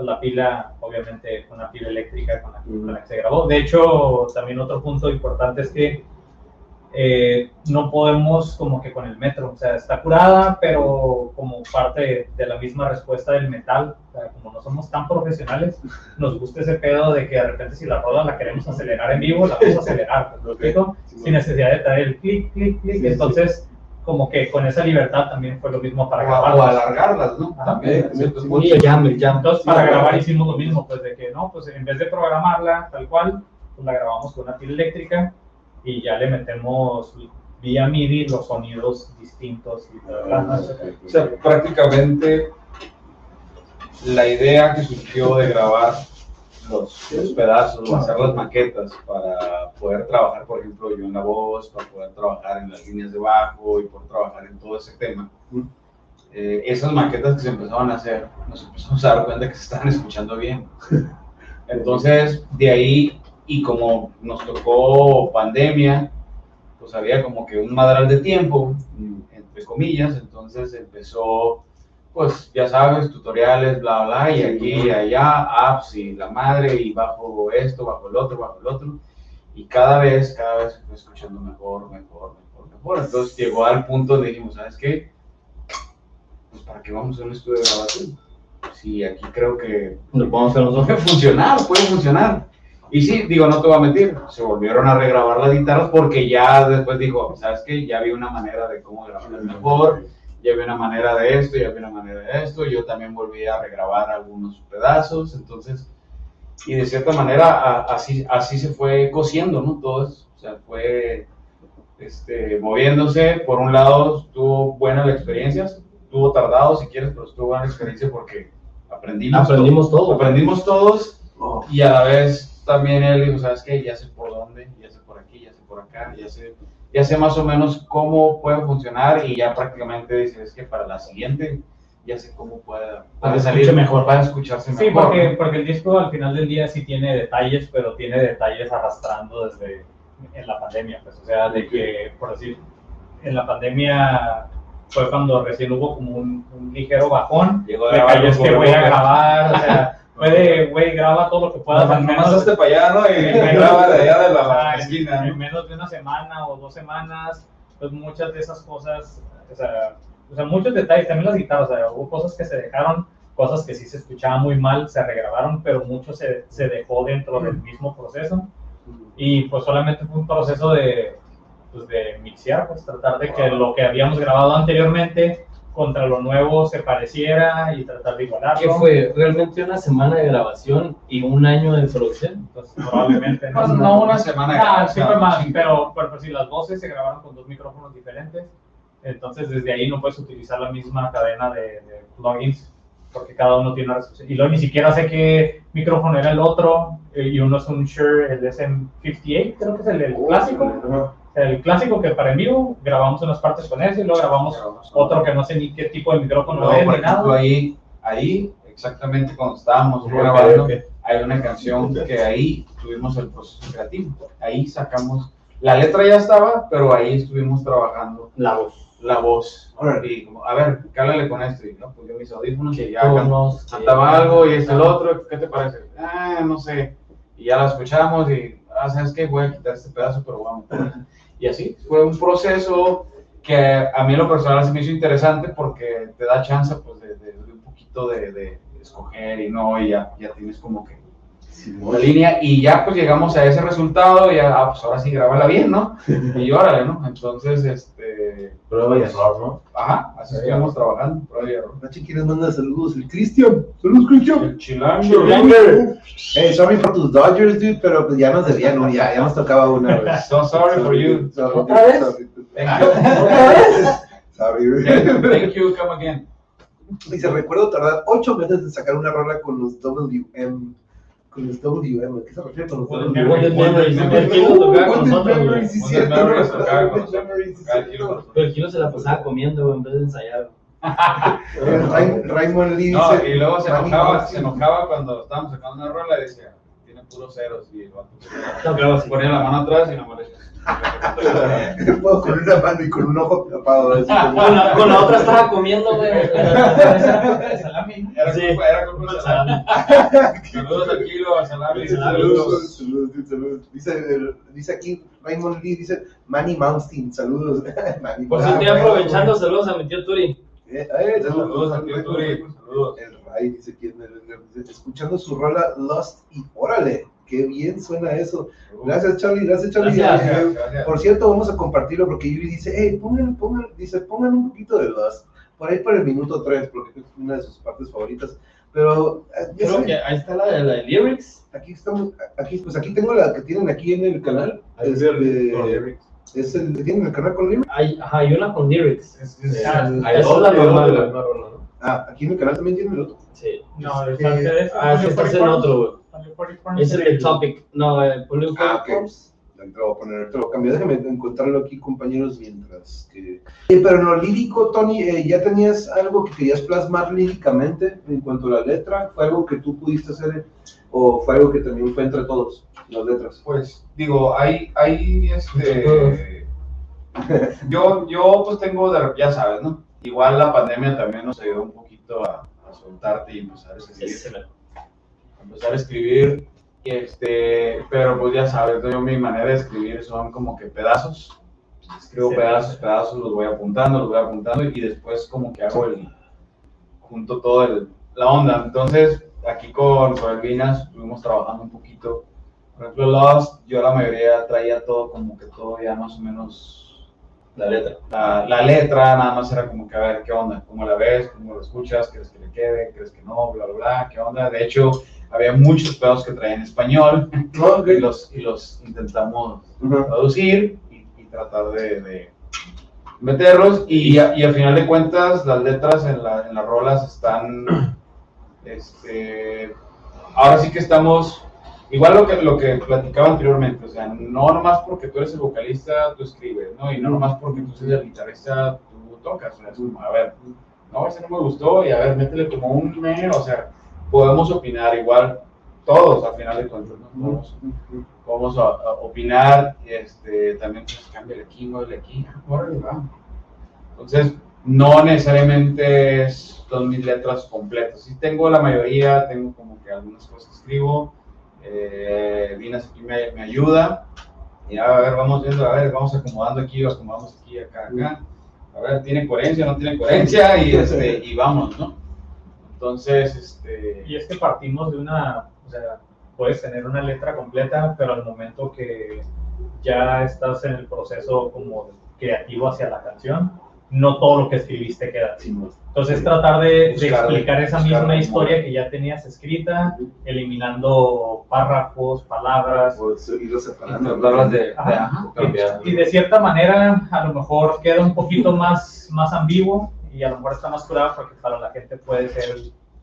Pues la pila, obviamente, fue una pila eléctrica con la, con la que se grabó. De hecho, también otro punto importante es que eh, no podemos como que con el metro, o sea, está curada, pero como parte de, la misma respuesta del metal, o sea, como no somos tan profesionales, nos gusta ese pedo de que de repente si la rola la queremos acelerar en vivo, la vamos a acelerar, ¿me explico? Sin necesidad de traer el clic, clic, clic, entonces como que con esa libertad también fue lo mismo para O, grabar. o alargarlas, ¿no? Ajá. También. Y el jam, el jam. Entonces, Sí, para grabar hicimos lo mismo, pues de que no, pues en vez de programarla tal cual, pues la grabamos con una pila eléctrica y ya le metemos vía MIDI los sonidos distintos y bla, bla, bla. O sea, prácticamente la idea que surgió de grabar los, los pedazos o hacer las maquetas para poder trabajar, por ejemplo, yo en la voz, para poder trabajar en las líneas de bajo y poder trabajar en todo ese tema. Eh, esas maquetas que se empezaban a hacer, nos empezamos a dar cuenta que se estaban escuchando bien. Entonces, de ahí, y como nos tocó pandemia, pues había como que un madral de tiempo, entre comillas, entonces empezó, pues ya sabes, tutoriales, bla, bla, y aquí y allá, apps y la madre, y bajo esto, bajo el otro, bajo el otro, y cada vez, cada vez fue escuchando mejor, mejor, mejor, mejor. Entonces llegó al punto donde dijimos, ¿sabes qué? Pues para qué vamos a un estudio de grabación. Sí, aquí creo que Lo podemos hacer nosotros. puede funcionar, puede funcionar. Y sí, digo, no te voy a mentir, se volvieron a regrabar las guitarras porque ya después dijo, ¿sabes qué? Ya vi una manera de cómo grabarlas mejor, ya vi una manera de esto, ya vi una manera de esto, yo también volví a regrabar algunos pedazos, entonces, y de cierta manera a- así, así se fue cosiendo, ¿no? Todo eso, o sea, fue este, moviéndose, por un lado estuvo buena la experiencia, estuvo tardado si quieres, pero estuvo buena experiencia porque aprendimos, Aprendimos todo. aprendimos todos y a la vez también él dijo, ¿sabes qué? Ya sé por dónde, ya sé por aquí, ya sé por acá, ya sé, ya sé más o menos cómo puede funcionar y ya prácticamente dice, es que para la siguiente ya sé cómo puede, Para puede que salir mejor. para escucharse Sí, mejor. porque, ¿no? porque el disco al final del día sí tiene detalles, pero tiene detalles arrastrando desde en la pandemia. Pues, o sea, de que, por decir, en la pandemia fue cuando recién hubo como un, un ligero bajón. Llegó a Me cayó este güey a grabar, o sea, fue de, güey, graba todo lo que puedas. al Nomás menos- hazte para allá, ¿no? Y me graba de allá de la esquina, En ¿no? menos de una semana o dos semanas, pues muchas de esas cosas, o sea, o sea, muchos detalles, también las guitarras, o sea, hubo cosas que se dejaron, cosas que sí se escuchaban muy mal, se regrabaron, pero mucho se, se dejó dentro del mismo proceso. Y pues solamente fue un proceso de, pues, de mixear, pues tratar de que lo que habíamos grabado anteriormente contra lo nuevo se pareciera y tratar de igualarlo. ¿Qué fue? ¿Realmente una semana de grabación y un año de producción? Entonces, probablemente No, no una semana. de Ah, grabación, sí fue más, sí. pero, pero pues sí, las voces se grabaron con dos micrófonos diferentes, entonces desde ahí no puedes utilizar la misma cadena de, de plugins, porque cada uno tiene una resolución. Y luego ni siquiera sé qué micrófono era el otro, eh, y uno es un Shure, el SM58, creo que es el, el clásico, el clásico que para en vivo grabamos unas partes con ese, y luego grabamos otro que no sé ni qué tipo de micrófono No, es, por ni nada. ahí, ahí, exactamente cuando estábamos grabando, ok. hay una canción que ahí tuvimos el proceso creativo. Ahí sacamos, la letra ya estaba, pero ahí estuvimos trabajando La voz. la voz. Y como, a ver, cálale con esto. Y no, pues yo mis audífonos y ya Tonos, que- cantaba algo y es el otro, ¿qué te parece? Ah, no sé. Y ya la escuchamos y, ah, ¿sabes qué? Voy a quitar este pedazo, pero vamos. Y así, fue un proceso que a mí en lo personal se me hizo interesante porque te da chance, pues, de, un poquito de, de escoger y no, y ya, ya tienes como que la línea y ya pues llegamos a ese resultado y ya, ah, pues ahora sí, grábala bien, ¿no? Y órale, ¿no? Entonces, este, Prueba y error, ¿no? ajá, así estuvimos trabajando, prueba y error. Nachi, ¿quieres mandar saludos? El Cristian. Saludos, Cristian. El chilango. Hey, sorry por tus Dodgers, dude, pero pues ya nos debían, ¿no? Ya, ya nos tocaba una vez. So sorry for you. Sorry, ¿Otra vez? sorry. Thank you. Sorry. Thank you, come again. Dice, recuerdo tardar ocho meses en sacar una rola con los WM. Con los WM, ¿a qué se refiere con los Golden Memories. El Golden. Memories, sí, cierto, Golden. Memories, el. Pero el Kilo se la pasaba comiendo, güey, en vez de ensayar. Ray- Raymond Lee No, dice, y luego se enojaba, se enojaba cuando estábamos sacando una rola y decía, puros ceros. Y el vato se- No, claro, se ponía la mano atrás y le Puedo con una mano y con un ojo tapado. así como- Con la, con la otra estaba comiendo, güey. Salami. Era Sí. culpa, era culpa de salami. Saludos al kilo, a salami. Saludos, saludos, saludos. Dice, dice aquí Raymond Lee, dice Manny Mountain, saludos. Manny Por si estoy aprovechando, saludos a mi tío Turi. Eh, eh, Saludos al tío Turi. Saludos. El Ray dice que escuchando su rola Lost y órale, qué bien suena eso. Gracias Charlie, gracias Charlie. Gracias. Eh, Gracias. Por cierto, vamos a compartirlo porque Yuri dice, hey, pongan, pongan, dice, pongan un poquito de Lost, por ahí para el minuto 3, porque es una de sus partes favoritas. Pero eh, Creo saben, que ahí está la de la de lyrics. aquí estamos, aquí, pues aquí tengo la que tienen aquí en el canal. Ahí Este, viene con lyrics. es el que tienen el canal con lyrics. Hay, ajá, hay una con lyrics. Es- es- ah, Hay esa dos es la normal, Ah, aquí en el canal también tienen el otro. Sí. No, Eh, el. Ah, en otro, güey. Es el de Topic. No, el Blue Ah, ok. Te lo voy a poner, te lo cambio. Déjame encontrarlo aquí, compañeros, mientras que... Eh, pero no, lírico, Tony, eh, ¿ya tenías algo que querías plasmar líricamente en cuanto a la letra? ¿Fue algo que tú pudiste hacer eh, o fue algo que también fue entre todos, las letras? Pues digo, hay, hay este. Yo, yo pues tengo, de, ya sabes, ¿no? Igual la pandemia también nos ayudó un poquito a, a soltarte y empezar a escribir. Ese, güey. empezar a escribir, y este, pero pues ya sabes, yo mi manera de escribir son como que pedazos. Escribo Sí. pedazos, pedazos, los voy apuntando, los voy apuntando y después como que hago el, junto todo el, la onda. Entonces, aquí con Soberbinas estuvimos trabajando un poquito. Por ejemplo, Lost, yo la mayoría traía todo como que todo ya más o menos La letra. la, la letra, nada más era como que a ver qué onda, cómo la ves, cómo la escuchas, crees que le quede, crees que no, bla, bla, bla, qué onda. De hecho, había muchos pedos que traían en español No, y los, y los intentamos traducir y, y tratar de, de meterlos. Y, a- y al final de cuentas, las letras en, la- en las rolas están. Este, ahora sí que estamos igual lo que, lo que platicaba anteriormente, o sea, no nomás porque tú eres el vocalista, tú escribes, ¿no? Y no nomás porque tú eres el guitarrista, tú tocas, o sea, es como, a ver, no, ese no me gustó, y a ver, métele como un o sea, podemos opinar igual, todos al final de cuentas, ¿no? Podemos, podemos a- a opinar, este, también pues, aquí, muévele aquí, ah, órale, va. Entonces, no necesariamente es todas mis letras completas. Sí tengo la mayoría, tengo como que algunas cosas que escribo. Eh, Dinas aquí me, me ayuda. Y a ver, vamos viendo, a ver, vamos acomodando aquí, acomodamos aquí, acá, acá. A ver, ¿tiene coherencia no tiene coherencia? Y, este, y vamos, ¿no? Entonces, este... Y es que partimos de una, o sea, puedes tener una letra completa, pero al momento que ya estás en el proceso como creativo hacia la canción, no todo lo que escribiste queda así. Entonces tratar de, de explicar esa misma historia que ya tenías escrita, eliminando párrafos, palabras. Palabras de, y de cierta manera a lo mejor queda un poquito más, más ambiguo y a lo mejor está más curado porque para la gente puede ser,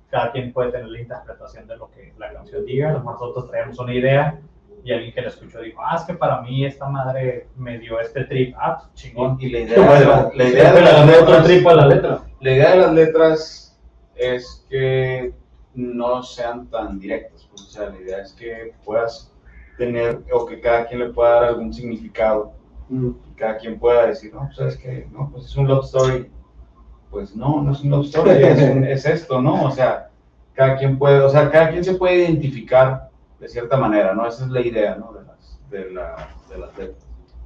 cada quien puede tener la interpretación de lo que la canción diga, a lo mejor nosotros traemos una idea y alguien que la escuchó dijo, ah, es que para mí esta madre me dio este trip, ah, pues, chingón. Y la idea, de la, la idea de las gané otro letras, tripo a la letra. la idea de las letras es que no sean tan directas. pues, o sea, la idea es que puedas tener o que cada quien le pueda dar algún significado Mm. y cada quien pueda decir, no, pues sabes que no, pues es un love story. Pues no, no es un love story, es, un- es esto, ¿no? O sea, cada quien puede, o sea, cada quien se puede identificar de cierta manera, ¿no? Esa es la idea, ¿no? De las, de la, de las letras.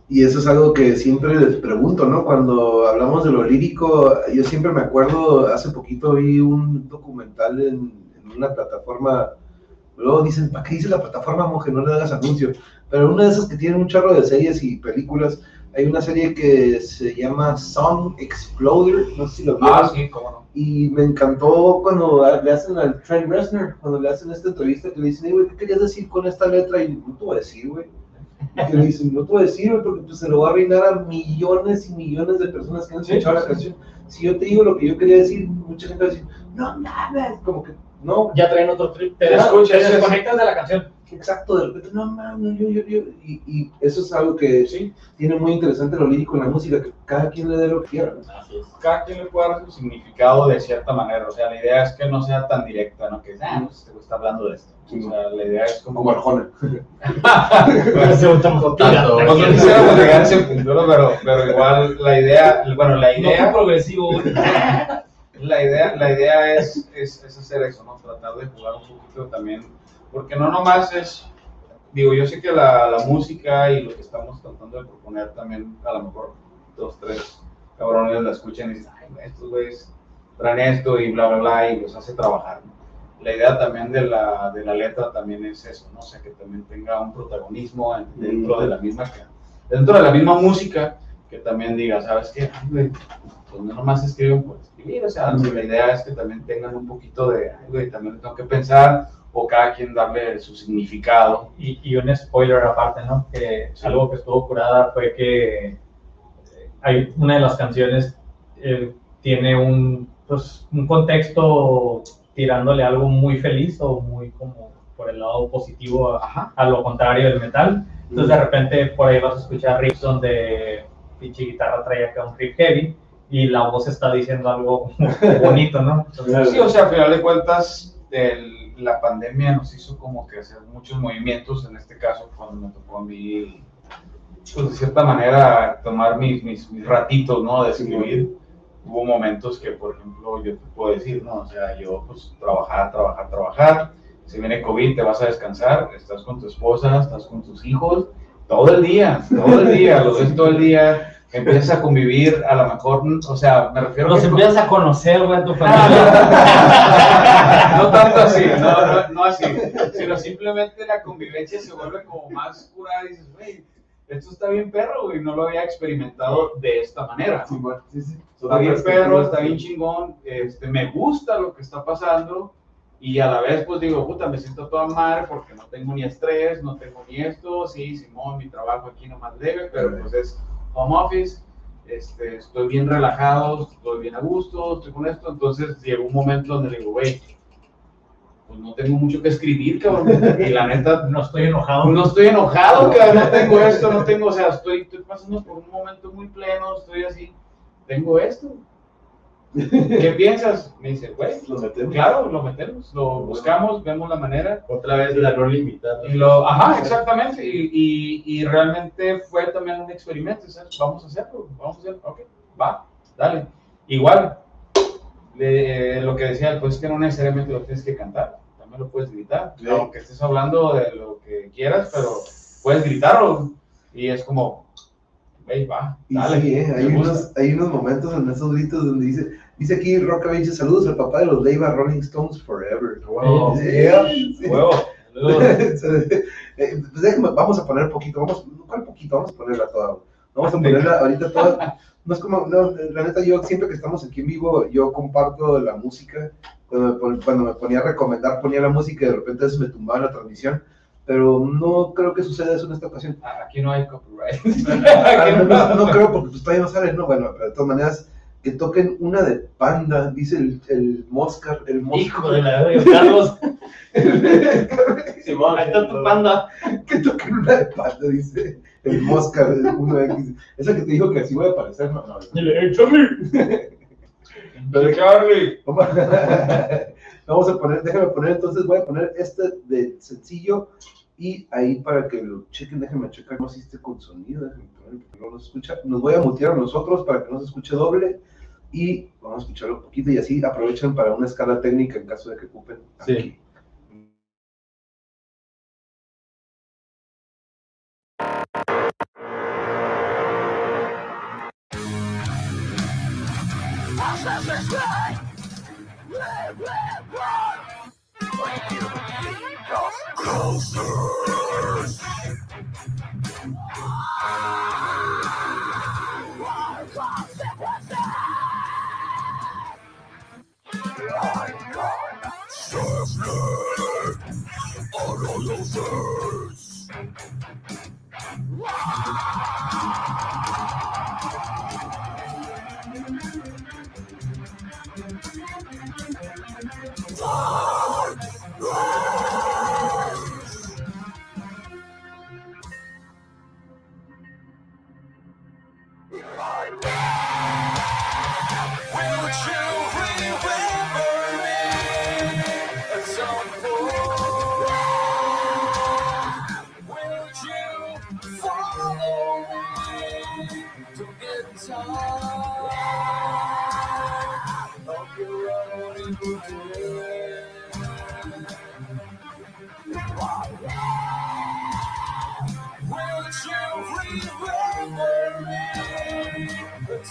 Y eso es algo que siempre les pregunto, ¿no? Cuando hablamos de lo lírico, yo siempre me acuerdo, hace poquito vi un documental en, en una plataforma, luego dicen, ¿para qué dice la plataforma, monje? No le hagas anuncio. Pero una de esas que tiene un charro de series y películas, hay una serie que se llama Song Exploder, no sé si lo vieron. Ah, sí, cómo no. Y me encantó cuando le hacen al Trent Reznor, cuando le hacen esta entrevista que le dicen, "Ey, güey, ¿qué querías decir con esta letra? Y no te voy a decir, güey. Y que le dicen, no te voy a decir, güey, porque pues, se lo va a arruinar a millones y millones de personas que han escuchado sí. la canción. Si yo te digo lo que yo quería decir, mucha gente va a decir, no mames, como que, no, Ya traen otro trip, te, des- escuchas, te es- desconectas de la canción. Exacto, de repente, no mames, yo, yo, yo. Y, y eso es algo que Sí, tiene muy interesante lo lírico en la música, que cada quien le dé lo que quiera. ¿no? Cada quien le puede dar su significado de cierta manera. O sea, la idea es que no sea tan directa, ¿no? Que, ah, pues este güey está hablando de esto. O sea, la idea es como... Como Arjona. Pues no quisiéramos llegar a ese punto, ¿no? pero, pero igual la idea, bueno, la No idea, fue progresivo, la idea, la idea es, es, es hacer eso, ¿no? Tratar de jugar un poquito también, porque no nomás es, digo, yo sé que la, la música y lo que estamos tratando de proponer también, a lo mejor dos, tres cabrones la escuchan y dicen, ay, estos güeyes traen esto y bla, bla, bla, y los hace trabajar, ¿no? La idea también de la, de la letra también es eso, ¿no? O sea, que también tenga un protagonismo en- dentro de la misma, dentro de la misma música, que también diga, ¿sabes qué? Ay, pues no nomás escriben por escribir, o sea, la idea es que también tengan un poquito de, ay, güey, también tengo que pensar, o cada quien darle su significado. Y, y un spoiler aparte, ¿no? Que algo que estuvo curada fue que eh, hay una de las canciones eh, tiene un, pues, un contexto tirándole algo muy feliz o muy como por el lado positivo a, a lo contrario del metal. Entonces de repente por ahí vas a escuchar riffs donde pinche guitarra trae acá un riff heavy y la voz está diciendo algo bonito, ¿no? Entonces, Sí, o sea, a final de cuentas, el- la pandemia nos hizo como que hacer muchos movimientos, en este caso, cuando me tocó a mí, pues de cierta manera, tomar mis, mis, mis ratitos, ¿no? De escribir. Hubo momentos que, por ejemplo, yo te puedo decir, ¿no? O sea, yo, pues, trabajar, trabajar, trabajar. Si viene COVID, te vas a descansar, estás con tu esposa, estás con tus hijos, todo el día, todo el día, lo ves todo el día, empiezas a convivir, a lo mejor, o sea, me refiero Los empiezas a conocer, güey, tu familia. no tanto así, no, no, no así, sino simplemente la convivencia se vuelve como más curada y dices, güey, esto está bien perro, güey, no lo había experimentado de esta manera. Está bien perro, está bien chingón, este, me gusta lo que está pasando y a la vez pues digo, puta, me siento toda madre porque no tengo ni estrés, no tengo ni esto, sí, Simón, mi trabajo aquí nomás leve, pero pues es home office, este, estoy bien relajado, estoy bien a gusto, estoy con esto, entonces llegó un momento donde le digo, güey, pues no tengo mucho que escribir, cabrón. Y la neta, No estoy enojado. no estoy enojado, cabrón, no tengo esto, no tengo, o sea, estoy, estoy pasando por un momento muy pleno, estoy así, tengo esto. ¿Qué piensas? Me dice, güey, Lo metemos. claro, lo metemos, lo buscamos, vemos la manera. Otra vez la no limitada. Y lo, ajá, exactamente, y, y, y realmente fue también un experimento, ¿sabes? Vamos a hacerlo, vamos a hacerlo, ok, va, dale. Igual, le- lo que decía, pues es que no necesariamente lo tienes que cantar, también lo puedes gritar, aunque estés hablando de lo que quieras, pero puedes gritarlo, y es como, güey, va, dale. sí, eh, hay, unos, hay unos momentos en esos gritos donde dice, dice aquí Roca dice saludos al papá de los Leiva Rolling Stones Forever. Wow. Sí, sí. Huevo. Saludos. Eh, pues déjame, vamos a poner poquito, vamos, ¿cuál poquito? Vamos a ponerla toda. Vamos a ponerla ahorita toda. No es como, no, la neta, yo siempre que estamos aquí en vivo, yo comparto la música. Cuando me, cuando me ponía a recomendar, ponía la música y de repente se me tumbaba la transmisión. Pero no creo que suceda eso en esta ocasión. Ah, Aquí no hay copyright. Ah, no, no- no, no creo porque pues, todavía no sale, no, bueno, pero de todas maneras, que toquen una de Panda, dice el, el Moscar, el Moscar. Hijo de la verga, Carlos. Simón, Ahí está tu panda. que toquen una de Panda, dice el Moscar, el 1X. Esa que te dijo que así voy a aparecer, no, no. Dile, "Hey, Charlie". Pero Charlie. Vamos vamos a poner, déjame poner, entonces voy a poner este de sencillo y ahí para que lo chequen, déjenme checar, si esté con sonido, déjenme poner, porque no nos escucha, nos voy a mutear a nosotros para que no se escuche doble y vamos a escucharlo un poquito y así aprovechan para una escala técnica en caso de que ocupen Sí. aquí. y'all. Ghosters! Losers!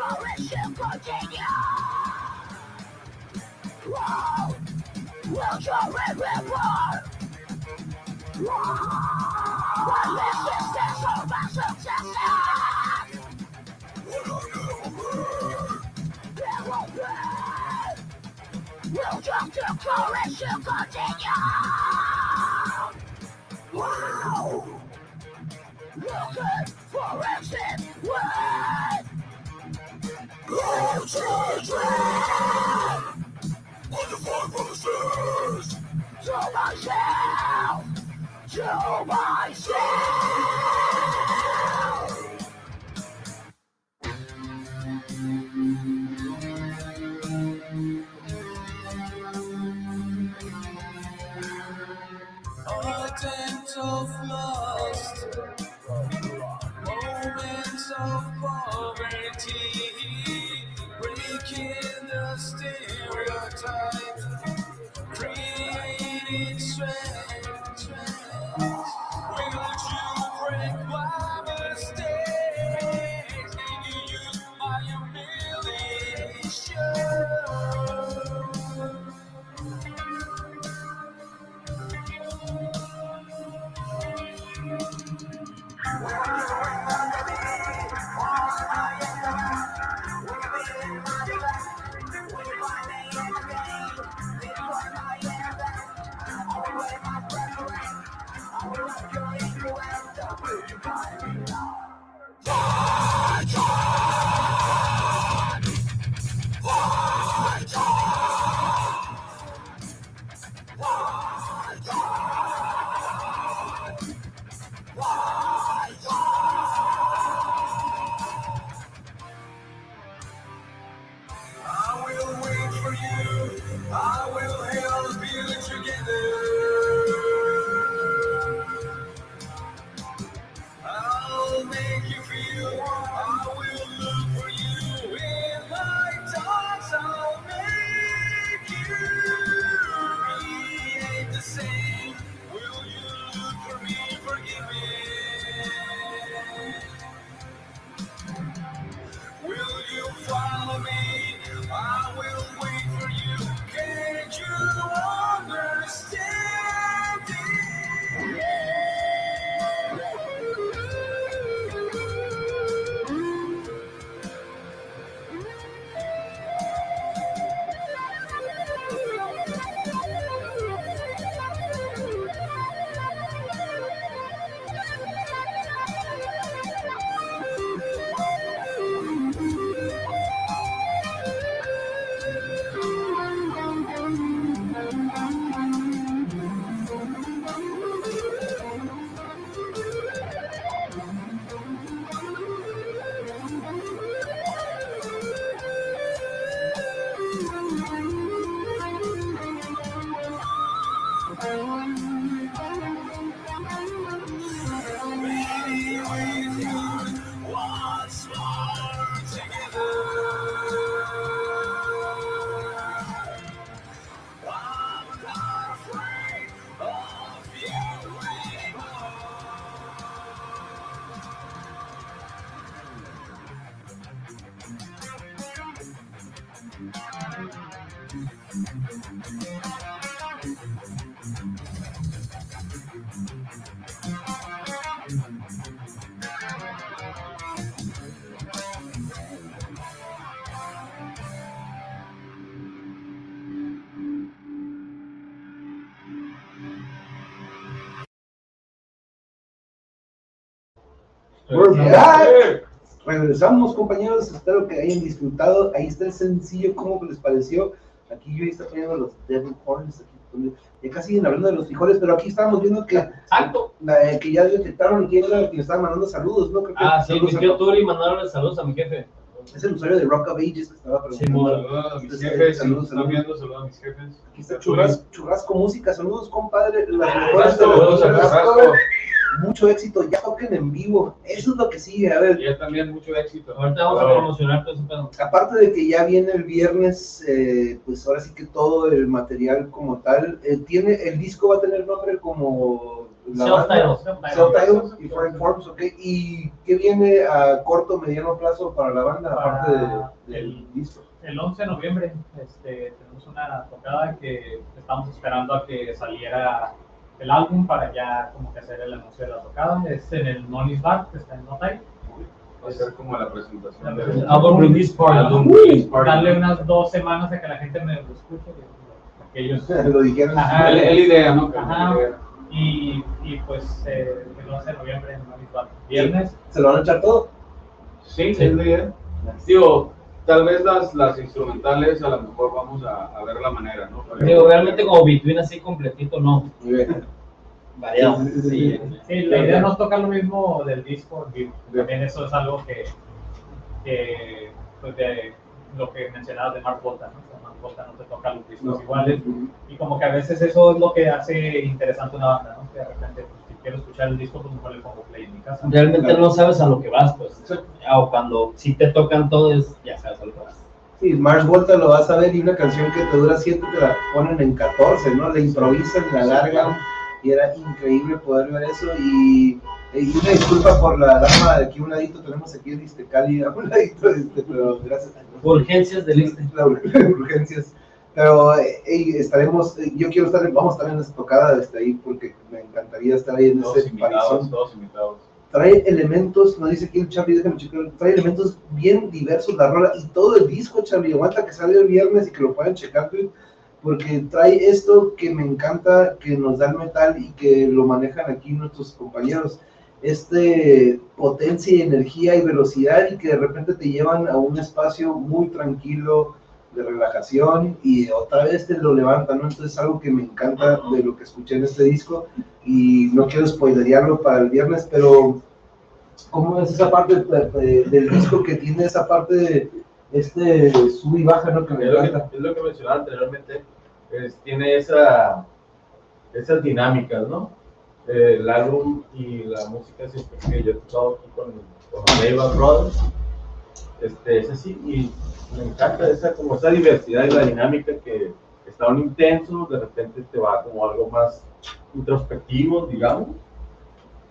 coalition continues. War will draw red reward. War is success over success. There will be. Will coalition continue. Wow. Looking for exit i'm Wonderful promises! To myself! To myself! We're back. Regresamos, compañeros. Espero que hayan disfrutado. Ahí está el sencillo. ¿Cómo les pareció? Aquí yo está poniendo los Devil Horns. Ya casi siguen hablando de los frijoles, pero aquí estábamos viendo que, Exacto. eh, que ya detectaron quién era el que me estaba mandando saludos, ¿no? Creo que- Ah, sí, saludos mi tío Turi mandaron saludos a mi jefe. Es el usuario de Rock of Ages que estaba Sí, preguntando. mo- Saludos a mis Saludos, jefes, saludos, saludos. viendo, saludos a mis jefes. Aquí está Churras- Churrasco Música. Saludos, compadre. Las Ah, mejores de Saludos los a Churrasco. Churrasco. Mucho éxito. Ya toquen en vivo. Eso es lo que sigue. A ver, Y él también mucho éxito. Ahorita vamos a promocionar todo ese pedo. aparte de que ya viene el viernes, eh, pues ahora sí que todo el material como tal, eh, tiene, el disco va a tener nombre como la banda, Self-titled. Y Foreign Forms, ok, y qué viene a corto, mediano plazo para la banda, aparte de- del el- disco. El 11 de noviembre este, tenemos una tocada que estamos esperando a que saliera el álbum para ya como que hacer el anuncio de la tocada. Es en el Nonis Bar, que está en Notay. Va a ser como la presentación La del presentación. Album release party. álbum release party. Darle unas dos semanas a que la gente me lo escuche. Que ellos, Lo dijeron. Ajá. El, el idea, ¿no? Ajá. el y, y pues eh, el 11 de noviembre en Nonis Bar. Viernes. ¿Se lo van a echar todo? Sí, es la idea. Digo, tal vez las, las instrumentales a lo mejor vamos a, a ver la manera, ¿no? Digo, realmente como Between así completito, no. Muy bien. Variado. Sí. Sí, la idea no es tocar lo mismo del disco en vivo. También eso es algo que, que pues de lo que mencionabas de Mark Volta, ¿no? O Mark Volta no te toca los discos No. iguales. Y como que a veces eso es lo que hace interesante una banda, ¿no? Que de repente, pues, quiero escuchar el disco, pues mejor le pongo play en mi casa. Realmente no sabes a lo que vas, pues. O cuando sí te tocan todo, es, ya sabes a lo que vas. Sí, Mars Volta lo vas a ver y una canción que te dura 7 te la ponen en 14, ¿no? Le improvisan, la alargan y era increíble poder ver eso y, y una disculpa por la dama de aquí a un ladito, tenemos aquí el Istecali a un ladito, este, pero gracias a Dios. Urgencias del ur- urgencias. Pero eh, ey, estaremos, eh, yo quiero estar, vamos a estar en esa tocada este, ahí porque me encantaría estar ahí en Todos ese invitados, todos invitados. trae elementos, nos dice aquí el Charlie, déjame checar, trae elementos bien diversos la rola y todo el disco, Charlie, aguanta que sale el viernes y que lo puedan checar, porque trae esto que me encanta, que nos da el metal y que lo manejan aquí nuestros compañeros. este potencia y energía y velocidad y que de repente te llevan a un espacio muy tranquilo de relajación y otra vez te lo levantan, ¿no? Entonces es algo que me encanta de lo que escuché en este disco y no quiero spoilerearlo para el viernes, pero ¿cómo es esa parte de- de- del disco que tiene esa parte de este sub y baja, ¿no? Que me Es lo encanta. que, es lo que mencionaba anteriormente, es- tiene esa, esas dinámicas, ¿no? Eh, el álbum y la música siempre que yo he tocado aquí con, con Brothers, este, es así, y me encanta esa, como esa diversidad y la dinámica que está un intenso, de repente te va como algo más introspectivo, digamos,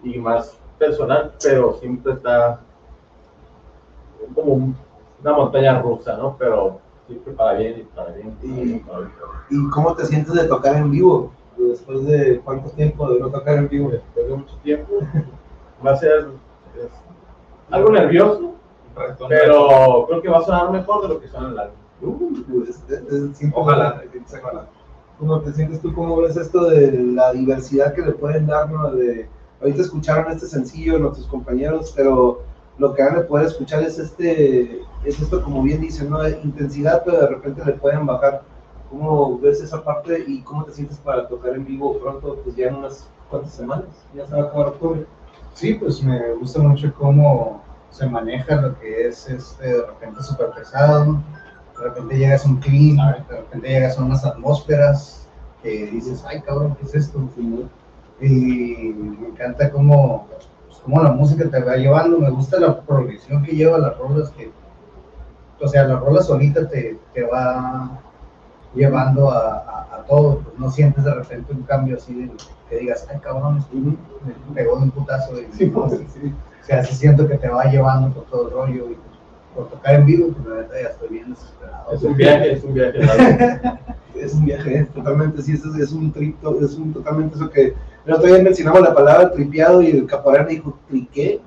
y más personal, pero siempre está como un- una montaña rusa, ¿no? Pero siempre para bien y para bien. para bien, para bien, para bien. ¿Y cómo te sientes de tocar en vivo? Después de cuánto tiempo de no tocar en vivo. Después de mucho tiempo, va a ser es, algo nervioso, pero creo que va a sonar mejor de lo que suena en el álbum. Uh, es- es- es- Ojalá. ojalá. ¿Cómo te sientes tú? ¿Cómo ves esto de la diversidad que le pueden dar? ¿no? De, ahorita escucharon este sencillo nuestros compañeros, pero lo que van a poder escuchar es este, es esto como bien dicen, ¿no? De intensidad, pero de repente le pueden bajar. ¿Cómo ves esa parte y cómo te sientes para tocar en vivo pronto? Pues ya en unas cuantas semanas, ya se va a acabar octubre. Sí, pues me gusta mucho cómo se maneja lo que es este, de repente súper pesado, de repente llegas a un clima, de repente llegas a unas atmósferas que dices, ay cabrón, ¿qué es esto? Y me encanta cómo, pues, cómo la música te va llevando, me gusta la progresión que lleva las rolas, que, o sea, la rola solita te, te va llevando a, a- a todo, pues no sientes de repente un cambio así de que digas, ay cabrón, me pegó de un putazo y Sí, sí. o sea, sí siento que te va llevando por todo el rollo y por tocar en vivo, pues la neta ya estoy bien desesperado. Es un viaje, es un viaje. Es un viaje, totalmente, sí, es, es un tripto, es un totalmente eso que el otro día mencionamos la palabra tripeado y el caporal me dijo, ¿triqué?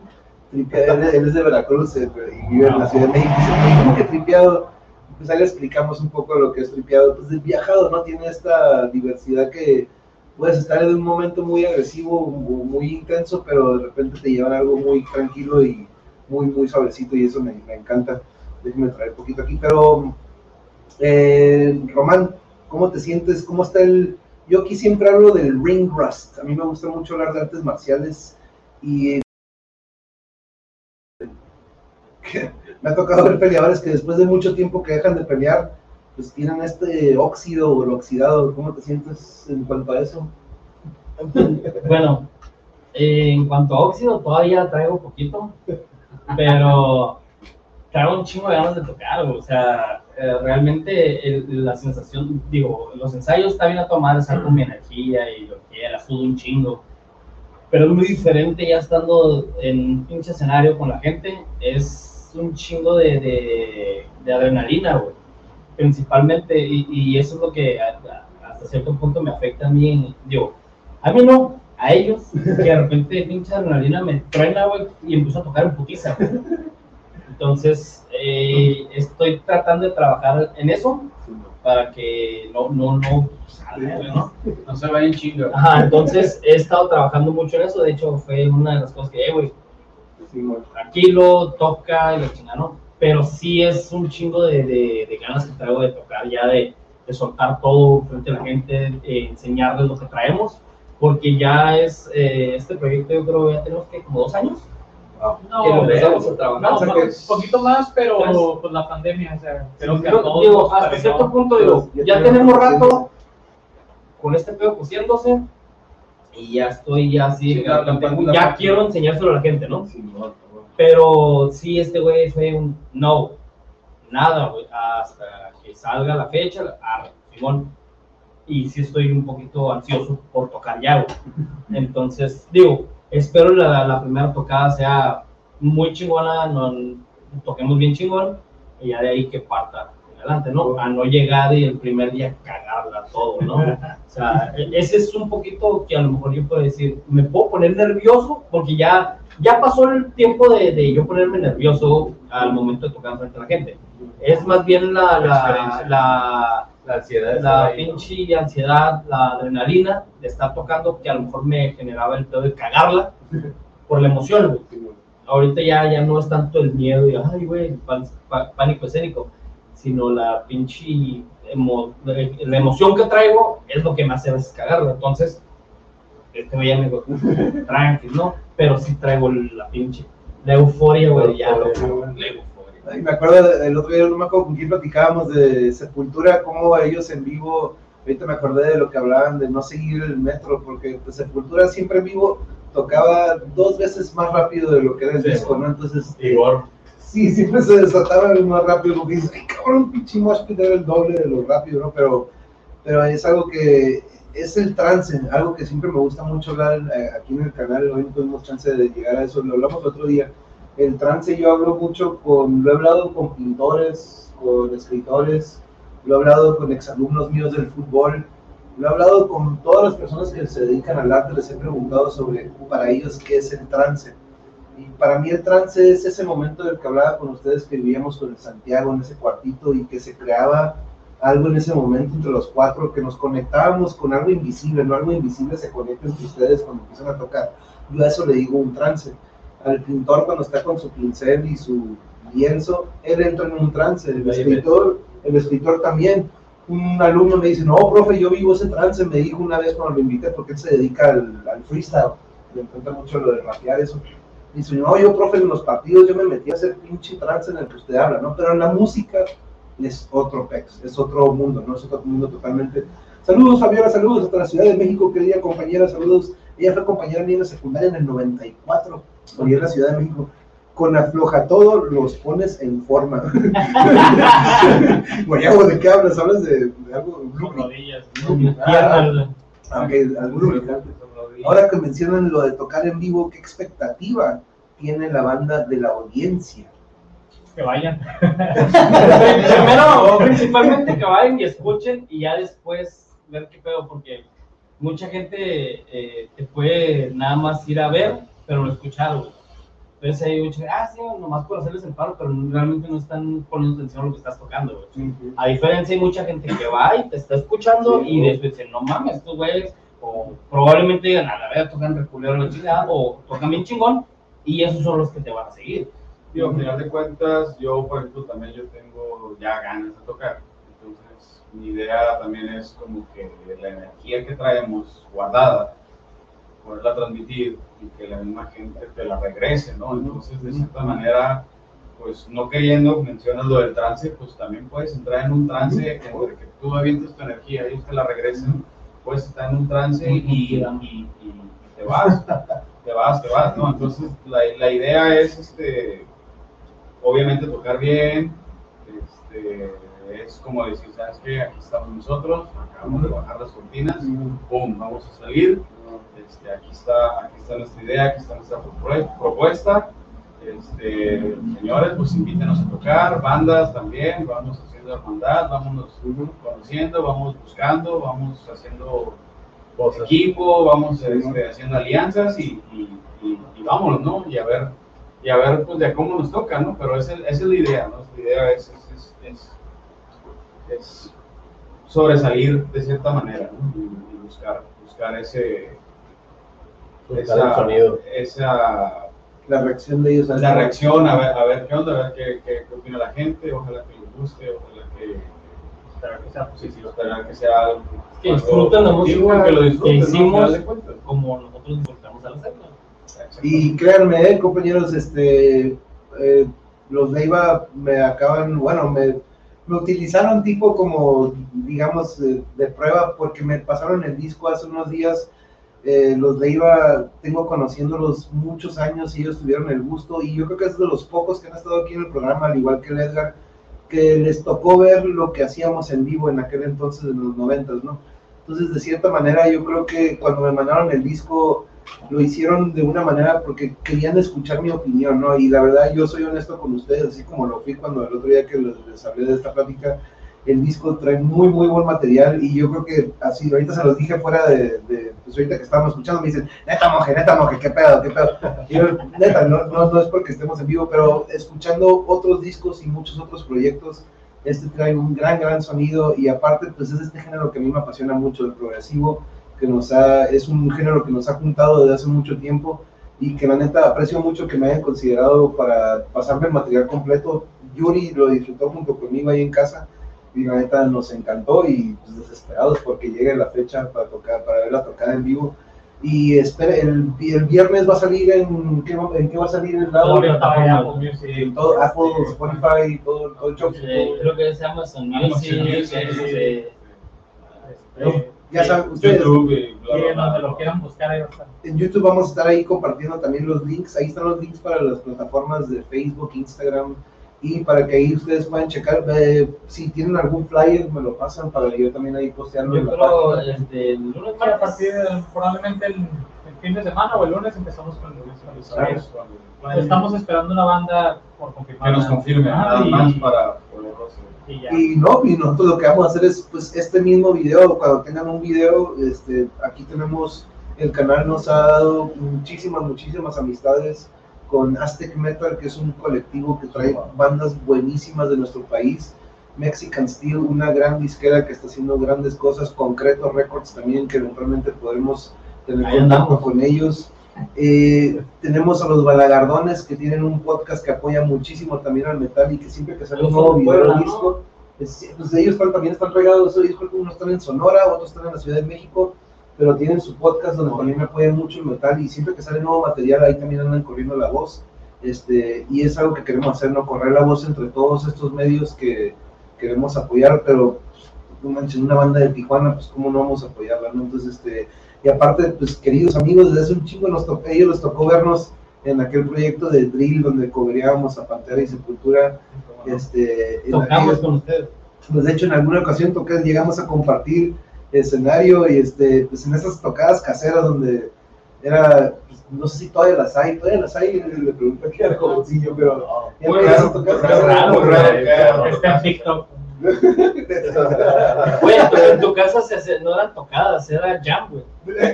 Tripeado, él, él es de Veracruz eh, y vive en la Ciudad de México, y dice, ¿cómo que tripeado? Pues ahí le explicamos un poco lo que es tripeado, pues el viajado, ¿no? Tiene esta diversidad que puedes estar en un momento muy agresivo o muy intenso, pero de repente te llevan algo muy tranquilo y muy, muy suavecito y eso me, me encanta. Déjame traer un poquito aquí, pero eh, Román, ¿cómo te sientes? ¿Cómo está el...? Yo aquí siempre hablo del ring rust. A mí me gusta mucho hablar de artes marciales y me ha tocado ver peleadores que después de mucho tiempo que dejan de pelear, pues tienen este óxido o el oxidado. ¿Cómo te sientes en cuanto a eso? Bueno, en cuanto a óxido, todavía traigo poquito, pero traigo un chingo de ganas de tocar, o sea, eh, realmente la sensación, digo, los ensayos está bien a tomar, saco mi energía y lo que quiera, sudo un chingo, pero es muy diferente ya estando en un pinche escenario con la gente, es un chingo de, de, de adrenalina, güey, principalmente, y, y eso es lo que a- a- hasta cierto punto me afecta a mí, digo, a mí no, a ellos, que de repente pinche adrenalina me truena, güey, y empiezo a tocar en putiza, güey. Entonces, eh, estoy tratando de trabajar en eso para que no, no, no salga, ¿no? No se vayan chinga. Ajá, entonces he estado trabajando mucho en eso, de hecho fue una de las cosas que, eh, güey, tranquilo, toca y la chingada, ¿no? Pero sí es un chingo de, de, de ganas que traigo de tocar, ya de, de soltar todo frente a la gente, eh, enseñarles lo que traemos, porque ya es, eh, este proyecto yo creo ya tenemos que como dos años. No, que lo pero- empezamos a trabajar. No, O sea que- poquito más, pero Pues- pues la pandemia, o sea, creo que a todos digo, hasta cierto punto, digo, Ya ya tenemos rato con este pedo cosiéndose y ya estoy ya así, Sí, la- la- la- ya quiero enseñárselo a la gente, ¿no? Sí, no, no. Pero sí, este güey fue un no, nada, güey, hasta que salga la fecha, Simón. Y sí estoy un poquito ansioso por tocar ya, güey. Entonces, digo, espero la, la primera tocada sea muy chingona, no, toquemos bien chingón, y ya de ahí que parta adelante, ¿no? A no llegar y el primer día cagarla todo, ¿no? O sea, e- ese es un poquito que a lo mejor yo puedo decir, me puedo poner nervioso porque ya, ya pasó el tiempo de, de yo ponerme nervioso al momento de tocar frente a la gente. Es más bien la, la, la, La ansiedad la ahí, ¿no? pinche ansiedad, la adrenalina de estar tocando que a lo mejor me generaba el pedo de cagarla. por la emoción. Ahorita ya, ya no es tanto el miedo y, ay, güey, pánico escénico, sino la pinche emo- la emoción que traigo es lo que me hace a veces cagarlo. Entonces, este güey ya me dijo, tranqui, ¿no? Pero sí traigo la pinche, la euforia, güey, ya, lo- Euforia. la euforia. Ay, me acuerdo del otro día, no me acuerdo con quién platicábamos de Sepultura, cómo ellos en vivo, ahorita me acordé de lo que hablaban de no seguir el metro, porque pues, Sepultura siempre en vivo tocaba dos veces más rápido de lo que era el Sí, disco, ¿no? Entonces, Igor. Sí, siempre se desataba el más rápido, porque dices, ay, cabrón, pinche mosh pit era el doble de lo rápido, ¿no? Pero, pero es algo que es el trance, algo que siempre me gusta mucho hablar eh, aquí en el canal, hoy no tuvimos chance de llegar a eso, lo hablamos el otro día. El trance yo hablo mucho con, lo he hablado con pintores, con escritores, lo he hablado con exalumnos míos del fútbol, lo he hablado con todas las personas que se dedican al arte, les he preguntado sobre para ellos qué es el trance. Y para mí el trance es ese momento del que hablaba con ustedes que vivíamos con el Santiago en ese cuartito y que se creaba algo en ese momento entre los cuatro, que nos conectábamos con algo invisible, no algo invisible se conecta entre ustedes cuando empiezan a tocar. Yo a eso le digo un trance. Al pintor cuando está con su pincel y su lienzo, él entra en un trance. El escritor, el escritor también. Un alumno me dice, no, profe, yo vivo ese trance, me dijo una vez cuando lo invité, porque él se dedica al, al freestyle, le encanta mucho lo de rapear eso. Dice, no, yo, profe, en los partidos yo me metí a hacer pinche trance en el que usted habla, ¿no? Pero en la música es otro pex, es otro mundo, ¿no? Es otro mundo totalmente. Saludos, Fabiola, saludos hasta la Ciudad de México, querida compañera, saludos. Ella fue compañera mía en la secundaria en el 94, hoy en la Ciudad de México. Con afloja todo, los pones en forma. Guayabo, ¿de qué hablas? ¿Hablas de, de algo? Rodillas. Ah, Algún lubricante. Ahora que mencionan lo de tocar en vivo, ¿qué expectativa tiene la banda de la audiencia? Que vayan. Primero, principalmente que vayan y escuchen y ya después ver qué pedo, porque mucha gente eh, te puede nada más ir a ver, pero no escuchar, güey. Entonces hay mucha ah, sí, nomás por hacerles el paro, pero realmente no están poniendo atención a lo que estás tocando, güey. A diferencia, hay mucha gente que va y te está escuchando y después dice, no mames, estos güeyes, o probablemente digan, a la vez tocan reculero la chingada, o tocan bien chingón, y esos son los que te van a seguir. Digo, al final de cuentas, yo, por ejemplo, también yo tengo ya ganas de tocar. Entonces, mi idea también es como que la energía que traemos guardada, poderla transmitir y que la misma gente te la regrese, ¿no? Entonces, de cierta manera, pues no queriendo, mencionas lo del trance, pues también puedes entrar en un trance entre que tú avientas tu energía y ellos te la regresen, puedes estar en un trance y, y- y- y te vas, te vas, te vas, ¿no? Entonces, la, la idea es, este, obviamente tocar bien, este, es como decir, ¿sabes qué? Aquí estamos nosotros, acabamos de bajar las cortinas, ¡pum! Vamos a salir, este, aquí, está, aquí está nuestra idea, aquí está nuestra propue- propuesta, este, señores, pues invítenos a tocar, bandas también, vamos haciendo hermandad, vámonos conociendo, vamos buscando, vamos haciendo Cosas. equipo, vamos este, haciendo alianzas y, y, y- y vámonos, ¿no? Y a ver, y a ver pues de cómo nos toca, ¿no? Pero esa, esa es la idea, ¿no? La idea es, es, es, es- es sobresalir de cierta manera, ¿no? Y, y buscar, buscar ese, Buscar el sonido. esa La reacción de ellos. la reacción, a ver, a ver qué onda, a ver qué, qué, qué opina la gente, ojalá que les guste, ojalá que, Espero que sea positivo. ojalá que sea algo Que disfruten la música que lo disfruten, que ¿no? Hicimos. cuentas. Como nosotros disfrutamos al hacerlo. Y créanme, eh, compañeros, este, eh, los Leiva me acaban, bueno, me, me utilizaron tipo como, digamos, eh, de prueba porque me pasaron el disco hace unos días. Eh, los Leiva tengo conociéndolos muchos años y ellos tuvieron el gusto y yo creo que es de los pocos que han estado aquí en el programa, al igual que el Edgar, que les tocó ver lo que hacíamos en vivo en aquel entonces, en los noventas, ¿no? Entonces, de cierta manera, yo creo que cuando me mandaron el disco, lo hicieron de una manera porque querían escuchar mi opinión, ¿no? Y la verdad, yo soy honesto con ustedes, así como lo fui cuando el otro día que les, les hablé de esta plática, el disco trae muy, muy buen material y yo creo que así, ahorita se los dije fuera de, de pues ahorita que estábamos escuchando, me dicen, neta moje, neta moje, qué pedo, qué pedo. Y yo, neta, no, no, no es porque estemos en vivo, pero escuchando otros discos y muchos otros proyectos, este trae un gran, gran sonido y aparte, pues es este género que a mí me apasiona mucho, el progresivo, que nos ha, es un género que nos ha juntado desde hace mucho tiempo y que la neta aprecio mucho que me hayan considerado para pasarme el material completo. Yuri lo disfrutó junto conmigo ahí en casa y la neta nos encantó y pues, desesperados porque llegue la fecha para tocar, para ver la tocada en vivo. Y espere, el, el viernes va a salir en ¿qué, en qué va a salir el lado? Spotify, Apple Music, todo Apple, Spotify, todo, todo el show. Eh, creo que se llama Amazon Music. Amazon Music, este, este, Ya saben, ustedes YouTube y bla, Sí, bla, en bla. donde lo quieran buscar, ahí va a estar. en YouTube vamos a estar ahí compartiendo también los links. Ahí están los links para las plataformas de Facebook, Instagram y para que ahí ustedes puedan checar. eh, si tienen algún flyer, me lo pasan para que yo también ahí postearlo en Yo la creo este, el lunes a partir de probablemente el, el fin de semana o el lunes empezamos con el Claro. Estamos esperando una banda por confirmar. Que nos confirme, Ah, nada más para poderlo hacer. Y ya. Y no, y nosotros lo que vamos a hacer es, pues, este mismo video, cuando tengan un video, este, aquí tenemos, el canal nos ha dado muchísimas, muchísimas amistades con Aztec Metal, que es un colectivo que trae bandas buenísimas de nuestro país. Mexican Steel, una gran disquera que está haciendo grandes cosas, Concreto Records también, que eventualmente podremos tener Ahí contacto andamos. con ellos. Eh, tenemos a los Balagardones que tienen un podcast que apoya muchísimo también al metal y que siempre que sale un nuevo video disco, es- pues ellos están- también están regados, unos están en Sonora, otros están en la Ciudad de México, pero tienen su podcast donde también me apoyan mucho el metal y siempre que sale nuevo material ahí también andan corriendo la voz. Este, y es algo que queremos hacer, ¿no? Correr la voz entre todos estos medios que queremos apoyar, pero pues, una banda de Tijuana, pues cómo no vamos a apoyarla, ¿no? Entonces, este, y aparte, pues queridos amigos, desde hace un chingo nos tocó, ellos les tocó vernos en aquel proyecto de Drill donde cobreábamos a Pantera y Sepultura, este, en Tocamos aquellos- con ustedes. pues de hecho en alguna ocasión toqué, llegamos a compartir escenario y este, pues en esas tocadas caseras donde era, pues, no sé si todavía las hay, todavía las hay, le, le pregunto aquí al jovencillo, pero ya no. Está en TikTok. Güey, pero en tu casa se no eran tocadas, era jam, güey.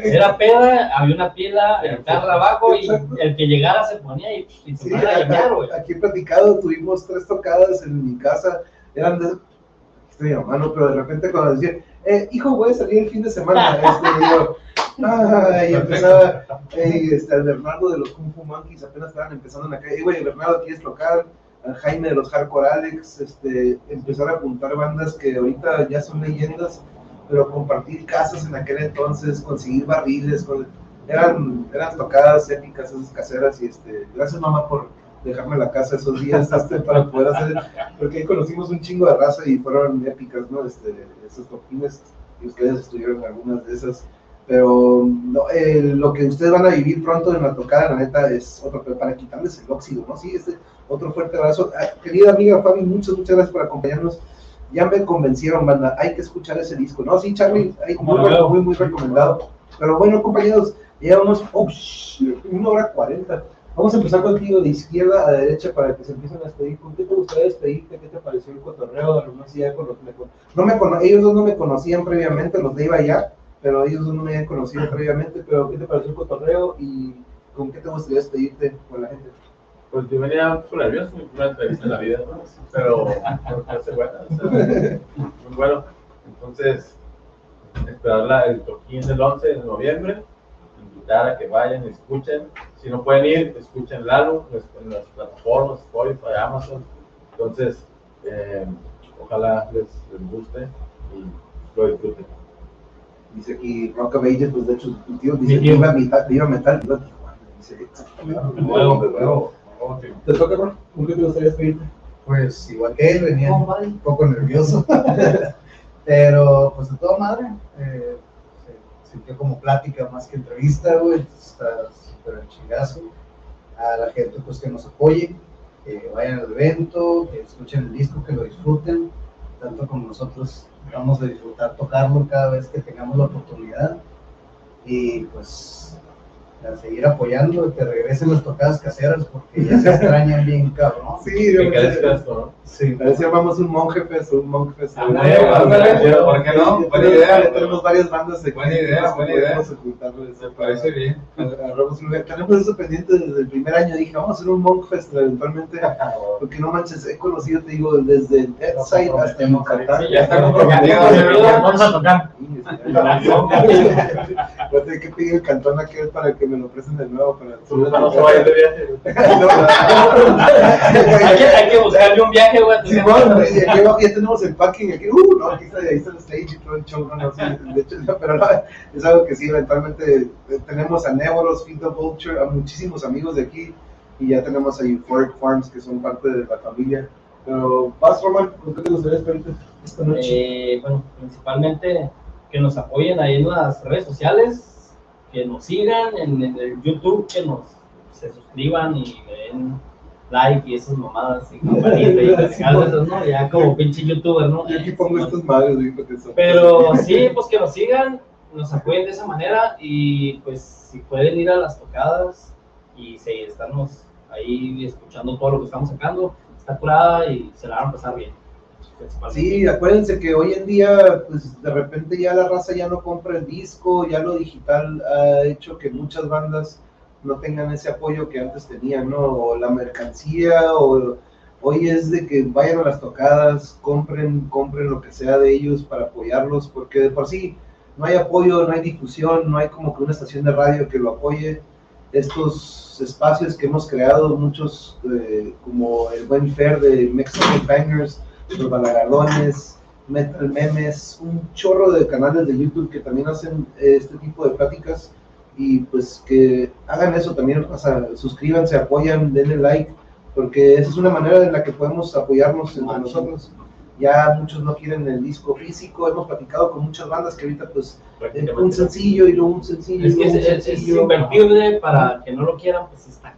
Era peda, había una pila, guitarra abajo y el que llegara se ponía y, y Sí, tocaba a llamar, güey. aquí he platicado, tuvimos tres tocadas en mi casa, eran de, estoy hermano, pero de repente cuando decían, eh, hijo, voy a salir el fin de semana, este, y yo, ay, y empezaba, eh, este, al Bernardo de los Kung Fu Monkeys, apenas estaban empezando en la calle, "Eh, güey, Bernardo, ¿quieres tocar? Jaime de los Hardcore Alex, este, empezar a apuntar bandas que ahorita ya son leyendas, pero compartir casas en aquel entonces, conseguir barriles, con- eran, eran tocadas épicas, esas caseras, y este, gracias mamá por dejarme la casa esos días este, para poder hacer, porque ahí conocimos un chingo de raza y fueron épicas, ¿no? Este, esos toquines, y ustedes estuvieron en algunas de esas, pero no, eh, lo que ustedes van a vivir pronto en la tocada, la neta, es otro, para quitarles el óxido, ¿no? Sí, este, otro fuerte abrazo. Ah, querida amiga Fabi, muchas, muchas gracias por acompañarnos. Ya me convencieron, banda, hay que escuchar ese disco, ¿no? Sí, Charlie, hay, ¿Cómo muy, muy, muy recomendado. Pero bueno, compañeros, llevamos oh, una hora cuarenta. Vamos a empezar contigo de izquierda a derecha para que se empiecen a despedir. ¿Con qué te gustaría despedirte? ¿Qué te pareció el cotorreo? No, me con- no me cono- ellos dos no me conocían previamente, los de Iba ya, pero ellos no me habían conocido previamente. Pero ¿qué te pareció el cotorreo y con qué te gustaría despedirte con la gente? Pues yo venía poco nervioso, mi primera entrevista en la vida, ¿no? pero hace buena, o sea, muy bueno. Entonces, esperar la- el toquín del 11 de noviembre, invitar a que vayan escuchen. Si no pueden ir, escuchen Lalo pues, en las plataformas, Spotify, Amazon. Entonces, eh, ojalá les, les guste y lo disfruten. Dice aquí Rock of Ages, pues de hecho, tu tío dice Mi tío. viva, metal, viva metal, viva Tijuana. Dice. ¿Te toca, bro? ¿Con qué te gustaría despedirte? Pues igual que él, venía un poco nervioso. Pero pues de toda madre, eh, se sintió como plática más que entrevista, güey. Está súper chingazo. A la gente pues que nos apoye, que vayan al evento, que escuchen el disco, que lo disfruten, tanto como nosotros vamos a disfrutar tocarlo cada vez que tengamos la oportunidad. Y pues a seguir apoyando, que regresen las tocadas caseras porque ya se extrañan bien cabrón. Sí, Que yo crezca esto, ¿no? Sí, A ver si armamos un monje fest, un monje fest. Ah, ándale, ¿por qué no? Buena tenemos- idea. Tenemos varias bandas aquí. Buena idea, que buena idea. Me parece bien. Tenemos eso pendiente desde el primer año. Dije, vamos a hacer un monk fest eventualmente. Porque no manches, he conocido, te digo, desde el Edside hasta Yucatán. Sí, ya está comprometido. Vamos a tocar. Voy a tener que pedir el cantón aquel para que me lo presten de nuevo. Para No se vaya de viaje. hay, que, hay que buscarle un viaje, güey. Sí, bueno, ya tenemos el packing, aquí, uh, no, aquí está, ahí está el stage y todo el show, no, no, sí, de hecho, no, pero no, es algo que sí, eventualmente eh, tenemos a Nevoros, Feed the Vulture, a muchísimos amigos de aquí, y ya tenemos a Euphoric Farms, que son parte de la familia. Pero, vas, Roman, ¿con qué te gustaría esperarte esta noche? Eh, bueno, principalmente que nos apoyen ahí en las redes sociales, que nos sigan en, en el YouTube, que nos se suscriban y den like y esas mamadas y campanita y esas, ¿no? Ya como pinche youtuber, ¿no? Yo aquí pongo estas madres. Pero sí, pues que nos sigan, nos apoyen de esa manera y pues si pueden ir a las tocadas y sí, estarnos ahí escuchando todo lo que estamos sacando, está curada y se la van a pasar bien. Sí, acuérdense que hoy en día, pues de repente ya la raza ya no compra el disco, ya lo digital ha hecho que muchas bandas no tengan ese apoyo que antes tenían, ¿no? O la mercancía, o hoy es de que vayan a las tocadas, compren, compren lo que sea de ellos para apoyarlos, porque de por sí no hay apoyo, no hay difusión, no hay como que una estación de radio que lo apoye. Estos espacios que hemos creado, muchos eh, como el Buen Fair de Mexican Bangers, los Balagardones, Metal Memes, un chorro de canales de YouTube que también hacen este tipo de pláticas y pues que hagan eso también, o sea, suscríbanse, apoyan, denle like, porque esa es una manera en la que podemos apoyarnos entre Machín. nosotros. Ya muchos no quieren el disco físico, hemos platicado con muchas bandas que ahorita pues eh, un sencillo y luego un sencillo. Es que es, es- invertible para que no lo quieran, pues está.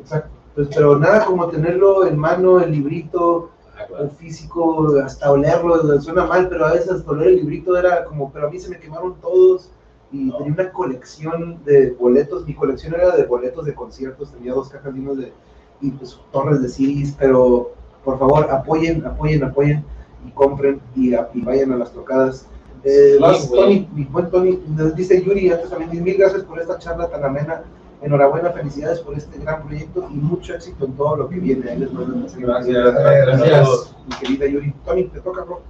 Exacto. Pues, pero nada como tenerlo en mano, el librito, El físico, hasta olerlo, suena mal, pero a veces hasta oler el librito era como, pero a mí se me quemaron todos y tenía una colección de boletos, mi colección era de boletos de conciertos, tenía dos cajas llenas de, y pues torres de CDs, pero por favor apoyen, apoyen, apoyen y compren y, y vayan a las tocadas. Eh, Sí. Tony, mi buen Tony, nos dice Yuri, antes también, mil gracias por esta charla tan amena. Enhorabuena, felicidades por este gran proyecto y mucho éxito en todo lo que viene. Ahí les mando un mensaje. Gracias, gracias. Mi querida Yuri. Tony, te toca, bro.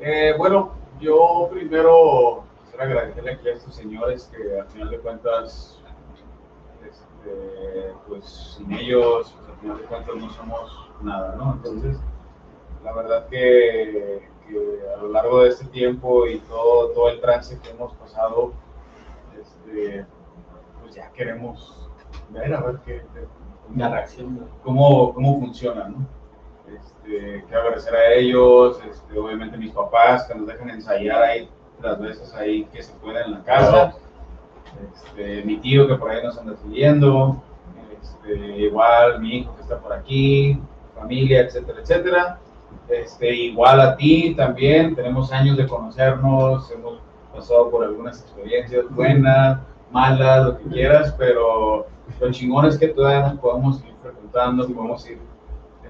Eh, bueno, yo primero quisiera agradecerle aquí a estos señores que al final de cuentas, este, pues sin ellos, pues, al final de cuentas no somos nada, ¿no? Entonces, la verdad que, que a lo largo de este tiempo y todo, todo el trance que hemos pasado, este, ya queremos ver a ver qué, La reacción. cómo, cómo funciona, ¿no? Este, quiero agradecer a ellos, este, obviamente mis papás que nos dejan ensayar ahí las veces ahí que se pueda en la casa, este, mi tío que por ahí nos anda siguiendo, este, igual mi hijo que está por aquí, familia, etcétera, etcétera. Este, igual a ti también, tenemos años de conocernos, hemos pasado por algunas experiencias buenas, malas, lo que quieras, pero lo chingón es que todavía nos podemos ir frecuentando, podemos ir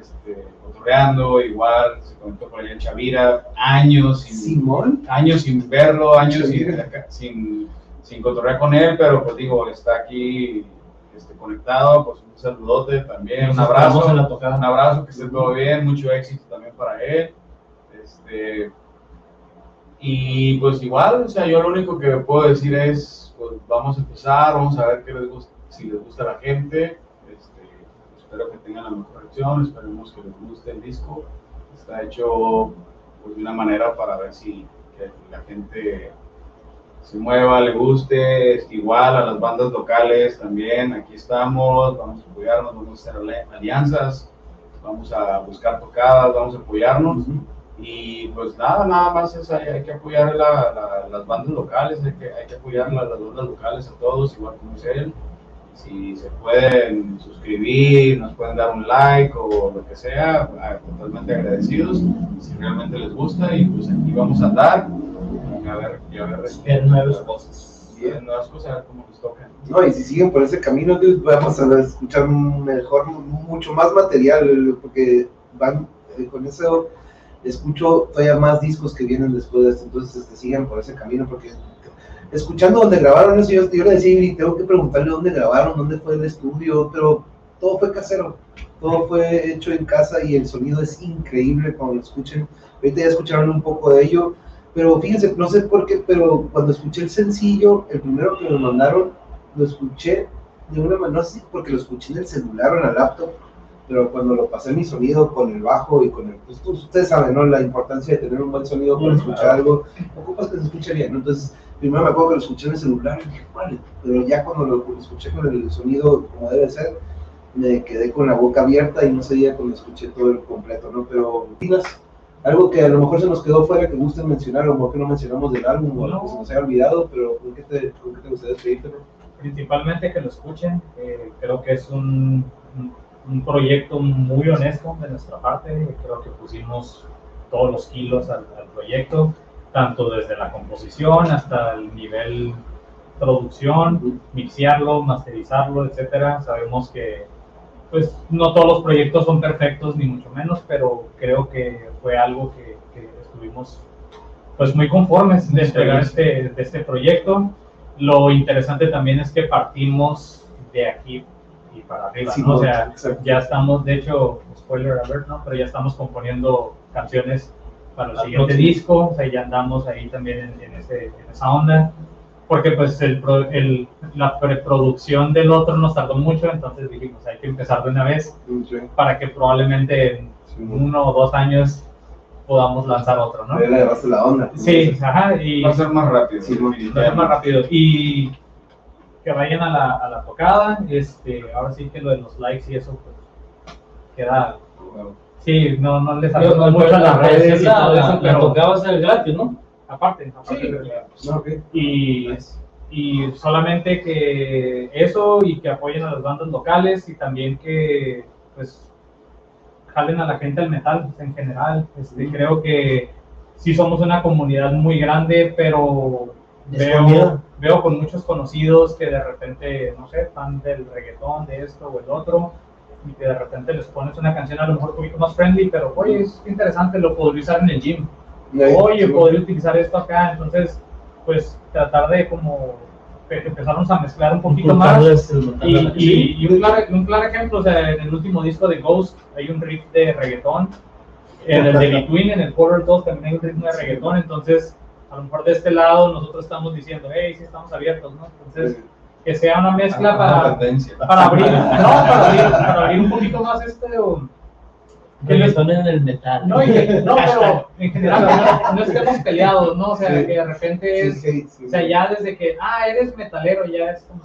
este, cotorreando, igual se comentó por allá en Chavira, años sin, Simón. años sin verlo, años sin, sin, sin cotorrear con él, pero pues digo, está aquí este, conectado, pues un saludote también, un abrazo, un abrazo, que esté todo bien, mucho éxito también para él. Este, y pues igual, o sea, yo lo único que puedo decir es, pues vamos a empezar, vamos a ver qué les gusta, si les gusta la gente. Este, espero que tengan la mejor reacción, esperemos que les guste el disco. Está hecho pues, de una manera para ver si la gente se mueva, le guste, igual a las bandas locales también, aquí estamos, vamos a apoyarnos, vamos a hacer ali- alianzas, vamos a buscar tocadas, vamos a apoyarnos. Y pues nada, nada más es, hay, hay que apoyar la- la- las bandas locales, hay que, hay que apoyar las, las bandas locales a todos, igual como es él. Si se pueden suscribir, nos pueden dar un like o lo que sea, ah, totalmente agradecidos, si realmente les gusta. Y pues aquí vamos a andar y a ver, y a ver, Ver nuevas cosas. bien, nuevas cosas, a ver cómo nos tocan. No, y si siguen por ese camino, dude, vamos a escuchar mejor, mucho más material, porque van eh, con eso escucho todavía más discos que vienen después de esto, entonces este, sigan por ese camino, porque escuchando donde grabaron eso, yo, yo le decía, y tengo que preguntarle dónde grabaron, dónde fue el estudio, pero todo fue casero, todo fue hecho en casa y el sonido es increíble cuando lo escuchen. Ahorita ya escucharon un poco de ello. Pero fíjense, no sé por qué, pero cuando escuché el sencillo, el primero que me mandaron, lo escuché de una manera, no sé porque lo escuché en el celular o en la laptop, pero cuando lo pasé mi sonido con el bajo y con el, pues, ustedes saben, ¿no? La importancia de tener un buen sonido para escuchar algo, ocupas que se escuche bien, ¿no? Entonces, primero me acuerdo que lo escuché en el celular y dije, "Vale", pero ya cuando lo escuché con el sonido como debe ser, me quedé con la boca abierta y no sabía cuando escuché todo el completo, ¿no? Pero, ¿tienes algo que a lo mejor se nos quedó fuera que gusten mencionar, a lo mejor que no mencionamos del álbum o que se nos haya olvidado, pero ¿con qué te, con qué te gustaría despedirte, principalmente que lo escuchen. eh, creo que es un, un- un proyecto muy honesto de nuestra parte. Creo que pusimos todos los kilos al, al proyecto, tanto desde la composición hasta el nivel producción, mixearlo, masterizarlo, etcétera. Sabemos que pues no todos los proyectos son perfectos ni mucho menos, pero creo que fue algo que, que estuvimos pues muy conformes de entregar este, de este proyecto. Lo interesante también es que partimos de aquí y para arriba, Sí, ¿no? O sea, exacto. ya estamos, de hecho, spoiler alert, ¿no? Pero ya estamos componiendo canciones para el siguiente próximo. disco, o sea, ya andamos ahí también en, en ese- en esa onda, porque pues el, el- la preproducción del otro nos tardó mucho, entonces dijimos, hay que empezar de una vez para que probablemente en uno o dos años podamos lanzar otro, ¿no? Le la onda. Sí, ajá, y Va a ser más rápido. Sí, va a ser más rápido. Y que vayan a la, a la tocada, este, ahora sí que lo de los likes y eso, pues, queda, sí, no, no les ayuda mucho a las redes y la, todo la, eso, la pero tocaba ser gratis, ¿no? aparte, aparte Sí. de- No, ok. y, y solamente que eso y que apoyen a las bandas locales y también que pues jalen a la gente al metal pues, en general. Este, creo que sí somos una comunidad muy grande, pero veo. Veo con muchos conocidos que de repente, no sé, fan del reggaetón, de esto o el otro, y que de repente les pones una canción a lo mejor un poquito más friendly, pero oye, es interesante, lo podría usar en el gym oye, podría utilizar esto acá, entonces, pues tratar de como pe- empezarnos a mezclar un poquito más. Y, y- y un, claro, un claro ejemplo, o sea, en el último disco de Ghost hay un riff de reggaetón, en el de Between, en el Color 2 también hay un ritmo de reggaetón, entonces, a lo mejor de este lado nosotros estamos diciendo, hey, sí estamos abiertos, ¿no? Entonces, que sea una mezcla Una para, para abrir, no, para abrir, para abrir un poquito más este, o- que les- Reggaetón en el metal. no, y que- no, pero en general no, no estemos peleados, ¿no? O sea, Sí. que de repente es, Sí, sí, o sea, ya desde que, ah, eres metalero, ya es como,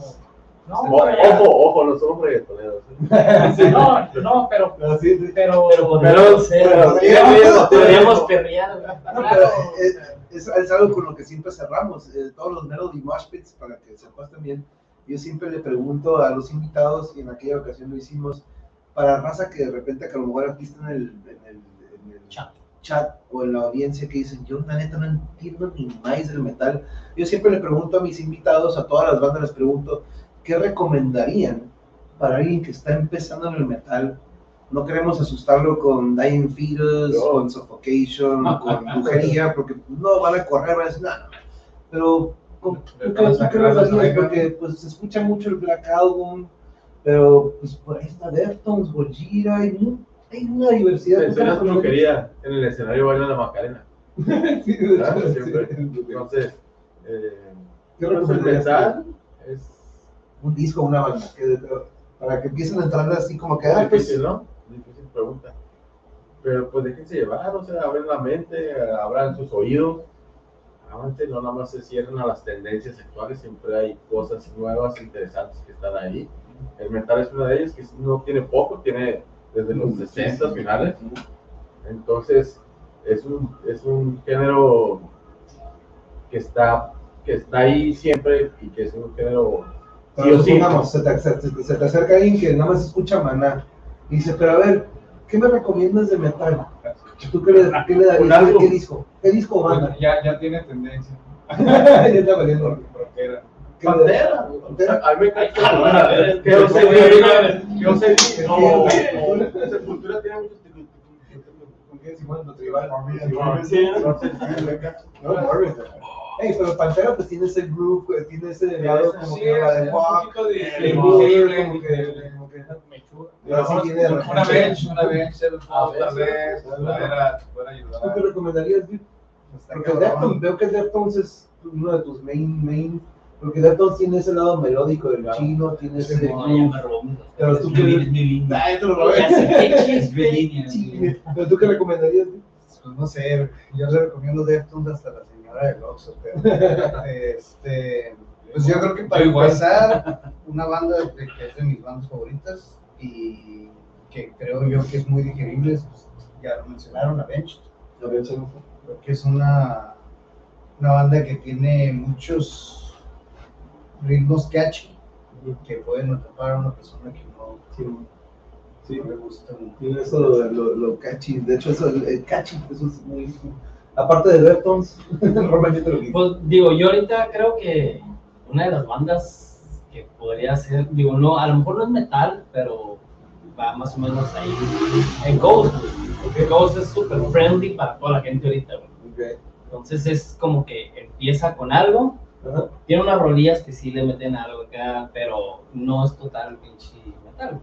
no, O- pero ya- Ojo, ojo, no somos reggaetoneros. no, no, pero, No, sí, sí. pero, Pero podríamos ser, pero- podríamos, podríamos perrear. No, pero es, es- es algo con lo que siempre cerramos. eh, todos los Melody Mosh Pits, para que sepas también, yo siempre le pregunto a los invitados, y en aquella ocasión lo hicimos, para raza que de repente, que a lo mejor aquí está en el, en el, en el Chat. chat o en la audiencia que dicen, yo la neta no entiendo ni más del metal. Yo siempre le pregunto a mis invitados, a todas las bandas les pregunto, ¿qué recomendarían para alguien que está empezando en el metal? No queremos asustarlo con Dying Fetus, No. con Suffocation, con brujería, porque no van a correr, van a decir, no, no. Pero, ¿tú qué, qué darías? Porque pues, se escucha mucho el Black Album, pero pues por ahí está Deftones, Gojira, hay, hay una diversidad. ¿Tú qué Mencionas brujería, en el escenario baila la Macarena. Sí, Siempre. sí. Entonces, eh, ¿Qué pues, es un disco, una banda, que, para que empiecen a entrar así como que, ah, difícil, pues, ¿no? Pregunta. Pero pues déjense llevar, o sea, abren la mente, abran sus oídos. Avance, no nada más se cierren a las tendencias actuales, siempre hay cosas nuevas, interesantes que están ahí. El metal es una de ellas que no tiene poco, tiene desde los 60 finales. Entonces, es un, es un género que está, que está ahí siempre y que es un género sí pero o sí. se te, se te- se te acerca alguien que nada más escucha maná y dice, pero a ver, ¿qué me recomiendas de metal? ¿Tú qué le, qué le Un darías? álbum. ¿Qué disco? ¿Qué disco banda? Ya, ya tiene tendencia. ya está valiendo. Rockera. ¿Qué le- Pantera. Pantera. A mí me. Ah, Que yo sé yo sé tiene muchos. Sí, no sé, sí, me encanta. No, Morbid. Ey, pero Pantera pues tiene ese groove, pues, tiene ese lado como Sí, que la de invisible, como que, que, Una bench, una vez, pudiera, pudiera ¿Tú qué ayudar. recomendarías, Porque. Deftones, veo que Deftones es uno de tus main, main, porque Deftones tiene ese lado melódico del chino, tiene ese... Pero tú te lo robé. Pero tú qué recomendarías? Pues no sé, yo le recomiendo Deftones hasta la señora del Oxxo, pero este, pues yo creo que para empezar, una banda de- que es de mis bandas favoritas y que creo yo que es muy digerible, pues, ya lo mencionaron, Avenged. A ver, se me fue. Creo que es una, una banda que tiene muchos ritmos catchy que pueden atrapar a una persona que no, Sí, sí. le gusta. Tiene eso lo, lo, lo catchy, de hecho eso, el catchy, eso es muy... Aparte de Deftones, Roman, yo te lo digo. Pues digo, yo ahorita creo que una de las bandas que podría ser, digo, no, a lo mejor no es metal, pero va más o menos ahí. En Ghost, porque Ghost es súper friendly para toda la gente ahorita. Entonces es como que empieza con algo, tiene unas rolillas que sí le meten algo acá, pero no es total pinche metal.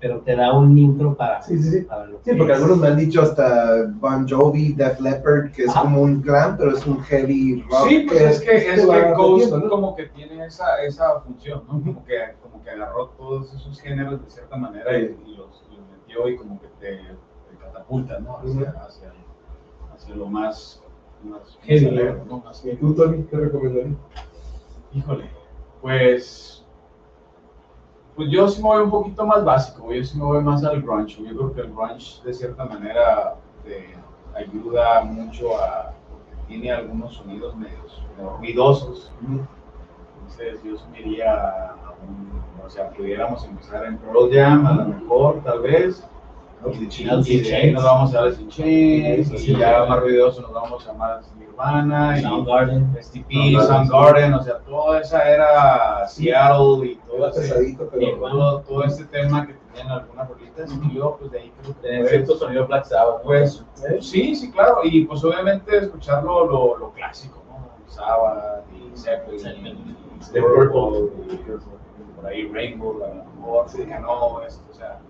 Pero te da un intro para, Sí, sí, sí. para lo Sí, que porque es. algunos me han dicho hasta Bon Jovi, Def Leppard, que es Ajá. como un glam, pero es un heavy rock. Sí, pues es que, es que Ghost metiendo, ¿no? como que tiene esa, esa función, ¿no? Como que, como que agarró todos esos géneros de cierta manera y, y los, los metió y como que te, te catapulta, ¿no? Hacia, hacia, hacia lo más, más Heavy, ¿Y tú, Tony, qué recomendarías? Híjole, pues, pues yo sí me voy un poquito más básico, yo sí me voy más al grunge. Yo creo que el grunge de cierta manera ayuda mucho a, tiene algunos sonidos medios, medio ruidosos. Entonces yo sí me iría a un, o sea, pudiéramos empezar en Pearl Jam, a lo mejor, tal vez. Ahí Chains. nos vamos a Alice in Chains, y ya más ruidoso nos vamos a más Nirvana, y Soundgarden. STP, Soundgarden, o sea, toda esa era Seattle y todo ese, pesadito, pero... Todo, todo este tema que tenían algunas rolitas, y yo pues de ahí creo que cierto sonido Black Sabbath. pues sí, sí, claro, y pues obviamente escucharlo lo, lo clásico, ¿no? Sabbath y Zeppelin, The Purple, por ahí Rainbow, a lo mejor, ¿por qué no? Esto, o sea,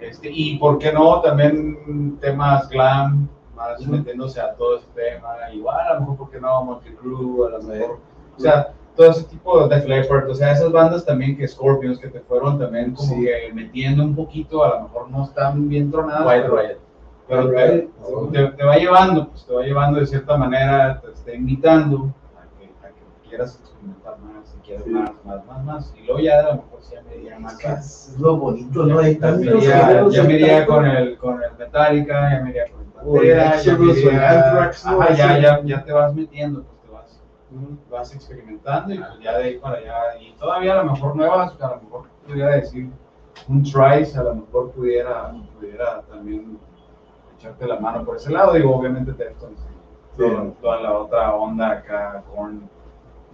este, y por qué no también temas glam, más metiéndose a todo ese tema, igual a lo mejor, ¿por qué no? Crue, a lo mejor, o sea, todo ese tipo de Leppard, o sea, esas bandas también que Scorpions, que te fueron también como Sí. que metiendo un poquito, a lo mejor no están bien tronadas, White pero- Riot. pero White te, Riot, te- te va llevando, pues te va llevando de cierta manera, te está invitando a que, a que quieras más, si quieres Sí. más, más, más, más, y luego ya a lo mejor sí ya me iría más Es lo bonito, ¿no? Hay ya me iría, con el, con el Metallica, ya me iría con el Pantera, ya ajá, ya, ya, ya te vas metiendo, pues te vas, Ujú. vas experimentando y pues ya de ahí para allá, y todavía a lo mejor nuevas, a lo mejor pudiera decir un Trice, a lo mejor pudiera, pudiera también echarte la mano por ese lado, digo, obviamente Deftones, toda, toda la otra onda acá con...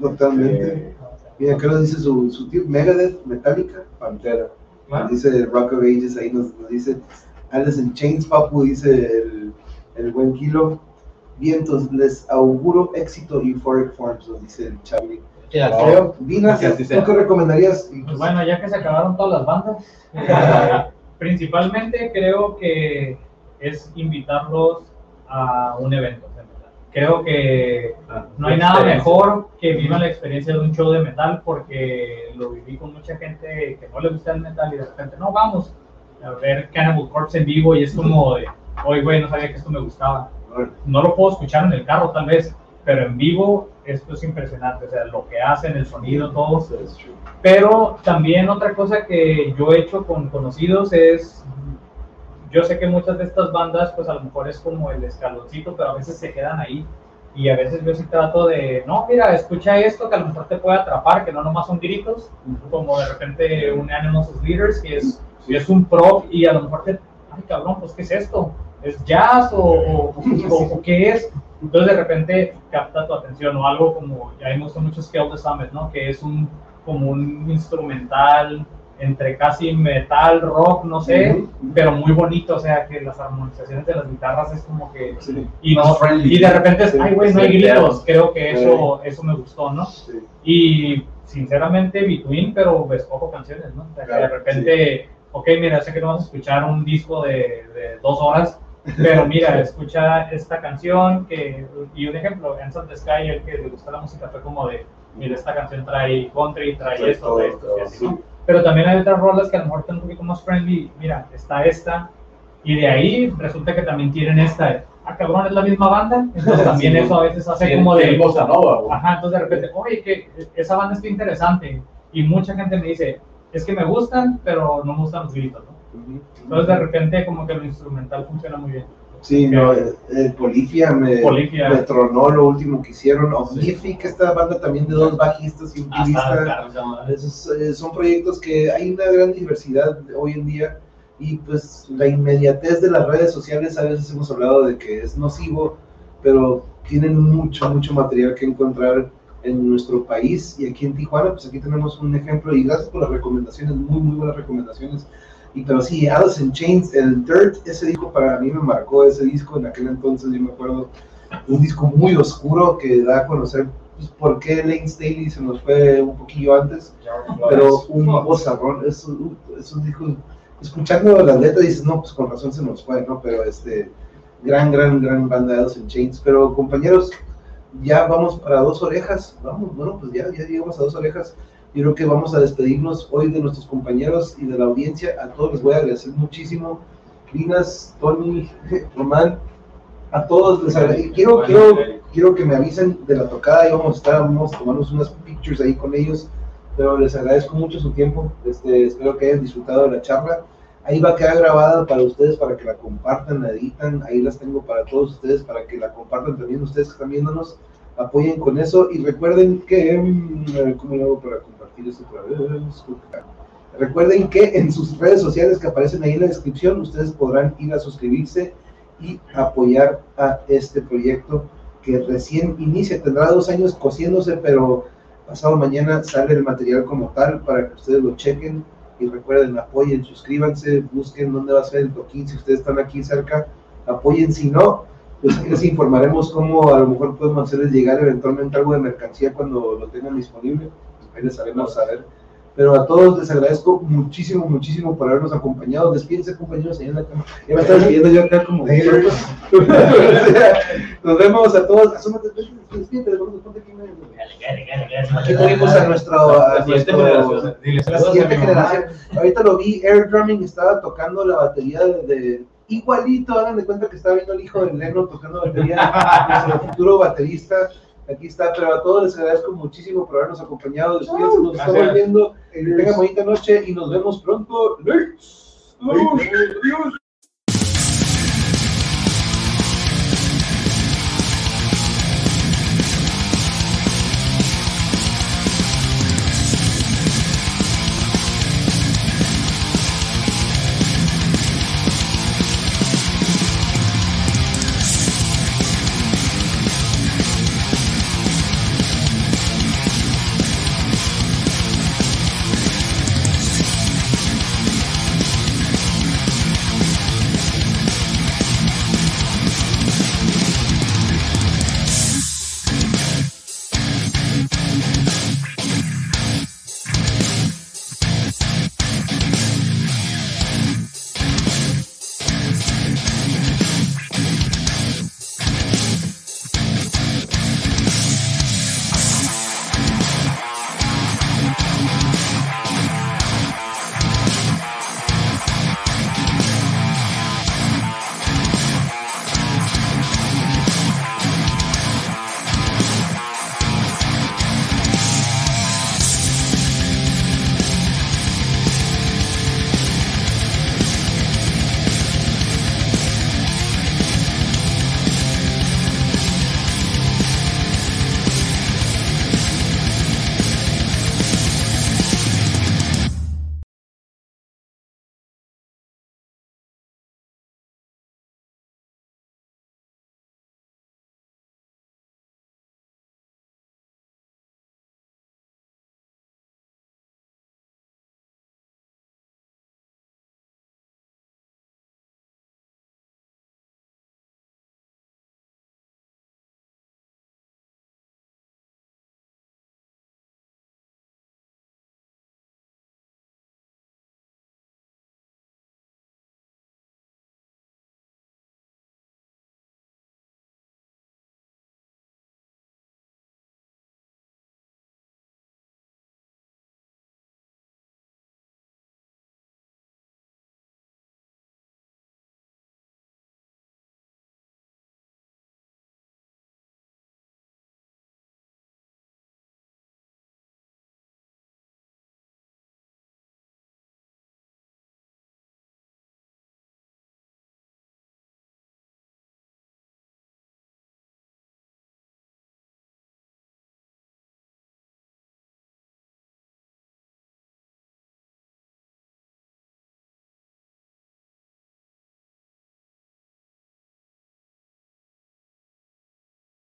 Totalmente. eh, Mira, acá nos dice su, su tío Megadeth, Metallica, Pantera. Nos dice Rock of Ages, ahí nos, nos dice Alice in Chains, Papu, dice el, el buen kilo. Vientos, les auguro éxito Euphoric Forms, nos dice el Charlie. Creo, Vina, Que así ¿tú qué recomendarías? Pues bueno, ya que se acabaron todas las bandas, eh, principalmente creo que es invitarlos a un evento. Creo que no hay nada mejor que vivan la experiencia de un show de metal porque lo viví con mucha gente que no le gusta el metal y de repente, no, vamos a ver Cannibal Corpse en vivo y es como de, oye, güey, no sabía que esto me gustaba. No lo puedo escuchar en el carro tal vez, pero en vivo esto es impresionante, o sea, lo que hacen, el sonido, todo. Pero también otra cosa que yo he hecho con conocidos es, yo sé que muchas de estas bandas, pues a lo mejor es como el escaloncito, pero a veces se quedan ahí. Y a veces yo sí trato de, no, mira, escucha esto que a lo mejor te puede atrapar, que no nomás son gritos, como de repente un Animals as Leaders, que es, que es un prop y a lo mejor te, ay cabrón, pues ¿qué es esto? ¿Es jazz o, o, o- o qué es? Entonces de repente capta tu atención o algo como, ya me gusta mucho Scale the Summit, ¿no? Que es un, como un instrumental entre casi metal, rock, no sé, pero muy bonito, o sea, que las armonizaciones de las guitarras es como que... Sí. Y, no, y de repente es, ay, güey, no hay Sí, gritos, creo que eso, eso me gustó, ¿no? Sí. Y sinceramente, Between, pero escojo canciones, ¿no? O sea, que de Claro, repente, ok, mira, sé que no vas a escuchar un disco de, de dos horas, pero mira, escucha esta canción que, y un ejemplo, of the Sky, el que le gusta la música fue como de, mira, esta canción trae country, trae esto, trae esto, y así, sí. ¿no? Pero también hay otras rolas que a lo mejor están un poquito más friendly, mira, está esta, y de ahí resulta que también tienen esta, ah, cabrón, es la misma banda, entonces también Sí, eso a veces hace Sí, como de, bossa nova, güey. Ajá, entonces de repente, oye, que esa banda está interesante. Y mucha gente me dice, es que me gustan, pero no me gustan los gritos, ¿no? Entonces de repente como que lo instrumental funciona muy bien. Sí, no, eh, eh, Polifia me, Polifia. me tronó lo último que hicieron. Omnific, esta banda también de dos bajistas y un claro, Esos, eh, son proyectos que hay una gran diversidad hoy en día y pues la inmediatez de las redes sociales a veces hemos hablado de que es nocivo, pero tienen mucho, mucho material que encontrar en nuestro país y aquí en Tijuana, pues aquí tenemos un ejemplo y gracias por las recomendaciones, muy, muy buenas recomendaciones. Y pero sí, Alice in Chains, el Dirt, ese disco para mí me marcó, ese disco en aquel entonces, yo me acuerdo, un disco muy oscuro que da a conocer pues, por qué Lane Staley se nos fue un poquillo antes pero un bozarrón, es un, es un disco, escuchando las letras dices, no, pues con razón se nos fue, ¿no? Pero este, gran, gran, gran banda de Alice in Chains. Pero compañeros, ya vamos para dos orejas, vamos, bueno, pues ya, ya llegamos a dos orejas. Yo creo que vamos a despedirnos hoy de nuestros compañeros y de la audiencia. A todos les voy a agradecer muchísimo. Linas, Tony, Román, a todos les agradezco. Quiero, quiero, quiero que me avisen de la tocada y vamos a estar, vamos unas pictures ahí con ellos pero les agradezco mucho su tiempo. Este, espero que hayan disfrutado de la charla. Ahí va a quedar grabada para ustedes, para que la compartan, la editan. Ahí las tengo para todos ustedes, para que la compartan también ustedes que están viéndonos. Apoyen con eso y recuerden que. mm, ¿Cómo lo hago para compartir Recuerden que en sus redes sociales que aparecen ahí en la descripción, ustedes podrán ir a suscribirse y apoyar a este proyecto que recién inicia. Tendrá dos años cociéndose, pero pasado mañana sale el material como tal para que ustedes lo chequen. Y recuerden, apoyen, suscríbanse, busquen dónde va a ser el toquín, si ustedes están aquí cerca, apoyen, si no, pues les informaremos cómo a lo mejor podemos hacerles llegar eventualmente algo de mercancía cuando lo tengan disponible, ahí les haremos saber. Pero a todos les agradezco muchísimo, muchísimo por habernos acompañado. Despídense, compañeros, ahí en la cama. Ya me están viendo yo acá como... Nos vemos a todos. Asómate, despídete, vamos, ponte aquí. Aquí tuvimos a nuestro, a siguiente nuestro- generación. La siguiente. Ahorita lo vi, Air Drumming estaba tocando la batería de, de- igualito, hagan de cuenta que estaba viendo al hijo de Leno tocando batería, nuestro futuro baterista. Aquí está, pero a todos les agradezco muchísimo por habernos acompañado. Despídense, nos estamos Gracias. viendo. Que tengan bonita noche y nos vemos pronto. Adiós.